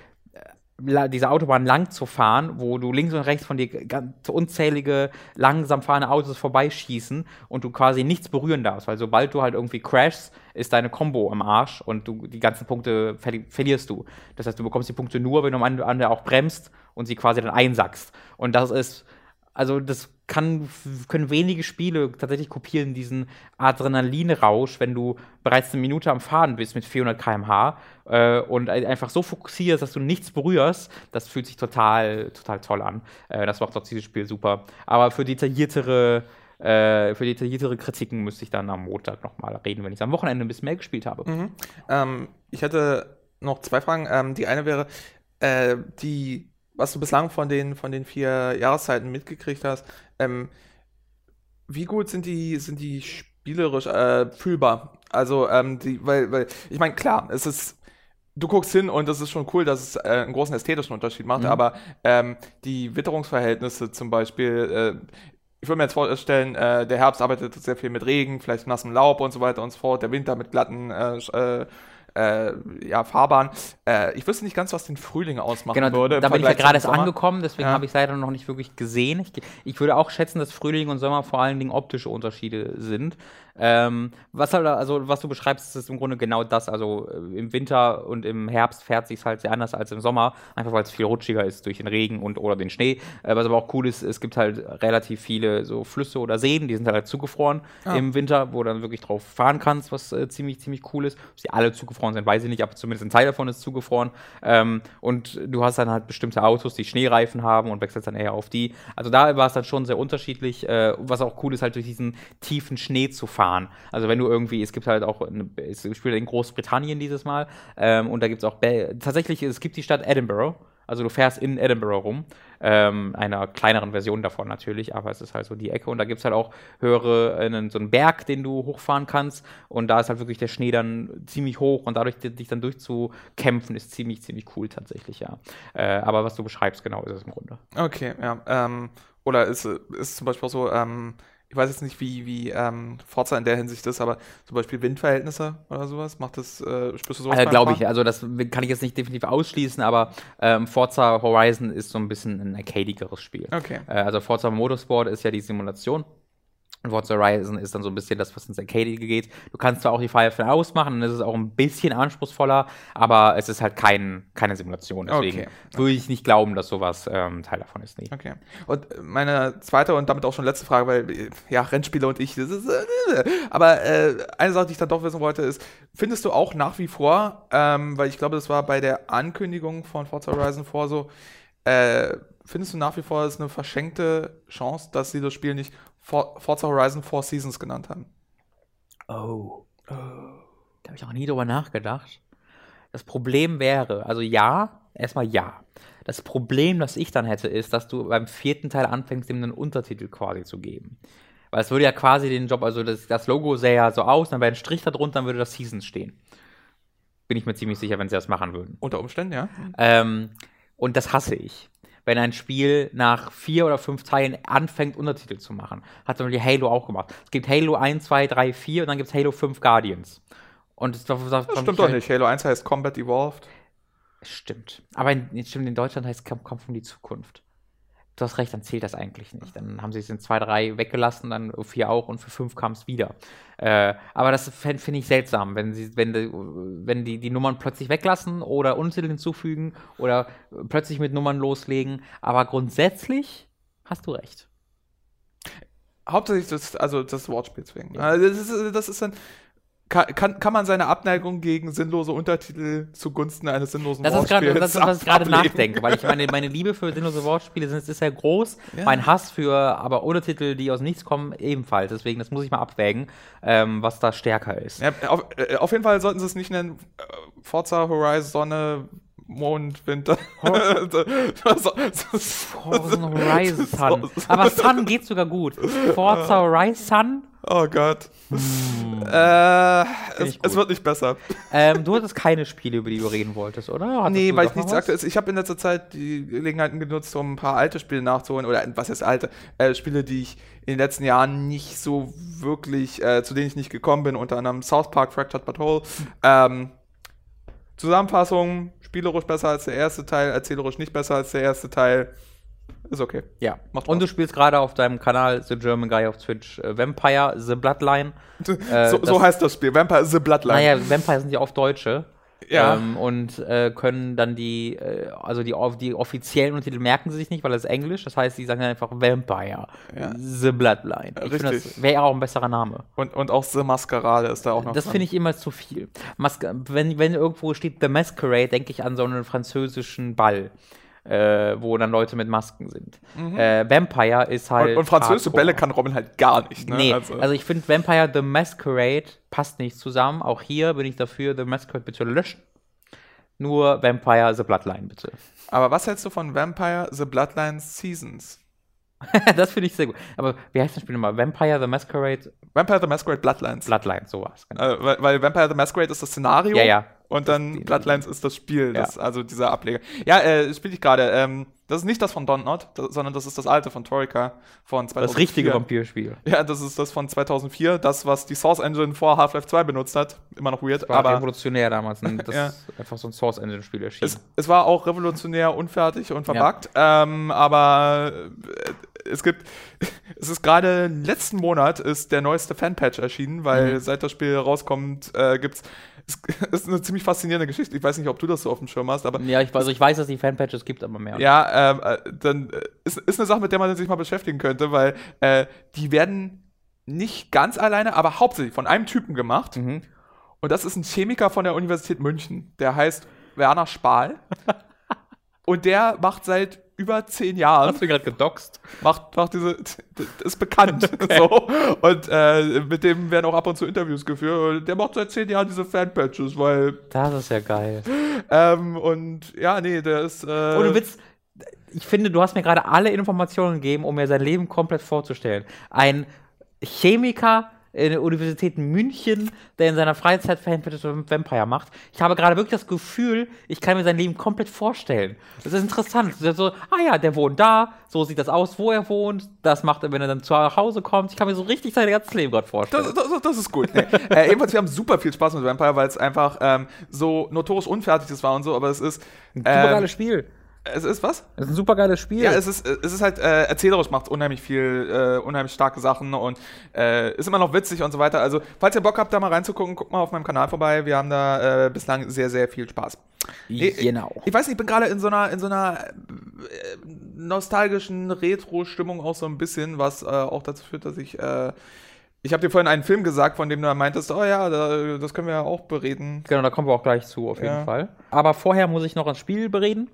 diese Autobahn lang zu fahren, wo du links und rechts von dir ganz unzählige langsam fahrende Autos vorbeischießen und du quasi nichts berühren darfst, weil sobald du halt irgendwie crashst, ist deine Combo am Arsch und du die ganzen Punkte ver verlierst du. Das heißt, du bekommst die Punkte nur, wenn du am Ende auch bremst und sie quasi dann einsackst. Und das ist also das kann, können wenige Spiele tatsächlich kopieren, diesen Adrenalinrausch, wenn du bereits eine Minute am Fahren bist mit 400 km/h äh, und einfach so fokussierst, dass du nichts berührst. Das fühlt sich total, total toll an. Äh, das macht doch dieses Spiel super. Aber für detailliertere äh, für detailliertere Kritiken müsste ich dann am Montag nochmal reden, wenn ich am Wochenende ein bisschen mehr gespielt habe. Mhm. Ähm, ich hätte noch zwei Fragen. Ähm, die eine wäre, äh, die was du bislang von den, von den vier Jahreszeiten mitgekriegt hast, ähm, wie gut sind die, sind die spielerisch äh, fühlbar? Also, ähm, die, weil, weil, ich meine, klar, es ist du guckst hin und es ist schon cool, dass es äh, einen großen ästhetischen Unterschied macht, Mhm. aber ähm, die Witterungsverhältnisse zum Beispiel, äh, ich würde mir jetzt vorstellen, äh, der Herbst arbeitet sehr viel mit Regen, vielleicht nassem Laub und so weiter und so fort, der Winter mit glatten äh, sch- äh, ja, Fahrbahn. Äh, ich wüsste nicht ganz, was den Frühling ausmachen Genau, würde. da bin ich ja gerade erst angekommen, deswegen Ja. habe ich es leider noch nicht wirklich gesehen. Ich, ich würde auch schätzen, dass Frühling und Sommer vor allen Dingen optische Unterschiede sind. Ähm, was halt, also was du beschreibst, ist im Grunde genau das. Also äh, im Winter und im Herbst fährt sich halt sehr anders als im Sommer, einfach weil es viel rutschiger ist durch den Regen und oder den Schnee. Äh, was aber auch cool ist, es gibt halt relativ viele so Flüsse oder Seen, die sind halt zugefroren Ah. im Winter, wo du dann wirklich drauf fahren kannst, was äh, ziemlich, ziemlich cool ist. Ob sie alle zugefroren sind, weiß ich nicht, aber zumindest ein Teil davon ist zugefroren. Ähm, und du hast dann halt bestimmte Autos, die Schneereifen haben und wechselst dann eher auf die. Also da war es dann schon sehr unterschiedlich. Äh, was auch cool ist, halt durch diesen tiefen Schnee zu fahren. Also wenn du irgendwie, es gibt halt auch, es spielt in Großbritannien dieses Mal ähm, und da gibt es auch, Be tatsächlich, es gibt die Stadt Edinburgh. Also du fährst in Edinburgh rum, ähm, einer kleineren Version davon natürlich, aber es ist halt so die Ecke und da gibt es halt auch höhere, äh, so einen Berg, den du hochfahren kannst und da ist halt wirklich der Schnee dann ziemlich hoch und dadurch di- dich dann durchzukämpfen ist ziemlich, ziemlich cool tatsächlich, ja. Äh, aber was du beschreibst, genau ist es im Grunde. Okay, ja. Ähm, oder ist, ist zum Beispiel auch so, ähm, ich weiß jetzt nicht, wie, wie ähm, Forza in der Hinsicht ist, aber zum Beispiel Windverhältnisse oder sowas, macht das, äh, spürst du sowas Also, beim glaube ich, also das kann ich jetzt nicht definitiv ausschließen, aber ähm, Forza Horizon ist so ein bisschen ein arcadigeres Spiel. Okay. Äh, also Forza Motorsport ist ja die Simulation. Und Forza Horizon ist dann so ein bisschen das, was ins Arcadige geht. Du kannst zwar auch die Firefly ausmachen, dann ist es auch ein bisschen anspruchsvoller, aber es ist halt kein, keine Simulation. Deswegen Okay. würde ich nicht glauben, dass sowas ähm, Teil davon ist. Nee. Okay. Und meine zweite und damit auch schon letzte Frage, weil, ja, Rennspieler und ich, das ist, äh, aber äh, eine Sache, die ich dann doch wissen wollte, ist, findest du auch nach wie vor, ähm, weil ich glaube, das war bei der Ankündigung von Forza Horizon 4 so, äh, findest du nach wie vor, es ist eine verschenkte Chance, dass sie das Spiel nicht For Forza Horizon 4 Seasons genannt haben? Oh. Da habe ich auch nie drüber nachgedacht. Das Problem wäre, also ja, erstmal ja. Das Problem, das ich dann hätte, ist, dass du beim vierten Teil anfängst, ihm einen Untertitel quasi zu geben. Weil es würde ja quasi den Job, also das, das Logo sähe ja so aus, dann wäre ein Strich da drunter, dann würde das Seasons stehen. Bin ich mir ziemlich sicher, wenn sie das machen würden. Unter Umständen, ja. Ähm, und das hasse ich. Wenn ein Spiel nach vier oder fünf Teilen anfängt, Untertitel zu machen. Hat zum Beispiel Halo auch gemacht. Es gibt Halo 1, 2, 3, 4 und dann gibt es Halo 5 Guardians. Und das, das, das, stimmt doch nicht. Halo 1 heißt Combat Evolved. Stimmt. Aber in, stimmt, in Deutschland heißt Kampf um die Zukunft. Du hast recht, dann zählt das eigentlich nicht. Dann haben sie es in 2, 3 weggelassen, dann 4 auch und für 5 kam es wieder. Äh, aber das finde find ich seltsam, wenn sie, wenn die, wenn die, die Nummern plötzlich weglassen oder Untertitel hinzufügen oder plötzlich mit Nummern loslegen. Aber grundsätzlich hast du recht. Hauptsächlich das, also das Wortspiels wegen. Also das, ist, das ist dann. Kann, kann, kann man seine Abneigung gegen sinnlose Untertitel zugunsten eines sinnlosen Das ist gerade Wortspiels das, ist, was ich gerade nachdenke, weil ich meine, meine Liebe für sinnlose Wortspiele sind, ist sehr groß. Ja. Mein Hass für aber Untertitel, die aus nichts kommen, ebenfalls. Deswegen, das muss ich mal abwägen, ähm, was da stärker ist. Ja, auf, äh, auf jeden Fall sollten sie es nicht nennen äh, Forza Horizon Sonne Mond Winter. [laughs] Horizon Sun. Aber Sun geht sogar gut. Forza Horizon. Oh Gott. Hm. Äh, es, es wird nicht besser. Ähm, du hattest keine Spiele, über die du reden wolltest, oder? Hattest Nee, weil ich nichts aktuelles. Ich habe in letzter Zeit die Gelegenheiten genutzt, um ein paar alte Spiele nachzuholen. Oder was heißt alte? Äh, Spiele, die ich in den letzten Jahren nicht so wirklich, äh, zu denen ich nicht gekommen bin. Unter anderem South Park Fractured Patrol. Ähm, Zusammenfassung: spielerisch besser als der erste Teil, erzählerisch nicht besser als der erste Teil. Ist okay. Ja. Macht Und du spielst gerade auf deinem Kanal The German Guy auf Twitch äh, Vampire The Bloodline. [laughs] Äh, so, so heißt das Spiel. Vampire the Bloodline. Naja, Vampire sind ja oft Deutsche. Ja. Ähm, und äh, können dann die, äh, also die, die offiziellen Untertitel merken sie sich nicht, weil das ist Englisch. Das heißt, sie sagen dann einfach Vampire. Ja. The Bloodline. Ich Richtig. das wäre auch ein besserer Name. Und, und auch The Maskerade ist da auch noch. Das finde ich immer zu viel. Mas wenn, wenn irgendwo steht The Masquerade, denke ich an so einen französischen Ball, äh, wo dann Leute mit Masken sind. Äh, Vampire ist halt. Mhm. Und, und französische. Bälle kann Robin halt gar nicht. Ne? Nee, also, ich finde Vampire The Masquerade passt nicht zusammen. Auch hier bin ich dafür, The Masquerade bitte löschen. Nur Vampire The Bloodline bitte. aber was hältst du von Vampire The Bloodline Seasons? [laughs] das finde ich sehr gut. Aber wie heißt das Spiel nochmal? Vampire The Masquerade Vampire the Masquerade Bloodlines. Bloodline, sowas. Genau. Äh, weil, weil Vampire the Masquerade ist das Szenario Ja, ja. Und dann Bloodlines ist das Spiel, das, also dieser Ableger. Ja, äh, spiele ich gerade. Ähm, das ist nicht das von Not, das, sondern das ist das alte von Torika von 2004. Das richtige Vampirspiel. Ja, das ist das von 2004, das, was die Source Engine vor Half-Life 2 benutzt hat. Immer noch weird, das war aber. revolutionär damals. Ne? [laughs] Das ja. einfach so ein Source Engine-Spiel erschienen. Es, es, war auch revolutionär, unfertig und verbuggt, ja. ähm, aber äh, es gibt, [laughs] es ist gerade letzten Monat ist der neueste Fanpatch erschienen, weil mhm. seit das Spiel rauskommt, äh, gibt's [laughs] es ist eine ziemlich faszinierende Geschichte. Ich weiß nicht, ob du das so auf dem Schirm hast, aber. Ja, ich, also ich weiß, dass die Fanpatches gibt, aber mehr. Ja, ähm, äh, dann äh, ist, ist eine Sache, mit der man sich mal beschäftigen könnte, weil äh, die werden nicht ganz alleine, aber hauptsächlich von einem Typen gemacht. Mhm. Und das ist ein Chemiker von der Universität München. Der heißt Werner Spahl. [laughs] Und der macht seit über zehn Jahren. Hast du gerade gedoxt? Macht, macht diese, ist bekannt. [laughs] Okay. So. Und äh, mit dem werden auch ab und zu Interviews geführt. Der macht seit zehn Jahren diese Fanpatches, weil. Das ist ja geil. Ähm, und ja, nee, der ist. Äh, oh, du willst. Ich finde, du hast mir gerade alle Informationen gegeben, um mir sein Leben komplett vorzustellen. Ein Chemiker, in der Universität München, der in seiner Freizeit Fantasy Vampire macht. Ich habe gerade wirklich das Gefühl, ich kann mir sein Leben komplett vorstellen. Das ist interessant. Das ist so, ah ja, der wohnt da, so sieht das aus, wo er wohnt. Das macht er, wenn er dann zu Hause kommt. Ich kann mir so richtig sein ganzes Leben gerade vorstellen. Das, das, das ist gut. Nee. [laughs] äh, ebenfalls, wir haben super viel Spaß mit Vampire, weil es einfach ähm, so notorisch unfertig ist war und so, aber es ist. Ein super ähm, geiles Spiel. Es ist was? Es ist ein super geiles Spiel. Ja, es ist, es ist halt äh, erzählerisch, macht unheimlich viel, äh, unheimlich starke Sachen und äh, ist immer noch witzig und so weiter. Also, falls ihr Bock habt, da mal reinzugucken, guckt mal auf meinem Kanal vorbei. Wir haben da äh, bislang sehr, sehr viel Spaß. Genau. Ich, ich weiß nicht, ich bin gerade in so einer, in so einer äh, nostalgischen Retro-Stimmung auch so ein bisschen, was äh, auch dazu führt, dass ich ich habe dir vorhin einen Film gesagt, von dem du meintest, oh ja, da, das können wir ja auch bereden. Genau, da kommen wir auch gleich zu, auf jeden ja. Fall. Aber vorher muss ich noch ein Spiel bereden.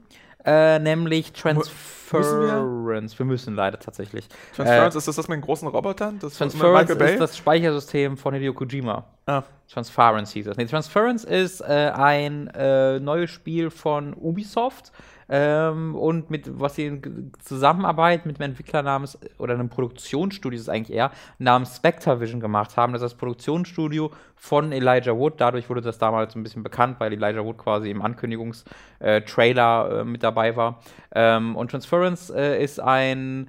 Äh, nämlich Transference. Wir? wir? müssen leider tatsächlich. Transference, äh, ist das das mit den großen Robotern? Das Transference ist das Speichersystem von Hideo Kojima. Ah. Transference hieß es. Nee, Transference ist äh, ein äh, neues Spiel von Ubisoft ähm, und mit was sie in Zusammenarbeit mit einem Entwickler namens oder einem Produktionsstudio ist eigentlich eher namens Spectravision gemacht haben. Das ist das Produktionsstudio von Elijah Wood. Dadurch wurde das damals ein bisschen bekannt, weil Elijah Wood quasi im Ankündigungstrailer äh, äh, mit dabei war. Ähm, und Transference äh, ist ein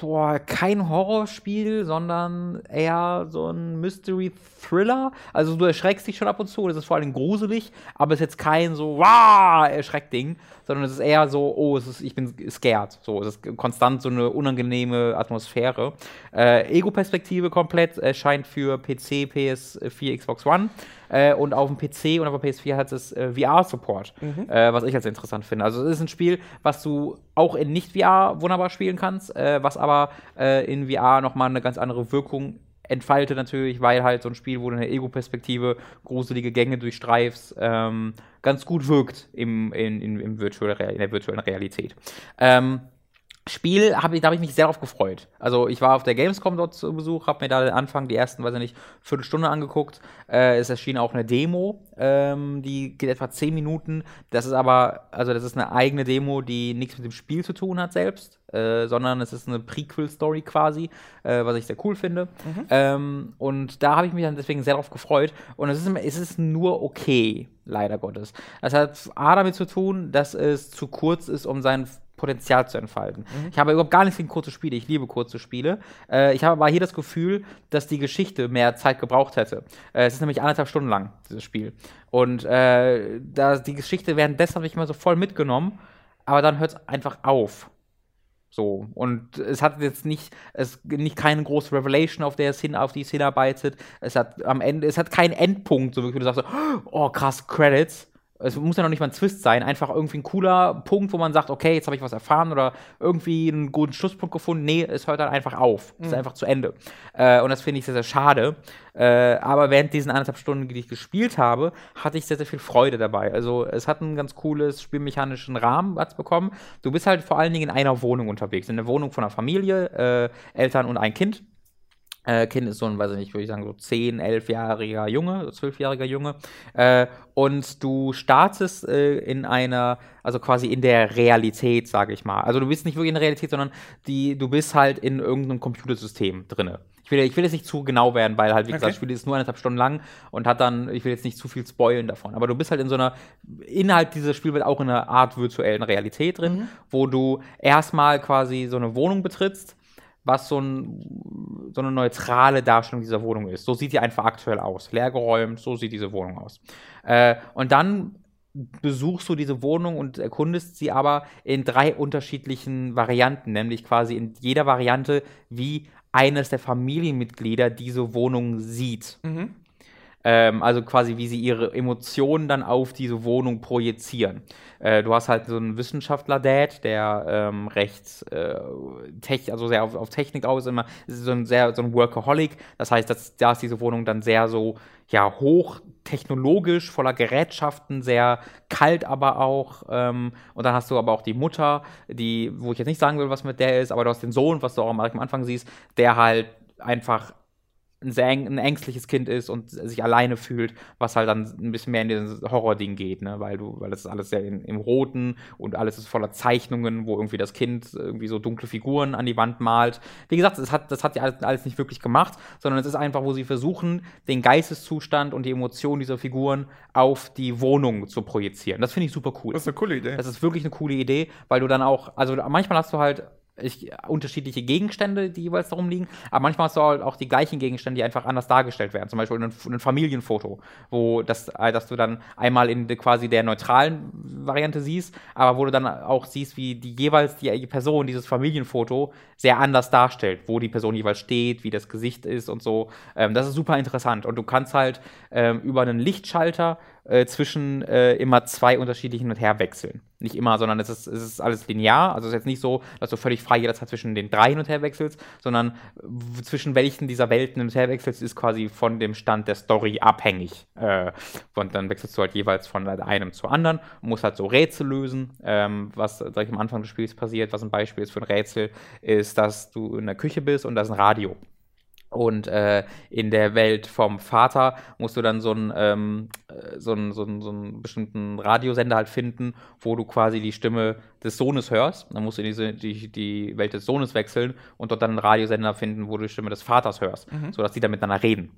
boah, kein Horrorspiel, sondern eher so ein Mystery-Thriller. Also du erschreckst dich schon ab und zu, das ist vor allem gruselig, aber es ist jetzt kein so wow, Erschreck-Ding, sondern es ist eher so, oh, es ist, ich bin scared. So, es ist konstant so eine unangenehme Atmosphäre. Äh, Ego-Perspektive komplett, erscheint für PC, PS4, Xbox One. Äh, und auf dem PC und auf der PS4 hat es äh, VR-Support, mhm. äh, was ich als interessant finde. Also es ist ein Spiel, was du auch in Nicht-VR wunderbar spielen kannst, äh, was aber äh, in VR nochmal eine ganz andere Wirkung entfaltet natürlich, weil halt so ein Spiel, wo du eine Ego-Perspektive gruselige Gänge durchstreifst, ähm, ganz gut wirkt im, in, in, im Virtual, in der virtuellen Realität. Ähm, Spiel, hab ich, da habe ich mich sehr drauf gefreut. Also ich war auf der Gamescom dort zu Besuch, habe mir da den Anfang, die ersten, weiß ich nicht, Viertelstunde angeguckt. Äh, es erschien auch eine Demo, ähm, die geht etwa zehn Minuten. Das ist aber, also das ist eine eigene Demo, die nichts mit dem Spiel zu tun hat selbst, äh, sondern es ist eine Prequel-Story quasi, äh, was ich sehr cool finde. Mhm. Ähm, und da habe ich mich dann deswegen sehr drauf gefreut. Und es ist, es ist nur okay, leider Gottes. Das hat A damit zu tun, dass es zu kurz ist, um seinen Potenzial zu entfalten. Mhm. Ich habe überhaupt gar nichts gegen kurze Spiele. Ich liebe kurze Spiele. Äh, ich habe aber hier das Gefühl, dass die Geschichte mehr Zeit gebraucht hätte. Äh, es ist nämlich anderthalb Stunden lang, dieses Spiel. Und äh, da, die Geschichte währenddessen habe ich immer so voll mitgenommen, aber dann hört es einfach auf. So, und es hat jetzt nicht, es nicht keine große Revelation, auf der es hin, auf die es hinarbeitet. Es hat am Ende, es hat keinen Endpunkt, so wirklich, du sagst so, oh krass, Credits, es muss ja noch nicht mal ein Twist sein, einfach irgendwie ein cooler Punkt, wo man sagt, okay, jetzt habe ich was erfahren oder irgendwie einen guten Schlusspunkt gefunden. Nee, es hört dann einfach auf. Es mhm. ist einfach zu Ende. Äh, und das finde ich sehr, sehr schade. Äh, aber während diesen anderthalb Stunden, die ich gespielt habe, hatte ich sehr, sehr viel Freude dabei. Also es hat ein ganz cooles spielmechanischen Rahmen hat's bekommen. Du bist halt vor allen Dingen in einer Wohnung unterwegs. In der Wohnung von einer Familie, äh, Eltern und ein Kind. Äh, kind ist so ein, weiß ich nicht, würde ich sagen, so 10, 11-jähriger Junge, 12-jähriger Junge. Äh, und du startest äh, in einer, also quasi in der Realität, sage ich mal. Also du bist nicht wirklich in der Realität, sondern die, du bist halt in irgendeinem Computersystem drinne. Ich will, ich will jetzt nicht zu genau werden, weil halt, wie Okay. gesagt, das Spiel ist nur eineinhalb Stunden lang und hat dann, ich will jetzt nicht zu viel spoilen davon. Aber du bist halt in so einer, innerhalb dieses Spielwelt auch in einer Art virtuellen Realität drin, Mhm. wo du erstmal quasi so eine Wohnung betrittst, was so, ein, so eine neutrale Darstellung dieser Wohnung ist. So sieht die einfach aktuell aus. Leergeräumt, so sieht diese Wohnung aus. Äh, und dann besuchst du diese Wohnung und erkundest sie aber in drei unterschiedlichen Varianten, nämlich quasi in jeder Variante, wie eines der Familienmitglieder diese Wohnung sieht. Mhm. Ähm, also quasi, wie sie ihre Emotionen dann auf diese Wohnung projizieren. Äh, du hast halt so einen Wissenschaftler-Dad, der ähm, recht, äh, tech, also sehr auf, auf Technik aus, immer ist so ein sehr so ein Workaholic. Das heißt, dass, da ist diese Wohnung dann sehr so ja hoch technologisch, voller Gerätschaften, sehr kalt aber auch. Ähm, und dann hast du aber auch die Mutter, die, wo ich jetzt nicht sagen will, was mit der ist, aber du hast den Sohn, was du auch am Anfang siehst, der halt einfach ein sehr eng, ein ängstliches Kind ist und sich alleine fühlt, was halt dann ein bisschen mehr in dieses Horror-Ding geht, ne? Weil du, weil das ist alles sehr in, im Roten und alles ist voller Zeichnungen, wo irgendwie das Kind irgendwie so dunkle Figuren an die Wand malt. Wie gesagt, das hat, das hat ja alles, alles nicht wirklich gemacht, sondern es ist einfach, wo sie versuchen, den Geisteszustand und die Emotionen dieser Figuren auf die Wohnung zu projizieren. Das finde ich super cool. Das ist eine coole Idee. Das ist wirklich eine coole Idee, weil du dann auch, also manchmal hast du halt ich, unterschiedliche Gegenstände, die jeweils darum liegen, aber manchmal hast du halt auch die gleichen Gegenstände, die einfach anders dargestellt werden. Zum Beispiel ein, ein Familienfoto, wo das, äh, dass du dann einmal in quasi der neutralen Variante siehst, aber wo du dann auch siehst, wie die jeweils die Person dieses Familienfoto sehr anders darstellt, wo die Person jeweils steht, wie das Gesicht ist und so. Ähm, das ist super interessant. Und du kannst halt ähm, über einen Lichtschalter äh, zwischen äh, immer zwei unterschiedlichen hin und her wechseln. Nicht immer, sondern es ist, es ist alles linear. Also es ist jetzt nicht so, dass du völlig frei jederzeit zwischen den drei hin und her wechselst, sondern zwischen welchen dieser Welten hin und her wechselst, ist quasi von dem Stand der Story abhängig. Äh, und dann wechselst du halt jeweils von einem zu anderen und musst halt so Rätsel lösen. Ähm, was gleich am Anfang des Spiels passiert, was ein Beispiel ist für ein Rätsel, ist, dass du in der Küche bist und da ist ein Radio. Und äh, in der Welt vom Vater musst du dann so einen, ähm, äh, so, einen, so, einen, so einen bestimmten Radiosender halt finden, wo du quasi die Stimme des Sohnes hörst. Dann musst du in diese, die, die Welt des Sohnes wechseln und dort dann einen Radiosender finden, wo du die Stimme des Vaters hörst, sodass die dann miteinander reden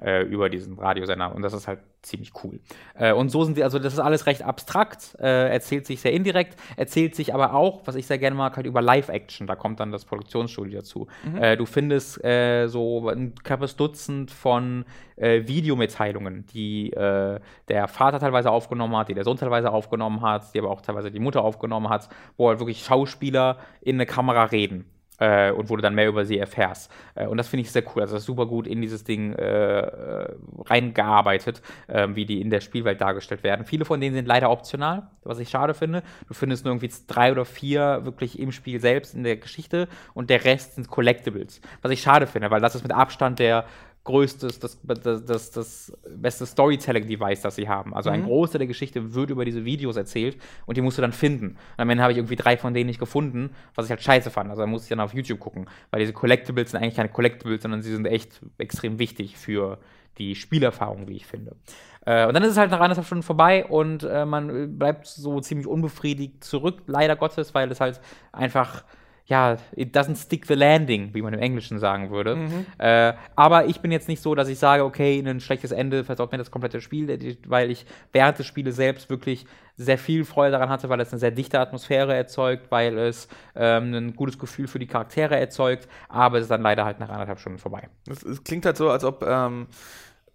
äh, über diesen Radiosender. Und das ist halt ziemlich cool. Äh, und so sind die, also das ist alles recht abstrakt, äh, erzählt sich sehr indirekt, erzählt sich aber auch, was ich sehr gerne mag, halt über Live-Action. Da kommt dann das Produktionsstudio dazu. Äh, du findest äh, so ein knappes Dutzend von äh, Videomitteilungen, die äh, der Vater teilweise aufgenommen hat, die der Sohn teilweise aufgenommen hat, die aber auch teilweise die Mutter aufgenommen hat, wo halt wirklich Schauspieler in eine Kamera reden äh, und wo du dann mehr über sie erfährst. Äh, und das finde ich sehr cool. Also das ist super gut in dieses Ding äh, äh, reingearbeitet, äh, wie die in der Spielwelt dargestellt werden. Viele von denen sind leider optional, was ich schade finde. Du findest nur irgendwie drei oder vier wirklich im Spiel selbst in der Geschichte und der Rest sind Collectibles. Was ich schade finde, weil das ist mit Abstand der größtes, das, das, das, das beste Storytelling-Device, das sie haben. Also ein Großteil der Geschichte wird über diese Videos erzählt und die musst du dann finden. Und am Ende habe ich irgendwie drei von denen nicht gefunden, was ich halt scheiße fand. Also da musste ich dann auf YouTube gucken, weil diese Collectibles sind eigentlich keine Collectibles, sondern sie sind echt extrem wichtig für die Spielerfahrung, wie ich finde. Äh, und dann ist es halt nach anderthalb Stunden vorbei und äh, man bleibt so ziemlich unbefriedigt zurück, leider Gottes, weil es halt einfach ja, it doesn't stick the landing, wie man im Englischen sagen würde. Äh, aber ich bin jetzt nicht so, dass ich sage, okay, ein schlechtes Ende versaut mir das komplette Spiel, weil ich während des Spieles selbst wirklich sehr viel Freude daran hatte, weil es eine sehr dichte Atmosphäre erzeugt, weil es ähm, ein gutes Gefühl für die Charaktere erzeugt, aber es ist dann leider halt nach anderthalb Stunden vorbei. Es, es klingt halt so, als ob, ähm,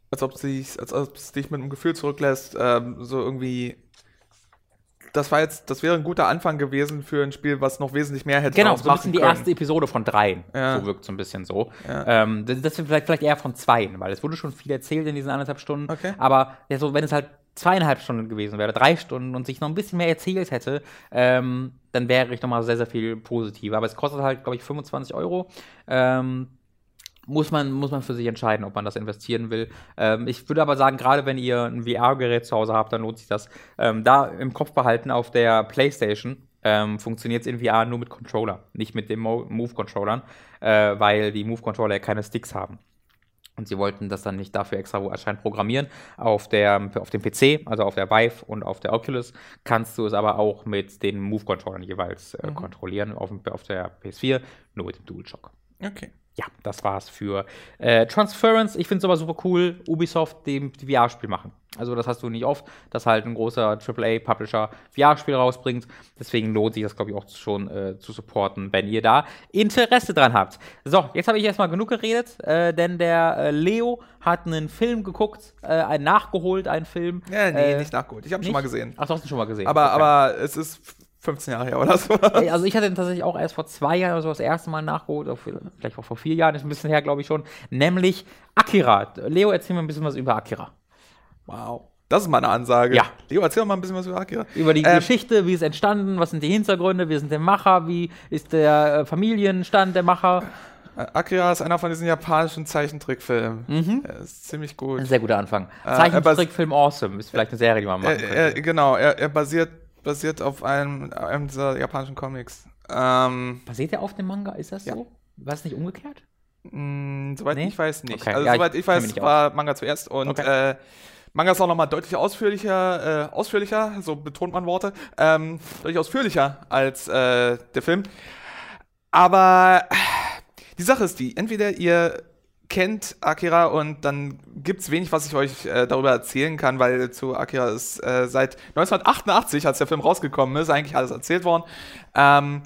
als ob es dich mit einem Gefühl zurücklässt, ähm, so irgendwie. Das war jetzt, das wäre ein guter Anfang gewesen für ein Spiel, was noch wesentlich mehr hätte Genau, so ein bisschen die können. erste Episode von dreien. Ja. So wirkt so ein bisschen so. Ja. Ähm, das, das vielleicht, vielleicht eher von zweien, weil es wurde schon viel erzählt in diesen anderthalb Stunden. Okay. Aber ja, so, wenn es halt zweieinhalb Stunden gewesen wäre, drei Stunden und sich noch ein bisschen mehr erzählt hätte, ähm, dann wäre ich nochmal sehr, sehr viel positiver. Aber es kostet halt, glaube ich, 25 Euro. Ähm, muss man, muss man für sich entscheiden, ob man das investieren will. Ähm, ich würde aber sagen, gerade wenn ihr ein VR-Gerät zu Hause habt, dann lohnt sich das. Ähm, da im Kopf behalten, auf der PlayStation ähm, funktioniert es in VR nur mit Controller, nicht mit den Mo Move-Controllern, äh, weil die Move-Controller ja keine Sticks haben. Und sie wollten das dann nicht dafür extra wo anscheinend programmieren. Auf, der, auf dem PC, also auf der Vive und auf der Oculus, kannst du es aber auch mit den Move-Controllern jeweils äh, kontrollieren. Auf, auf der PS4 nur mit dem DualShock. Okay. Ja, das war's für äh, Transference. Ich finde es aber super cool, Ubisoft dem VR-Spiel machen. Also das hast du nicht oft, dass halt ein großer AAA-Publisher VR-Spiel rausbringt. Deswegen lohnt sich das, glaube ich, auch schon äh, zu supporten, wenn ihr da Interesse dran habt. So, jetzt habe ich erstmal genug geredet, äh, denn der äh, Leo hat einen Film geguckt, äh, einen nachgeholt, einen Film. Ja, nee, Äh, nicht nachgeholt. Ich habe ihn schon mal gesehen. Ach, du hast ihn schon mal gesehen. Aber, Okay. aber es ist 15 Jahre her oder so. Also ich hatte den tatsächlich auch erst vor zwei Jahren oder so das erste Mal nachgeholt, vielleicht auch vor vier Jahren, ist ein bisschen her, glaube ich schon, nämlich Akira. Leo, erzähl mir ein bisschen was über Akira. Wow. Das ist mal eine Ansage. Ja. Leo, erzähl mal ein bisschen was über Akira. Über die Ähm, Geschichte, wie ist entstanden, was sind die Hintergründe, wie sind der Macher, wie ist der äh, Familienstand der Macher. Äh, Akira ist einer von diesen japanischen Zeichentrickfilmen. Er ist ziemlich gut. Ein sehr guter Anfang. Äh, Zeichentrickfilm Awesome ist vielleicht eine Serie, die man machen Er, könnte. er, genau, er, er basiert, basiert auf einem, einem dieser japanischen Comics. Ähm, Basiert der auf dem Manga? Ist das Ja. so? War es nicht umgekehrt? mh, soweit Nee? ich weiß nicht. Okay. Also Ja, ich soweit ich, mich weiß, war Manga zuerst und Okay. äh, Manga ist auch nochmal deutlich ausführlicher, äh, ausführlicher, so betont man Worte, ähm, deutlich ausführlicher als äh, der Film. Aber die Sache ist die, entweder ihr kennt Akira und dann gibt's wenig, was ich euch äh, darüber erzählen kann, weil zu Akira ist äh, seit 1988, als der Film rausgekommen ist, eigentlich alles erzählt worden. Ähm,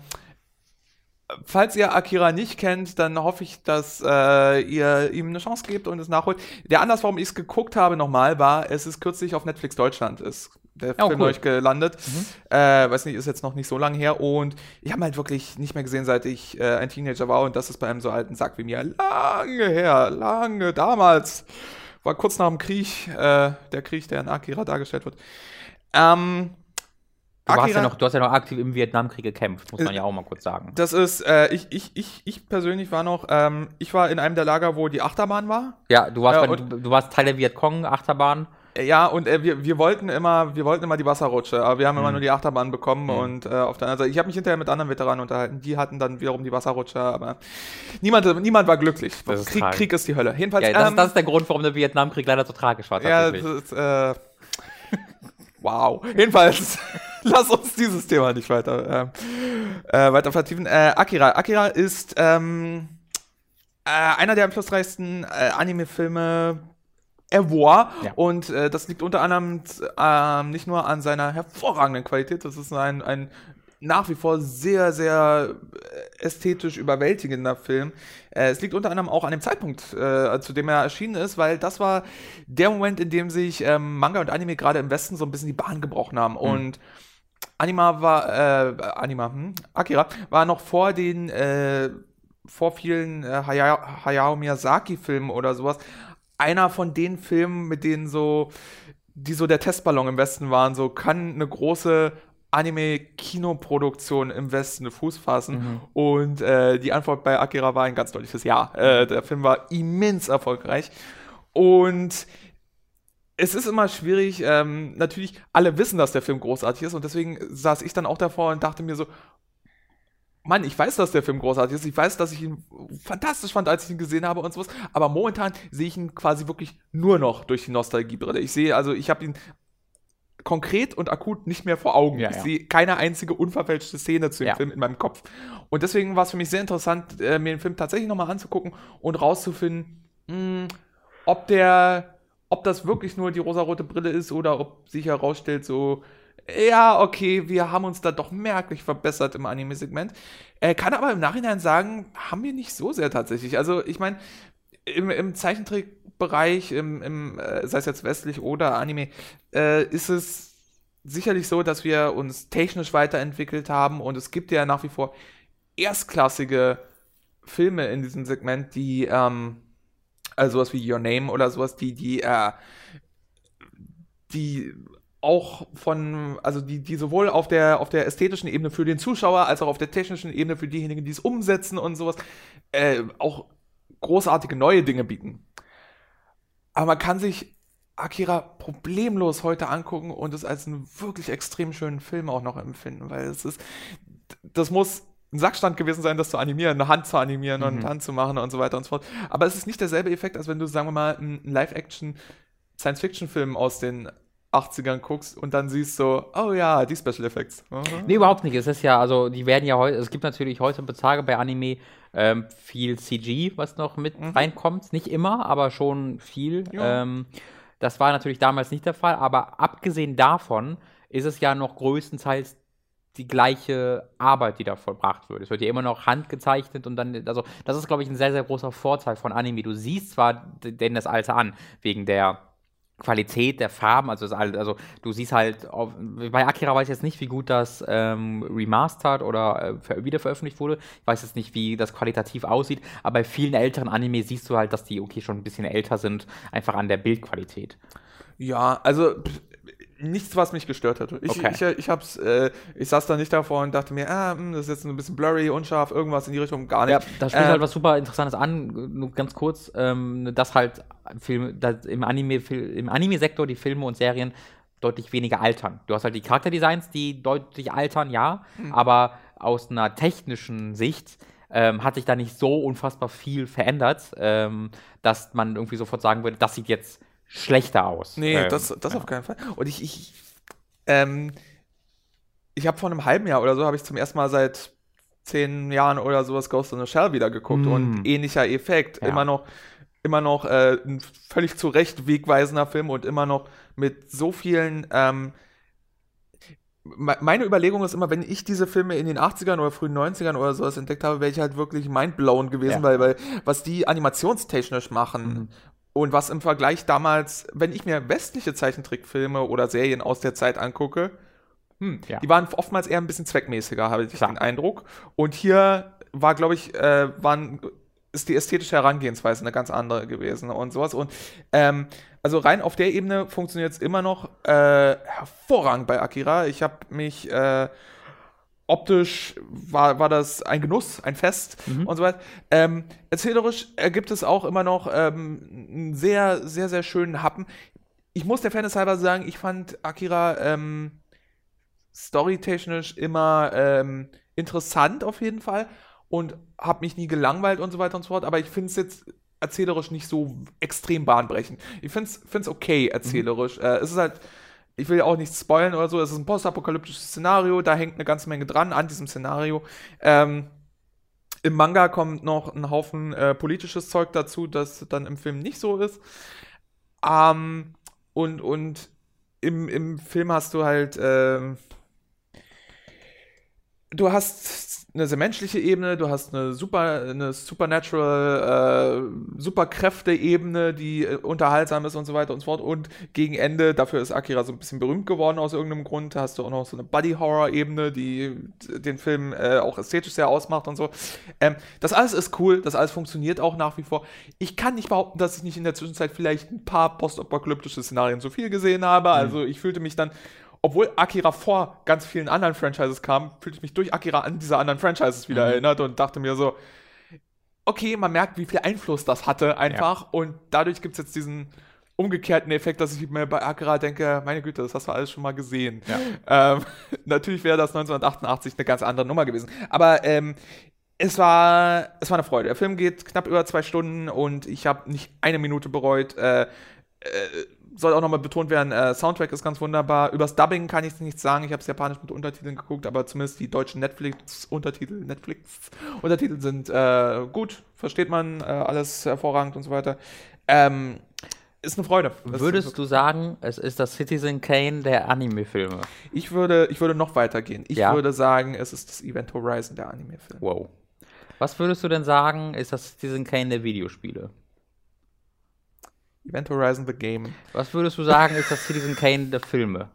falls ihr Akira nicht kennt, dann hoffe ich, dass äh, ihr ihm eine Chance gebt und es nachholt. Der Anlass, warum ich es geguckt habe nochmal, war, es ist kürzlich auf Netflix Deutschland ist der Oh, Film cool. euch gelandet. Äh, weiß nicht, ist jetzt noch nicht so lange her und ich habe halt wirklich nicht mehr gesehen, seit ich äh, ein Teenager war und das ist bei einem so alten Sack wie mir lange her, lange damals. War kurz nach dem Krieg, äh, der Krieg, der in Akira dargestellt wird. Ähm, Du, warst ja Akira- noch, du hast ja noch aktiv im Vietnamkrieg gekämpft, muss man Äh, ja auch mal kurz sagen. Das ist, äh, ich, ich, ich, ich persönlich war noch, ähm, ich war in einem der Lager, wo die Achterbahn war. Ja, du warst, Ja, bei, du, du warst Teil der Vietcong, Achterbahn. Äh, Ja, und äh, wir, wir wollten immer, wir wollten immer die Wasserrutsche, aber wir haben immer nur die Achterbahn bekommen und äh, auf der anderen Seite, ich habe mich hinterher mit anderen Veteranen unterhalten, die hatten dann wiederum die Wasserrutsche, aber niemand, niemand war glücklich. Ist Krieg. Krieg ist die Hölle. Jedenfalls, Ja, das, ähm, das ist der Grund, warum der Vietnamkrieg leider so tragisch war, ja, das ist, äh, [laughs] wow. Jedenfalls, [laughs] lass uns dieses Thema nicht weiter, ähm, äh, weiter vertiefen. Äh, Akira. Akira ist ähm, äh, einer der einflussreichsten äh, Anime-Filme ever. Ja. Und äh, das liegt unter anderem ähm, nicht nur an seiner hervorragenden Qualität, das ist ein, ein nach wie vor sehr, sehr äh, ästhetisch überwältigender Film. Äh, es liegt unter anderem auch an dem Zeitpunkt, äh, zu dem er erschienen ist, weil das war der Moment, in dem sich ähm, Manga und Anime gerade im Westen so ein bisschen die Bahn gebrochen haben. Und Anima war, äh, Anima, hm? Akira war noch vor den, äh, vor vielen äh, Hayao, Hayao Miyazaki-Filmen oder sowas, einer von den Filmen, mit denen so, die so der Testballon im Westen waren, so kann eine große Anime-Kinoproduktion im Westen Fuß fassen. Und äh, die Antwort bei Akira war ein ganz deutliches Ja. Äh, der Film war immens erfolgreich. Und es ist immer schwierig, ähm, natürlich, alle wissen, dass der Film großartig ist und deswegen saß ich dann auch davor und dachte mir so, Mann, ich weiß, dass der Film großartig ist, ich weiß, dass ich ihn fantastisch fand, als ich ihn gesehen habe und sowas, aber momentan sehe ich ihn quasi wirklich nur noch durch die Nostalgiebrille. Ich sehe, also ich habe ihn konkret und akut nicht mehr vor Augen. Ja, ich ja. sehe keine einzige unverfälschte Szene zu dem Ja. Film in meinem Kopf. Und deswegen war es für mich sehr interessant, äh, mir den Film tatsächlich nochmal anzugucken und rauszufinden, mh, ob der, ob das wirklich nur die rosarote Brille ist oder ob sich herausstellt, so, ja, okay, wir haben uns da doch merklich verbessert im Anime-Segment. Äh, kann aber im Nachhinein sagen, haben wir nicht so sehr tatsächlich. Also, ich meine, im, im Zeichentrickbereich, im, im, äh, sei es jetzt westlich oder Anime, äh, ist es sicherlich so, dass wir uns technisch weiterentwickelt haben und es gibt ja nach wie vor erstklassige Filme in diesem Segment, die, ähm, also sowas wie Your Name oder sowas, die, die, äh, die auch von, also die, die sowohl auf der, auf der ästhetischen Ebene für den Zuschauer als auch auf der technischen Ebene für diejenigen, die es umsetzen und sowas, äh, auch großartige neue Dinge bieten. Aber man kann sich Akira problemlos heute angucken und es als einen wirklich extrem schönen Film auch noch empfinden, weil es ist, das muss ein Sackstand gewesen sein, das zu animieren, eine Hand zu animieren und Mhm. Hand zu machen und so weiter und so fort. Aber es ist nicht derselbe Effekt, als wenn du, sagen wir mal, einen Live-Action Science-Fiction-Film aus den 80ern guckst und dann siehst so, oh ja, die Special Effects. Mhm. Nee, überhaupt nicht. Es ist ja, also die werden ja heute, es gibt natürlich heutzutage bei Anime ähm, viel CG, was noch mit Mhm. reinkommt. Nicht immer, aber schon viel. Ähm, das war natürlich damals nicht der Fall, aber abgesehen davon ist es ja noch größtenteils die gleiche Arbeit, die da vollbracht wird. Es wird ja immer noch handgezeichnet und dann, also das ist, glaube ich, ein sehr, sehr großer Vorteil von Anime. Du siehst zwar denn das Alter an, wegen der Qualität der Farben, also, das, also du siehst halt, auf, bei Akira weiß ich jetzt nicht, wie gut das ähm, remastered oder äh, ver- wiederveröffentlicht wurde. Ich weiß jetzt nicht, wie das qualitativ aussieht, aber bei vielen älteren Anime siehst du halt, dass die okay schon ein bisschen älter sind, einfach an der Bildqualität. Ja, also nichts, was mich gestört hat. Ich, Okay. ich, ich hab's, äh, ich saß da nicht davor und dachte mir, ah, hm, das ist jetzt ein bisschen blurry, unscharf, irgendwas in die Richtung, gar nicht. Ja, da spricht Äh, halt was super Interessantes an, nur ganz kurz, ähm, dass halt Filme, dass im Anime, Fil- im Anime-Sektor die Filme und Serien deutlich weniger altern. Du hast halt die Charakterdesigns, die deutlich altern, ja, aber aus einer technischen Sicht ähm, hat sich da nicht so unfassbar viel verändert, ähm, dass man irgendwie sofort sagen würde, das sieht jetzt schlechter aus. Nee, ähm, das, das auf keinen Fall. Und ich, ich, ähm, ich habe vor einem halben Jahr oder so, habe ich zum ersten Mal seit zehn Jahren oder sowas Ghost in the Shell wieder geguckt Mm. und ähnlicher Effekt. Ja. Immer noch, immer noch äh, ein völlig zu Recht wegweisender Film und immer noch mit so vielen, ähm, me- meine Überlegung ist immer, wenn ich diese Filme in den 80ern oder frühen 90ern oder sowas entdeckt habe, wäre ich halt wirklich mindblown gewesen, Ja. weil, weil was die animationstechnisch machen Mhm. Und was im Vergleich damals, wenn ich mir westliche Zeichentrickfilme oder Serien aus der Zeit angucke, hm, Ja. die waren oftmals eher ein bisschen zweckmäßiger, habe ich Klar. den Eindruck. Und hier war, glaube ich, äh, waren, ist die ästhetische Herangehensweise eine ganz andere gewesen und sowas. Und ähm, also rein auf der Ebene funktioniert es immer noch äh, hervorragend bei Akira. Ich habe mich äh, optisch war, war das ein Genuss, ein Fest Mhm. und so weiter. Ähm, erzählerisch ergibt es auch immer noch ähm, einen sehr, sehr, sehr schönen Happen. Ich muss der Fairness halber sagen, ich fand Akira ähm, storytechnisch immer ähm, interessant auf jeden Fall und habe mich nie gelangweilt und so weiter und so fort, aber ich finde es jetzt erzählerisch nicht so extrem bahnbrechend. Ich finde es okay erzählerisch. Äh, es ist halt, ich will ja auch nichts spoilen oder so, es ist ein postapokalyptisches Szenario, da hängt eine ganze Menge dran an diesem Szenario. Ähm, Im Manga kommt noch ein Haufen äh, politisches Zeug dazu, das dann im Film nicht so ist. Ähm, und und im, im Film hast du halt, ähm, du hast eine sehr menschliche Ebene, du hast eine super, eine supernatural, äh, Superkräfte-Ebene, die äh, unterhaltsam ist und so weiter und so fort. Und gegen Ende, dafür ist Akira so ein bisschen berühmt geworden aus irgendeinem Grund, hast du auch noch so eine Buddy-Horror-Ebene, die den Film äh, auch ästhetisch sehr ausmacht und so. Ähm, das alles ist cool, das alles funktioniert auch nach wie vor. Ich kann nicht behaupten, dass ich nicht in der Zwischenzeit vielleicht ein paar postapokalyptische Szenarien zu viel gesehen habe. Also ich fühlte mich dann obwohl Akira vor ganz vielen anderen Franchises kam, fühlte ich mich durch Akira an diese anderen Franchises wieder Mhm. erinnert und dachte mir so, okay, man merkt, wie viel Einfluss das hatte einfach und dadurch gibt es jetzt diesen umgekehrten Effekt, dass ich mir bei Akira denke, meine Güte, das hast du alles schon mal gesehen. Ähm, [laughs] natürlich wäre das 1988 eine ganz andere Nummer gewesen. Aber ähm, es war, es war eine Freude. Der Film geht knapp über zwei Stunden und ich habe nicht eine Minute bereut. Äh, äh, soll auch nochmal betont werden, äh, Soundtrack ist ganz wunderbar. Übers Dubbing kann ich nichts sagen. Ich habe es japanisch mit Untertiteln geguckt, aber zumindest die deutschen Netflix-Untertitel Netflix Untertitel sind äh, gut, versteht man äh, alles hervorragend und so weiter. Ähm, ist eine Freude. Das Würdest du sagen, es ist das Citizen Kane der Anime-Filme? ich würde, ich würde noch weitergehen. Ich Ja. würde sagen, es ist das Event Horizon der Anime-Film. Wow. Was würdest du denn sagen, ist das Citizen Kane der Videospiele? Event Horizon the Game. Was würdest du sagen, ist das Citizen Kane der Filme?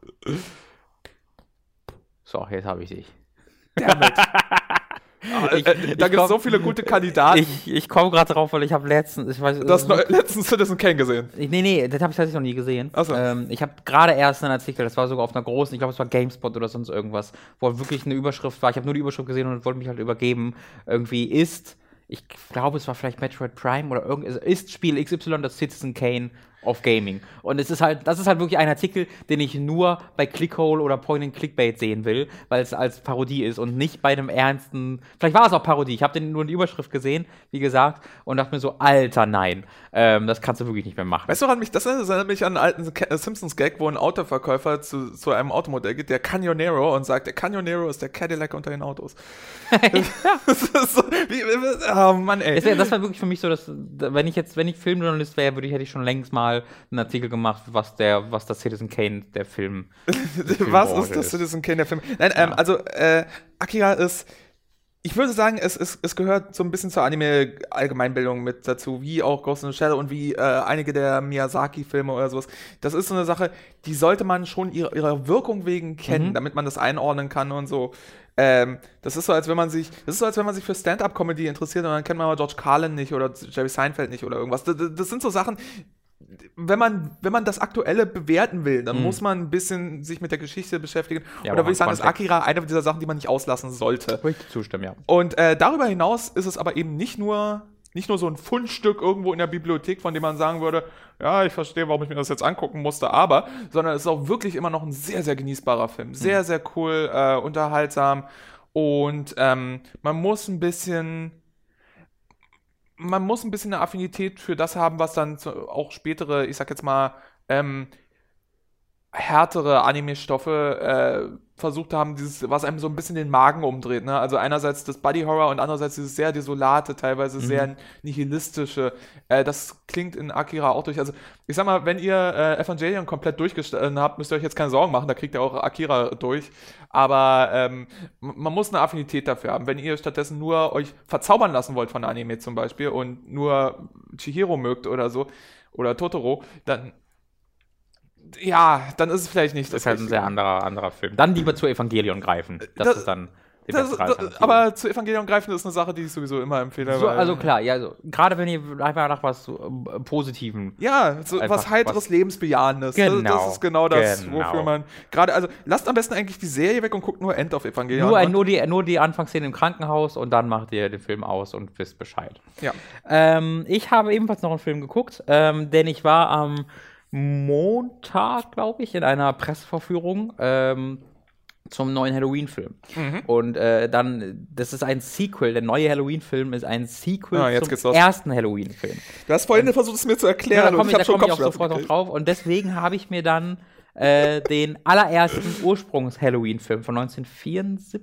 So, jetzt habe ich dich. [laughs] Ah, Ich- äh, ich da gibt es so viele gute Kandidaten. Ich, ich komme gerade drauf, weil ich habe letztens, ich weiß, du hast neu- letztens Citizen Kane gesehen. Ich, nee, nee, das habe ich tatsächlich noch nie gesehen. Ach so. Ähm, ich habe gerade erst einen Artikel, das war sogar auf einer großen, ich glaube, es war GameSpot oder sonst irgendwas, wo wirklich eine Überschrift war. Ich habe nur die Überschrift gesehen und wollte mich halt übergeben. Irgendwie ist, ich glaube, es war vielleicht Metroid Prime oder irgendwas, ist Spiel XY das Citizen Kane of Gaming. Und es ist halt, das ist halt wirklich ein Artikel, den ich nur bei Clickhole oder Point and Clickbait sehen will, weil es als Parodie ist und nicht bei einem ernsten. Vielleicht war es auch Parodie. Ich habe nur in die Überschrift gesehen, wie gesagt, und dachte mir so, Alter, nein, ähm, das kannst du wirklich nicht mehr machen. Weißt du, woran mich, das erinnert mich an einen alten äh, Simpsons-Gag, wo ein Autoverkäufer zu, zu einem Automodell geht, der Canionero, und sagt, der Canionero ist der Cadillac unter den Autos. [laughs] [laughs] das ist so, wie, oh Mann, ey. Das, das war wirklich für mich so, dass, wenn ich jetzt, wenn ich Filmjournalist wäre, würde ich, hätte ich schon längst mal einen Artikel gemacht, was der, was das Citizen Kane der Film. [laughs] was ist das Citizen Kane der Film? Nein, ähm, also äh, Akira ist ich würde sagen, es, es, es gehört so ein bisschen zur Anime-Allgemeinbildung mit dazu, wie auch Ghost in the Shell und wie äh, einige der Miyazaki-Filme oder sowas. Das ist so eine Sache, die sollte man schon ihrer, ihrer Wirkung wegen kennen, mhm. damit man das einordnen kann und so. Ähm, das ist so, als wenn man sich, das ist so, als wenn man sich für Stand-up-Comedy interessiert und dann kennt man aber George Carlin nicht oder Jerry Seinfeld nicht oder irgendwas. Das, das sind so Sachen, wenn man, wenn man das Aktuelle bewerten will, dann mhm. muss man ein bisschen sich mit der Geschichte beschäftigen. Ja, Oder würde ich sagen, ist Akira eine dieser Sachen, die man nicht auslassen sollte. Würde ich zustimmen, ja. Und äh, darüber hinaus ist es aber eben nicht nur, nicht nur so ein Fundstück irgendwo in der Bibliothek, von dem man sagen würde, ja, ich verstehe, warum ich mir das jetzt angucken musste, aber, sondern es ist auch wirklich immer noch ein sehr, sehr genießbarer Film. Sehr, mhm. sehr cool, äh, unterhaltsam. Und ähm, man muss ein bisschen man muss ein bisschen eine Affinität für das haben, was dann auch spätere, ich sag jetzt mal, ähm, härtere Anime-Stoffe äh, versucht haben, dieses, was einem so ein bisschen den Magen umdreht. Ne? Also einerseits das Body Horror und andererseits dieses sehr desolate, teilweise mhm. sehr nihilistische. Äh, das klingt in Akira auch durch. Also ich sag mal, wenn ihr äh, Evangelion komplett durchgestanden habt, müsst ihr euch jetzt keine Sorgen machen, da kriegt ihr auch Akira durch. Aber ähm, man muss eine Affinität dafür haben. Wenn ihr stattdessen nur euch verzaubern lassen wollt von Anime zum Beispiel und nur Chihiro mögt oder so, oder Totoro, dann ja, dann ist es vielleicht nicht. Das ist halt ein sehr anderer, anderer Film. Dann lieber zu Evangelion greifen. Das, das ist dann. Das, das, aber zu Evangelion greifen ist eine Sache, die ich sowieso immer empfehle. So, also klar, ja, also, gerade wenn ihr einfach nach was so, äh, Positiven. Ja, so was heiteres, was, Lebensbejahendes. Genau. Das, ist genau das, genau. wofür man. Gerade, also lasst am besten eigentlich die Serie weg und guckt nur End of Evangelion. Nur, nur, die, nur die Anfangsszene im Krankenhaus und dann macht ihr den Film aus und wisst Bescheid. Ja. Ähm, ich habe ebenfalls noch einen Film geguckt, ähm, denn ich war am. Ähm, Montag, glaube ich, in einer Presseverführung ähm, zum neuen Halloween-Film. Mhm. Und äh, dann, das ist ein Sequel. Der neue Halloween-Film ist ein Sequel ah, zum ersten Halloween-Film. Du hast vorhin versucht, es mir zu erklären. Ja, da komme ich, ich, komm ich auch sofort noch drauf. Und deswegen habe ich mir dann äh, den allerersten [clears throat] Ursprungs-Halloween-Film von 1974,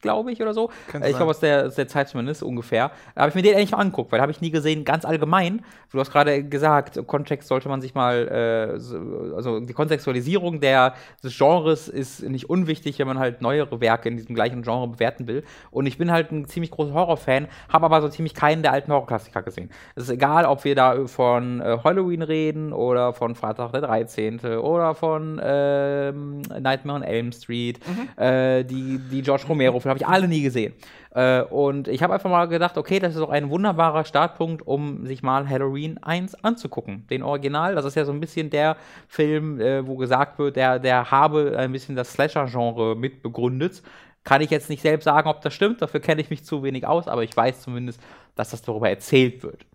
glaube ich, oder so. Äh, ich glaube, aus der, aus der Zeit zumindest ungefähr. Da habe ich mir den endlich mal angeguckt, weil habe ich nie gesehen, ganz allgemein. Du hast gerade gesagt, Kontext sollte man sich mal, äh, so, also die Kontextualisierung der, des Genres ist nicht unwichtig, wenn man halt neuere Werke in diesem gleichen Genre bewerten will. Und ich bin halt ein ziemlich großer Horrorfan, habe aber so ziemlich keinen der alten Horrorklassiker gesehen. Es ist egal, ob wir da von äh, Halloween reden oder von Freitag der 13. oder von ähm, Nightmare on Elm Street, mhm. äh, die, die George Romero-Filme, habe ich alle nie gesehen. Äh, und ich habe einfach mal gedacht, okay, das ist doch ein wunderbarer Startpunkt, um sich mal Halloween 1 anzugucken. Den Original, das ist ja so ein bisschen der Film, äh, wo gesagt wird, der, der habe ein bisschen das Slasher-Genre mitbegründet. Kann ich jetzt nicht selbst sagen, ob das stimmt, dafür kenne ich mich zu wenig aus, aber ich weiß zumindest, dass das darüber erzählt wird.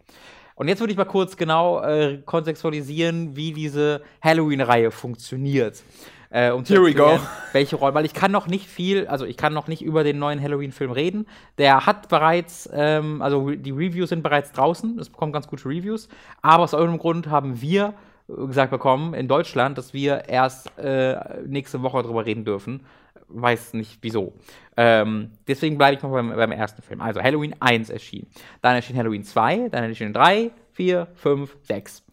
Und jetzt würde ich mal kurz genau äh, kontextualisieren, wie diese Halloween-Reihe funktioniert. Äh, um Here we go. Welche Rolle, weil ich kann noch nicht viel, also ich kann noch nicht über den neuen Halloween-Film reden. Der hat bereits, ähm, also die Reviews sind bereits draußen, es bekommt ganz gute Reviews, aber aus irgendeinem Grund haben wir gesagt bekommen in Deutschland, dass wir erst äh, nächste Woche darüber reden dürfen weiß nicht wieso. Ähm, deswegen bleibe ich noch beim, beim, ersten Film. Also Halloween 1 erschien. Dann erschien Halloween 2, dann erschien 3, 4, 5, 6.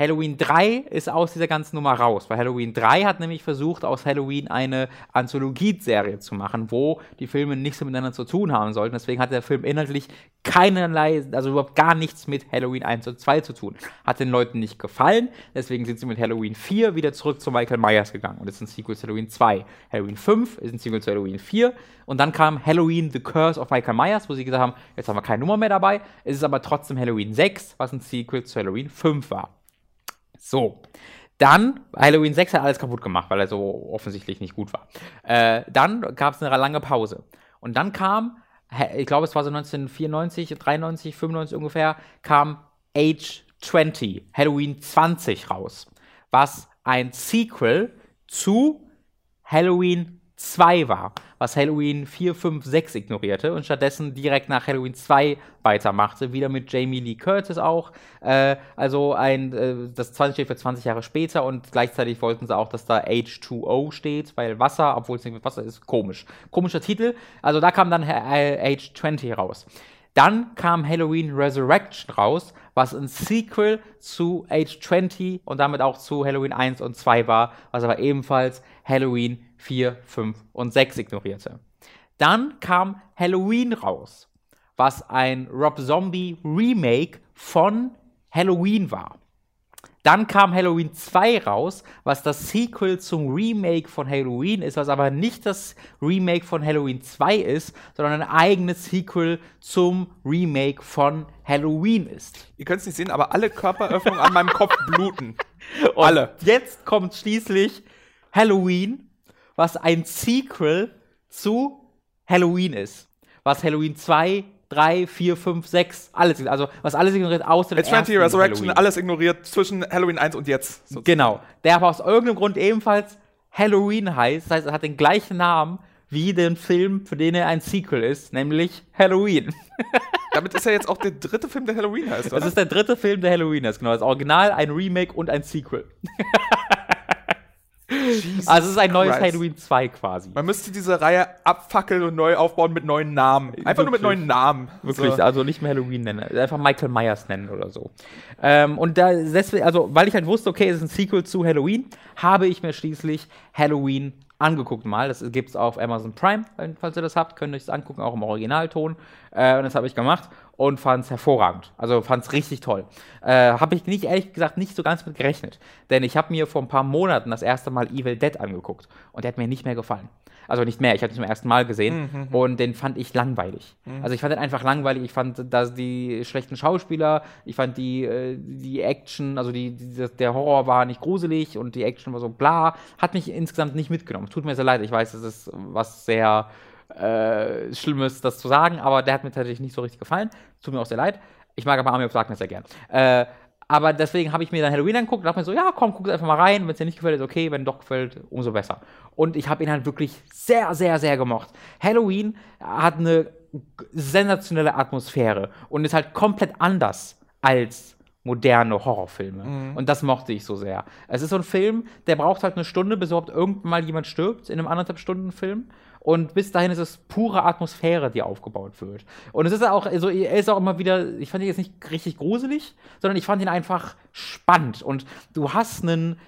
Halloween 3 ist aus dieser ganzen Nummer raus, weil Halloween 3 hat nämlich versucht, aus Halloween eine Anthologie-Serie zu machen, wo die Filme nichts miteinander zu tun haben sollten. Deswegen hat der Film inhaltlich keinerlei, also überhaupt gar nichts mit Halloween 1 und 2 zu tun. Hat den Leuten nicht gefallen, deswegen sind sie mit Halloween 4 wieder zurück zu Michael Myers gegangen und ist ein Sequel zu Halloween 2. Halloween 5 ist ein Sequel zu Halloween 4 und dann kam Halloween The Curse of Michael Myers, wo sie gesagt haben, jetzt haben wir keine Nummer mehr dabei. Es ist aber trotzdem Halloween 6, was ein Sequel zu Halloween 5 war. So. Dann, Halloween 6 hat alles kaputt gemacht, weil er so offensichtlich nicht gut war. Äh, dann gab es eine lange Pause. Und dann kam, ich glaube, es war so 1994, 93, 95 ungefähr, kam Age 20, Halloween 20 raus, was ein Sequel zu Halloween 2 war, was Halloween 4, 5, 6 ignorierte und stattdessen direkt nach Halloween 2 weitermachte, wieder mit Jamie Lee Curtis auch. Äh, also ein, äh, das 20 steht für 20 Jahre später und gleichzeitig wollten sie auch, dass da H2O steht, weil Wasser, obwohl es nicht mit Wasser ist, komisch. Komischer Titel. Also da kam dann Age 20 raus. Dann kam Halloween Resurrection raus, was ein Sequel zu Age 20 und damit auch zu Halloween 1 und 2 war, was aber ebenfalls Halloween 4, 5 und 6 ignorierte. Dann kam Halloween raus, was ein Rob Zombie Remake von Halloween war. Dann kam Halloween 2 raus, was das Sequel zum Remake von Halloween ist, was aber nicht das Remake von Halloween 2 ist, sondern ein eigenes Sequel zum Remake von Halloween ist. Ihr könnt es nicht sehen, aber alle Körperöffnungen an meinem Kopf bluten. [laughs] Und alle. Jetzt kommt schließlich Halloween, was ein Sequel zu Halloween ist. Was Halloween 2 3, 4, 5, 6, alles, also was alles ignoriert, außer dem ersten Resurrection, Halloween. alles ignoriert zwischen Halloween 1 und jetzt. Sozusagen. Genau. Der aber aus irgendeinem Grund ebenfalls Halloween heißt, das heißt, er hat den gleichen Namen wie den Film, für den er ein Sequel ist, nämlich Halloween. [laughs] Damit ist er jetzt auch der dritte Film, der Halloween heißt, oder? Das ist der dritte Film, der Halloween heißt, genau. Das Original, ein Remake und ein Sequel. [laughs] Jesus also es ist ein neues Christ. Halloween 2 quasi. Man müsste diese Reihe abfackeln und neu aufbauen mit neuen Namen. Einfach Wirklich? nur mit neuen Namen. Wirklich, so. also nicht mehr Halloween nennen. Einfach Michael Myers nennen oder so. Ähm, und da deswegen, also weil ich halt wusste, okay, es ist ein Sequel zu Halloween, habe ich mir schließlich Halloween angeguckt mal. Das gibt es auf Amazon Prime, falls ihr das habt, könnt ihr euch das angucken, auch im Originalton. Äh, und das habe ich gemacht und fand es hervorragend. Also fand es richtig toll. Äh, habe ich nicht, ehrlich gesagt, nicht so ganz mit gerechnet. Denn ich habe mir vor ein paar Monaten das erste Mal Evil Dead angeguckt und der hat mir nicht mehr gefallen. Also nicht mehr, ich habe ihn zum ersten Mal gesehen mhm. und den fand ich langweilig. Mhm. Also ich fand den einfach langweilig. Ich fand dass die schlechten Schauspieler, ich fand die, äh, die Action, also die, die, der Horror war nicht gruselig und die Action war so bla. Hat mich insgesamt nicht mitgenommen. Tut mir sehr leid, ich weiß, das ist was sehr äh, Schlimmes, das zu sagen, aber der hat mir tatsächlich nicht so richtig gefallen. Tut mir auch sehr leid. Ich mag aber Army of Darkness sehr gern. Äh, aber deswegen habe ich mir dann Halloween angeguckt und dachte mir so, ja, komm, guck einfach mal rein. Wenn es dir nicht gefällt, ist okay. Wenn doch gefällt, umso besser. Und ich habe ihn halt wirklich sehr, sehr, sehr gemocht. Halloween hat eine sensationelle Atmosphäre und ist halt komplett anders als moderne Horrorfilme. Mhm. Und das mochte ich so sehr. Es ist so ein Film, der braucht halt eine Stunde, bis überhaupt irgendwann mal jemand stirbt in einem anderthalb Stunden Film. Und bis dahin ist es pure Atmosphäre, die aufgebaut wird. Und es ist auch, also er ist auch immer wieder, ich fand ihn jetzt nicht richtig gruselig, sondern ich fand ihn einfach spannend. Und du hast ein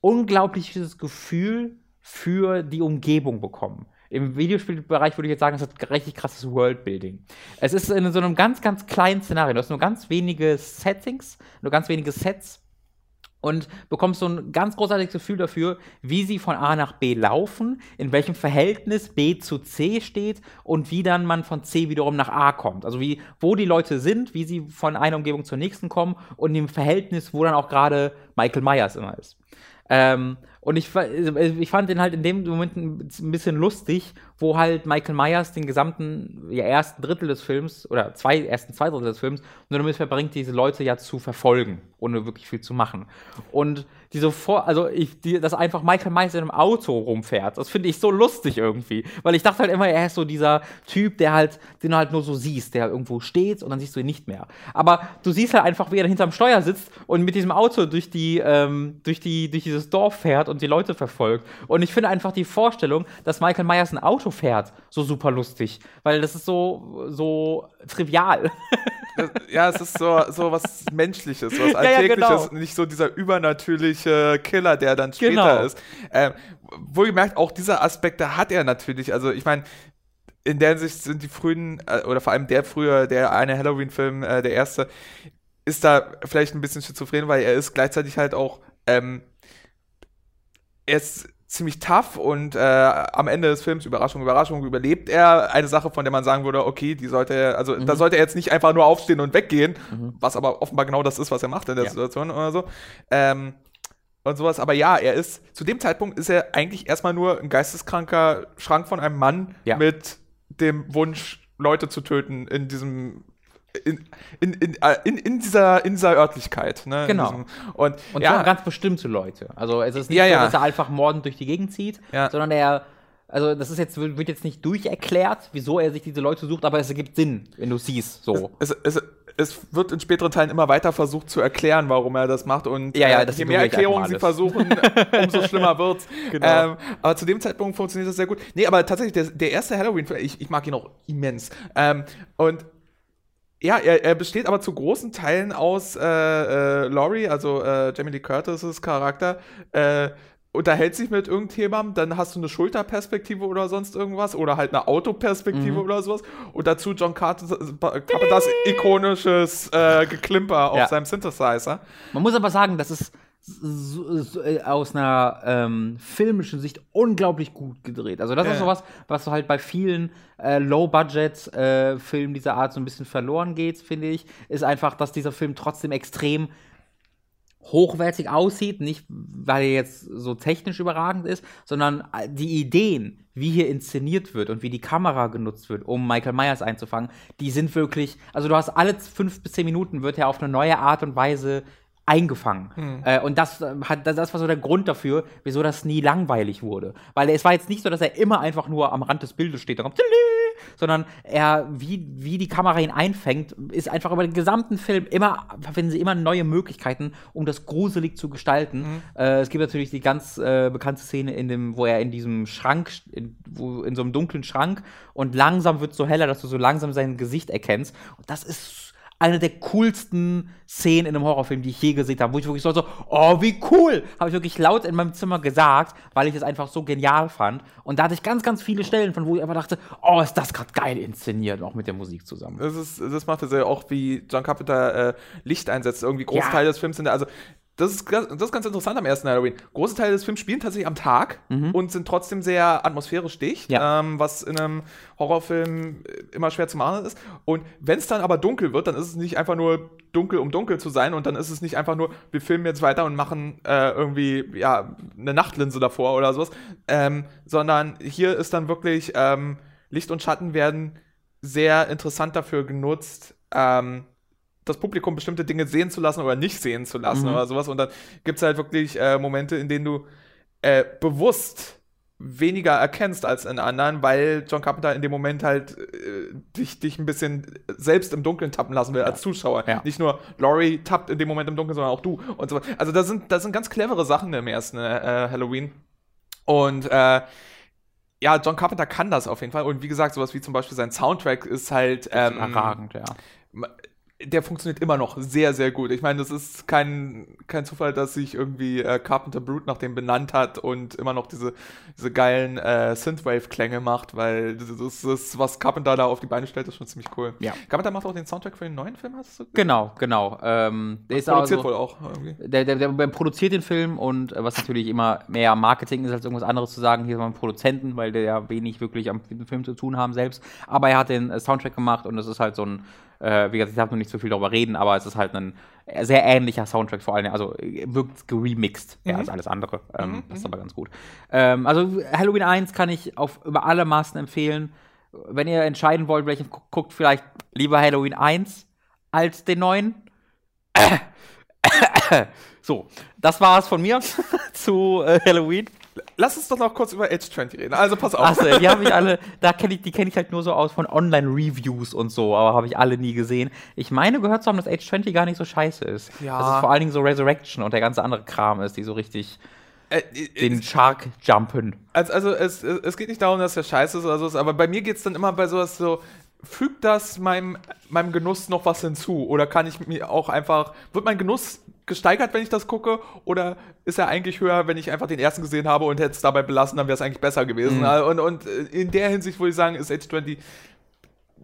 unglaubliches Gefühl für die Umgebung bekommen. Im Videospielbereich würde ich jetzt sagen, es hat richtig krasses Worldbuilding. Es ist in so einem ganz, ganz kleinen Szenario. Du hast nur ganz wenige Settings, nur ganz wenige Sets und bekommst so ein ganz großartiges Gefühl dafür, wie sie von A nach B laufen, in welchem Verhältnis B zu C steht und wie dann man von C wiederum nach A kommt. Also wie, wo die Leute sind, wie sie von einer Umgebung zur nächsten kommen und im Verhältnis, wo dann auch gerade Michael Myers immer ist. Ähm, und ich, ich fand den halt in dem Moment ein bisschen lustig, wo halt Michael Myers den gesamten ja, ersten Drittel des Films oder zwei, ersten zwei Drittel des Films nur damit verbringt, diese Leute ja zu verfolgen, ohne wirklich viel zu machen. Und diese vor, also ich, die, dass einfach Michael Myers in einem Auto rumfährt, das finde ich so lustig irgendwie. Weil ich dachte halt immer, er ist so dieser Typ, der halt, den du halt nur so siehst, der irgendwo steht und dann siehst du ihn nicht mehr. Aber du siehst halt einfach, wie er hinterm Steuer sitzt und mit diesem Auto durch die, ähm, durch die, durch dieses Dorf fährt und die Leute verfolgt. Und ich finde einfach die Vorstellung, dass Michael Myers ein Auto fährt, so super lustig. Weil das ist so, so trivial. [laughs] Ja, es ist so, so was Menschliches, was Alltägliches, ja, ja, genau. nicht so dieser übernatürliche Killer, der dann später genau. ist. Ähm, wohlgemerkt, auch diese Aspekte hat er natürlich. Also ich meine, in der Hinsicht sind die frühen, äh, oder vor allem der früher, der eine Halloween-Film, äh, der erste, ist da vielleicht ein bisschen schizophren, weil er ist gleichzeitig halt auch, ähm, er ist ziemlich tough und äh, am Ende des Films, Überraschung, Überraschung, überlebt er eine Sache, von der man sagen würde, okay, die sollte, also mhm. da sollte er jetzt nicht einfach nur aufstehen und weggehen, mhm. was aber offenbar genau das ist, was er macht in der ja. Situation oder so. Ähm, und sowas, aber ja, er ist, zu dem Zeitpunkt ist er eigentlich erstmal nur ein geisteskranker Schrank von einem Mann ja. mit dem Wunsch, Leute zu töten in diesem in, in, in, äh, in, in, dieser, in dieser Örtlichkeit. Ne? Genau. Diesem, und Und ja, ganz bestimmte Leute. Also es ist nicht Ja, so, dass er einfach mordend durch die Gegend zieht, Ja. sondern er, also das ist jetzt, wird jetzt nicht durcherklärt, wieso er sich diese Leute sucht, aber es ergibt Sinn, wenn du siehst. So. es, es, es wird in späteren Teilen immer weiter versucht zu erklären, warum er das macht. Und Ja, ja, äh, das je mehr Erklärungen sie versuchen, [laughs] umso schlimmer wird's. Genau. Ähm, aber zu dem Zeitpunkt funktioniert das sehr gut. Nee, aber tatsächlich, der, der erste Halloween, ich, ich mag ihn auch immens. Ähm, und ja, er, er besteht aber zu großen Teilen aus äh, äh, Laurie, also äh, Jamie Lee Curtis' Charakter, äh, unterhält sich mit irgendjemandem, dann hast du eine Schulterperspektive oder sonst irgendwas oder halt eine Autoperspektive Mhm. oder sowas und dazu John Carter- Carpenters ikonisches äh, Geklimper auf Ja. seinem Synthesizer. Man muss aber sagen, das ist so, so, äh, aus einer ähm, filmischen Sicht unglaublich gut gedreht. Also das Ja. ist sowas, was so halt bei vielen äh, Low-Budget-Filmen dieser Art so ein bisschen verloren geht, finde ich, ist einfach, dass dieser Film trotzdem extrem hochwertig aussieht, nicht weil er jetzt so technisch überragend ist, sondern äh, die Ideen, wie hier inszeniert wird und wie die Kamera genutzt wird, um Michael Myers einzufangen, die sind wirklich, also du hast alle fünf bis zehn Minuten wird er auf eine neue Art und Weise eingefangen. Äh, und das äh, hat das, war so der Grund dafür, wieso das nie langweilig wurde. Weil es war jetzt nicht so, dass er immer einfach nur am Rand des Bildes steht und kommt, sondern er, wie, wie die Kamera ihn einfängt, ist einfach über den gesamten Film immer, finden sie immer neue Möglichkeiten, um das gruselig zu gestalten. Äh, es gibt natürlich die ganz äh, bekannte Szene, in dem, wo er in diesem Schrank, in, wo, in so einem dunklen Schrank und langsam wird es so heller, dass du so langsam sein Gesicht erkennst. Und das ist eine der coolsten Szenen in einem Horrorfilm, die ich je gesehen habe, wo ich wirklich so, so oh, wie cool, habe ich wirklich laut in meinem Zimmer gesagt, weil ich es einfach so genial fand. Und da hatte ich ganz, ganz viele Stellen, von wo ich einfach dachte, oh, ist das gerade geil inszeniert, auch mit der Musik zusammen. Das, ist, das macht er ja auch, wie John Carpenter äh, Licht einsetzt. Irgendwie große Ja. Des Films sind, also das ist, ganz- das ist ganz interessant am ersten Halloween. Große Teile des Films spielen tatsächlich am Tag und sind trotzdem sehr atmosphärisch dicht, Mhm. Ja. ähm, was in einem Horrorfilm äh, immer schwer zu machen ist. Und wenn es dann aber dunkel wird, dann ist es nicht einfach nur dunkel, um dunkel zu sein und dann ist es nicht einfach nur, wir filmen jetzt weiter und machen äh, irgendwie ja eine Nachtlinse davor oder sowas, ähm, sondern hier ist dann wirklich ähm, Licht und Schatten werden sehr interessant dafür genutzt, ähm, das Publikum bestimmte Dinge sehen zu lassen oder nicht sehen zu lassen Mhm. oder sowas. Und dann gibt es halt wirklich äh, Momente, in denen du äh, bewusst weniger erkennst als in anderen, weil John Carpenter in dem Moment halt äh, dich, dich ein bisschen selbst im Dunkeln tappen lassen will als Zuschauer. Ja. Nicht nur Laurie tappt in dem Moment im Dunkeln, sondern auch du und so. Also da sind, da sind ganz clevere Sachen im ersten äh, Halloween. Und äh, ja, John Carpenter kann das auf jeden Fall. Und wie gesagt, sowas wie zum Beispiel sein Soundtrack ist halt ähm, Erragend, ja. Der funktioniert immer noch sehr, sehr gut. Ich meine, das ist kein, kein Zufall, dass sich irgendwie äh, Carpenter Brute nach dem benannt hat und immer noch diese, diese geilen äh, Synthwave-Klänge macht, weil das ist, das, was Carpenter da auf die Beine stellt, ist schon ziemlich cool. Ja. Carpenter macht auch den Soundtrack für den neuen Film, hast du? Genau, genau. Ähm, der ist Produziert also, wohl auch irgendwie. der, der, der, produziert den Film und äh, was natürlich immer mehr Marketing ist, als irgendwas anderes zu sagen, hier ist mal ein Produzenten, weil der ja wenig wirklich am Film zu tun haben selbst. Aber er hat den äh, Soundtrack gemacht und es ist halt so ein, äh, wie gesagt, ich darf noch nicht so viel darüber reden, aber es ist halt ein sehr ähnlicher Soundtrack vor allem, also wirkt geremixed ja, Mhm. als alles andere. Ähm, das ist aber ganz gut. Ähm, also Halloween 1 kann ich auf über alle Maßen empfehlen. Wenn ihr entscheiden wollt, welchen gu- guckt, vielleicht lieber Halloween 1 als den neuen. [coughs] So, das war's von mir [laughs] zu äh, Halloween. Lass uns doch noch kurz über Age 20 reden. Also pass auf. Achso, die [laughs] habe ich alle, da kenne ich, die kenne ich halt nur so aus von Online-Reviews und so, aber habe ich alle nie gesehen. Ich meine gehört zu haben, dass Age 20 gar nicht so scheiße ist. Ja. Dass es vor allen Dingen so Resurrection und der ganze andere Kram ist, die so richtig Äh, den Shark jumpen. Also, also es, es es geht nicht darum, dass der scheiße ist oder so, aber bei mir geht es dann immer bei sowas so, fügt das meinem, meinem Genuss noch was hinzu? Oder kann ich mir auch einfach, wird mein Genuss gesteigert, wenn ich das gucke? Oder ist er eigentlich höher, wenn ich einfach den ersten gesehen habe und hätte es dabei belassen, dann wäre es eigentlich besser gewesen? Mhm. Und, und in der Hinsicht würde ich sagen, ist Age 20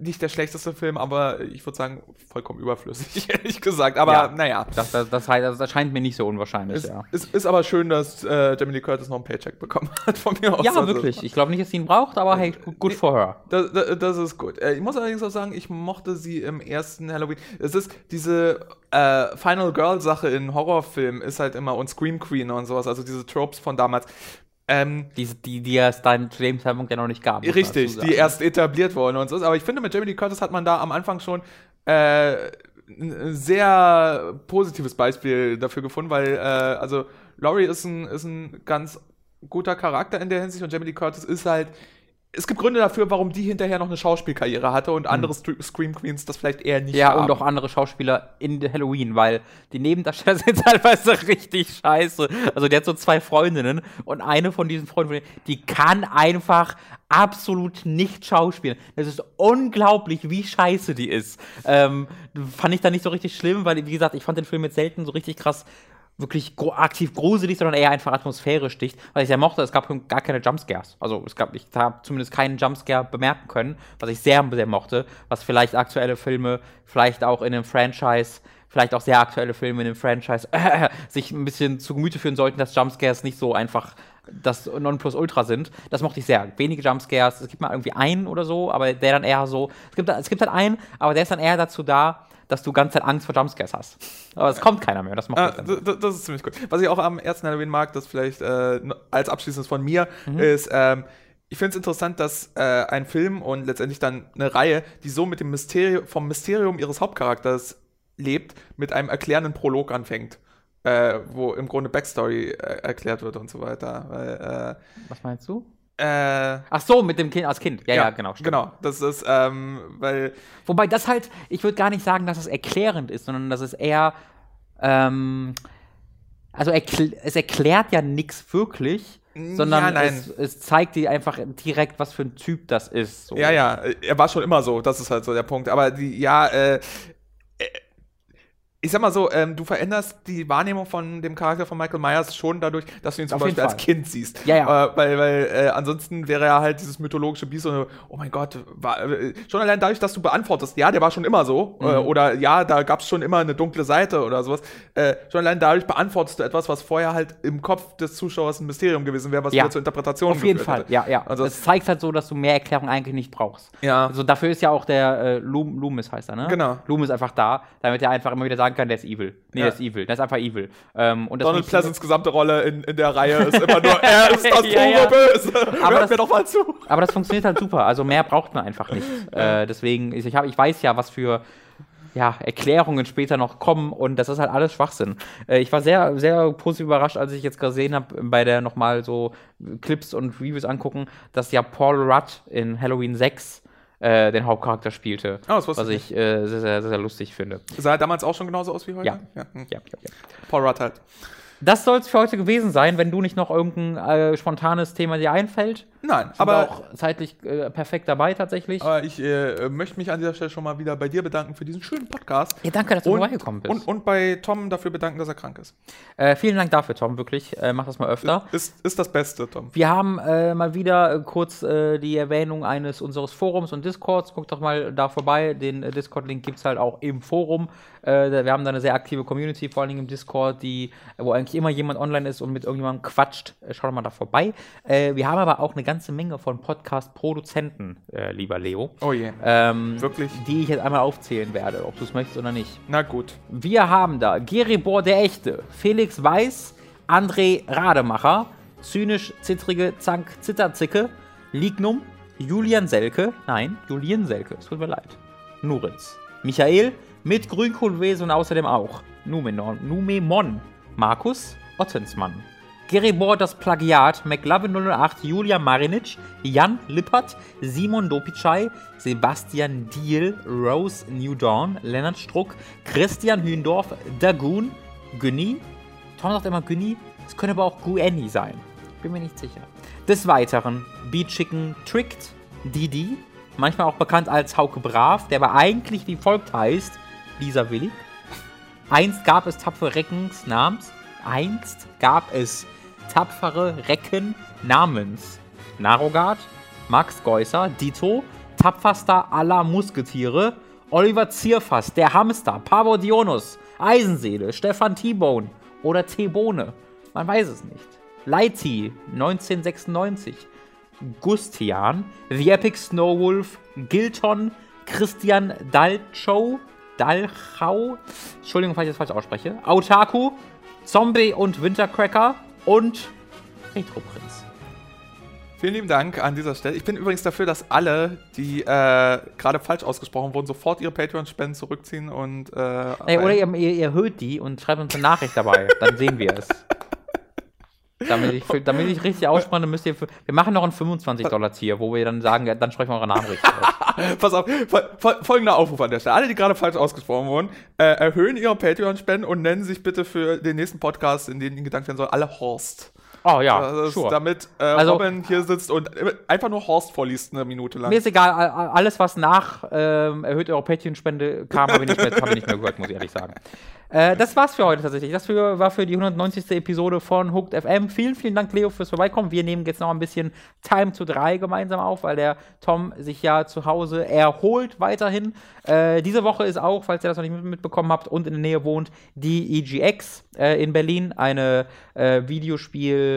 nicht der schlechteste Film, aber ich würde sagen, vollkommen überflüssig, [laughs] ehrlich gesagt. Aber Ja. naja. Das, das, das, heißt, das erscheint mir nicht so unwahrscheinlich, Es, ja. es ist aber schön, dass äh, Jamie Lee Curtis noch einen Paycheck bekommen hat von mir aus. Ja, Also- wirklich. Ich glaube nicht, dass sie ihn braucht, aber hey, good for her. Das, das, ist gut. Äh, Ich muss allerdings auch sagen, ich mochte sie im ersten Halloween. Es ist diese äh, Final Girl Sache in Horrorfilmen ist halt immer und Scream Queen und sowas, also diese Tropes von damals. Ähm, Die, die, die es dann zu dem Zeitpunkt ja noch nicht gab. richtig, die erst etabliert wurden und so. Aber ich finde, mit Jamie Lee Curtis hat man da am Anfang schon äh, ein sehr positives Beispiel dafür gefunden, weil, äh, also, Laurie ist ein, ist ein ganz guter Charakter in der Hinsicht und Jamie Lee Curtis ist halt es gibt Gründe dafür, warum die hinterher noch eine Schauspielkarriere hatte und andere mhm. Scream Queens das vielleicht eher nicht Ja, haben. und auch andere Schauspieler in Halloween, weil die Nebendarsteller [laughs] sind teilweise richtig scheiße. Also der hat so zwei Freundinnen und eine von diesen Freunden, die kann einfach absolut nicht schauspielen. Das ist unglaublich, wie scheiße die ist. Ähm, fand ich da nicht so richtig schlimm, weil, wie gesagt, ich fand den Film jetzt selten so richtig krass wirklich gro aktiv gruselig, sondern eher einfach atmosphärisch dicht, weil ich sehr mochte, es gab gar keine Jumpscares. Also es gab, ich habe zumindest keinen Jumpscare bemerken können, was ich sehr, sehr mochte, was vielleicht aktuelle Filme, vielleicht auch in einem Franchise, vielleicht auch sehr aktuelle Filme in einem Franchise äh, [clears throat] sich ein bisschen zu Gemüte führen sollten, dass Jumpscares nicht so einfach das Nonplusultra sind. Das mochte ich sehr. Wenige Jumpscares, es gibt mal irgendwie einen oder so, aber der dann eher so, es gibt, es gibt halt einen, aber der ist dann eher dazu da, dass du ganze Zeit Angst vor Jumpscares hast. Aber es kommt keiner mehr. Das macht ah, das, das ist ziemlich gut. Was ich auch am ersten Halloween mag, das vielleicht äh, als abschließendes von mir, mhm. ist, ähm, ich finde es interessant, dass äh, ein Film und letztendlich dann eine Reihe, die so mit dem Mysterium, vom Mysterium ihres Hauptcharakters lebt, mit einem erklärenden Prolog anfängt. Äh, wo im Grunde Backstory äh, erklärt wird und so weiter. Weil, äh, Was meinst du? Äh, Ach so, mit dem Kind als Kind. Ja, ja, ja genau. Stimmt. Genau, das ist, ähm, weil. Wobei das halt, ich würde gar nicht sagen, dass es erklärend ist, sondern dass es eher, ähm, also erkl es erklärt ja nichts wirklich, sondern ja, es, es, zeigt dir einfach direkt, was für ein Typ das ist. So. Ja, ja, er war schon immer so, das ist halt so der Punkt. Aber die, ja, äh, ich sag mal so, ähm, du veränderst die Wahrnehmung von dem Charakter von Michael Myers schon dadurch, dass du ihn zum Auf Beispiel als Kind siehst. Ja, ja. Äh, weil weil äh, ansonsten wäre er halt dieses mythologische Biest und, oh mein Gott, war, äh, schon allein dadurch, dass du beantwortest, ja, der war schon immer so, äh, mhm. oder ja, da gab's schon immer eine dunkle Seite oder sowas. Äh, schon allein dadurch beantwortest du etwas, was vorher halt im Kopf des Zuschauers ein Mysterium gewesen wäre, was ja. wieder zur Interpretation Auf jeden Fall, hätte. ja, ja. Also, es zeigt halt so, dass du mehr Erklärung eigentlich nicht brauchst. Ja. Also dafür ist ja auch der äh, Loom, Loomis heißt er, ne? Genau. Loomis einfach da, damit er einfach immer wieder sagen kann, der ist evil. Nee, ja. der ist evil. Der ist einfach evil. Ähm, und Donald Pleasants gesamte Rolle in, in der Reihe ist immer nur, [laughs] er ist das ja, ja. Böse. Aber [laughs] Hört das, mir doch mal zu. Aber das funktioniert halt super. Also mehr braucht man einfach nicht. Äh, deswegen, ich, hab, ich weiß ja, was für ja, Erklärungen später noch kommen und das ist halt alles Schwachsinn. Äh, ich war sehr, sehr positiv überrascht, als ich jetzt gesehen habe, bei der nochmal so Clips und Reviews angucken, dass ja Paul Rudd in Halloween 6 äh, den Hauptcharakter spielte. Oh, was ich äh, sehr, sehr, sehr, lustig finde. Sah er damals auch schon genauso aus wie heute? Ja. Ja, ja, ja, ja. Paul Rudd halt. Das soll es für heute gewesen sein, wenn du nicht noch irgendein äh, spontanes Thema dir einfällt. Nein, Sind aber auch zeitlich äh, perfekt dabei tatsächlich. Aber ich äh, möchte mich an dieser Stelle schon mal wieder bei dir bedanken für diesen schönen Podcast. Ja, danke, dass du vorbeigekommen bist. Und, und, bei Tom dafür bedanken, dass er krank ist. Äh, vielen Dank dafür, Tom, wirklich. Äh, mach das mal öfter. Ist, ist das Beste, Tom. Wir haben äh, mal wieder kurz die Erwähnung eines unseres Forums und Discords. Guckt doch mal da vorbei. Den Discord-Link gibt es halt auch im Forum. wir haben da eine sehr aktive Community, vor allen Dingen im Discord, die, wo eigentlich immer jemand online ist und mit irgendjemandem quatscht. schaut doch mal da vorbei. wir haben aber auch eine ganze Menge von Podcast-Produzenten, äh, lieber Leo. Oh je. Ähm, Wirklich? Die ich jetzt einmal aufzählen werde, ob du es möchtest oder nicht. Na gut. Wir haben da Geribor der Echte, Felix Weiß, André Rademacher, Zynisch Zittrige Zank Zitterzicke, Lignum, Julian Selke, nein, Julian Selke, es tut mir leid. Nuritz, Michael mit Grünkohlwesen und außerdem auch Numenon, Numemon, Markus Ottensmann, Geribor das Plagiat, McLovin 008, Julia Marinic, Jan Lippert, Simon Dopicai, Sebastian Diel, Rose New Dawn, Lennart Struck, Christian Hündorf, Dagoon, Günni, Tom sagt immer Günni, es könnte aber auch Guenni sein. Bin mir nicht sicher. Des Weiteren Beat Chicken Tricked, Didi, manchmal auch bekannt als Hauke Brav, der aber eigentlich wie folgt heißt, Lisa Willig. Einst gab es tapfere Reckens namens, einst gab es tapfere Recken namens Narogard, Max Geusser, Dito, tapferster aller Musketiere, Oliver Zierfass, der Hamster, Pavodionus, Eisenseele, Stefan T-Bone oder T-Bone. Man weiß es nicht. Lighty, 1996. Gustian, The Epic Snowwolf, Gilton, Christian Dalchow, Dalchau, Entschuldigung, falls ich das falsch ausspreche, Autaku, Zombie und Wintercracker, und Retro Prinz. Vielen lieben Dank an dieser Stelle. Ich bin übrigens dafür, dass alle, die äh, gerade falsch ausgesprochen wurden, sofort ihre Patreon-Spenden zurückziehen und. Äh, Ey, oder ihr, ihr, erhöht die und schreibt uns eine Nachricht dabei. Dann sehen wir es. [laughs] Damit ich, damit ich richtig ausspreche, müsst ihr. Wir machen noch ein 25-Dollar-Tier, wo wir dann sagen, dann sprechen wir eure Namen richtig aus. [laughs] Pass auf, folgender Aufruf an der Stelle. Alle, die gerade falsch ausgesprochen wurden, äh, erhöhen ihre Patreon-Spenden und nennen sich bitte für den nächsten Podcast, in gedankt werden soll, alle Horst. Oh ja, sure. Damit äh, also, Robin hier sitzt und einfach nur Horst vorliest eine Minute lang. Mir ist egal, alles was nach ähm, erhöht eure Patreon-Spende kam, habe ich, nicht mehr, hab ich nicht mehr gehört, muss ich ehrlich sagen. Äh, das war's für heute tatsächlich. Das für, war für die 190. Episode von Hooked FM. Vielen, vielen Dank, Leo, fürs Vorbeikommen. Wir nehmen jetzt noch ein bisschen Time to 3 gemeinsam auf, weil der Tom sich ja zu Hause erholt weiterhin. Äh, diese Woche ist auch, falls ihr das noch nicht mitbekommen habt und in der Nähe wohnt, die EGX äh, in Berlin. Eine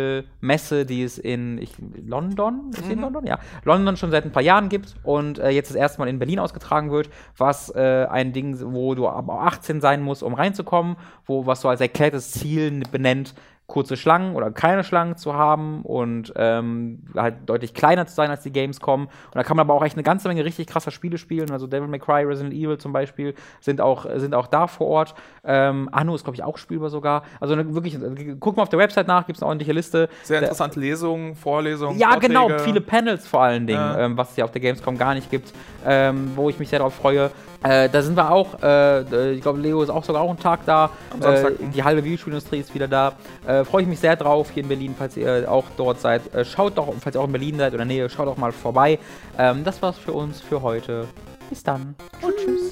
äh, Videospielmesse, die es in ich, London, ist mhm. in London? Ja. London schon seit ein paar Jahren gibt und äh, jetzt das erste Mal in Berlin ausgetragen wird, was äh, ein Ding, wo du aber 18 sein musst, um reinzukommen reinzukommen, wo was so als erklärtes Ziel benennt, kurze Schlangen oder keine Schlangen zu haben und ähm, halt deutlich kleiner zu sein als die Gamescom. Und da kann man aber auch echt eine ganze Menge richtig krasser Spiele spielen. Also Devil May Cry, Resident Evil zum Beispiel sind auch, sind auch da vor Ort. Ähm, Anno ist, glaube ich, auch spielbar sogar. Also eine, wirklich, guck mal auf der Website nach, gibt es eine ordentliche Liste. Sehr interessante Lesungen, Vorlesungen. Ja, Vorträge. genau, viele Panels vor allen Dingen, ja. ähm, was es ja auf der Gamescom gar nicht gibt, ähm, wo ich mich sehr darauf freue. Äh, da sind wir auch, äh, ich glaube, Leo ist auch sogar auch einen Tag da. Äh, die halbe Videospielindustrie ist wieder da. Äh, freue ich mich sehr drauf hier in Berlin, falls ihr auch dort seid. Äh, schaut doch, falls ihr auch in Berlin seid oder Nähe, schaut doch mal vorbei. Ähm, das war's für uns für heute. Bis dann. Tschüss.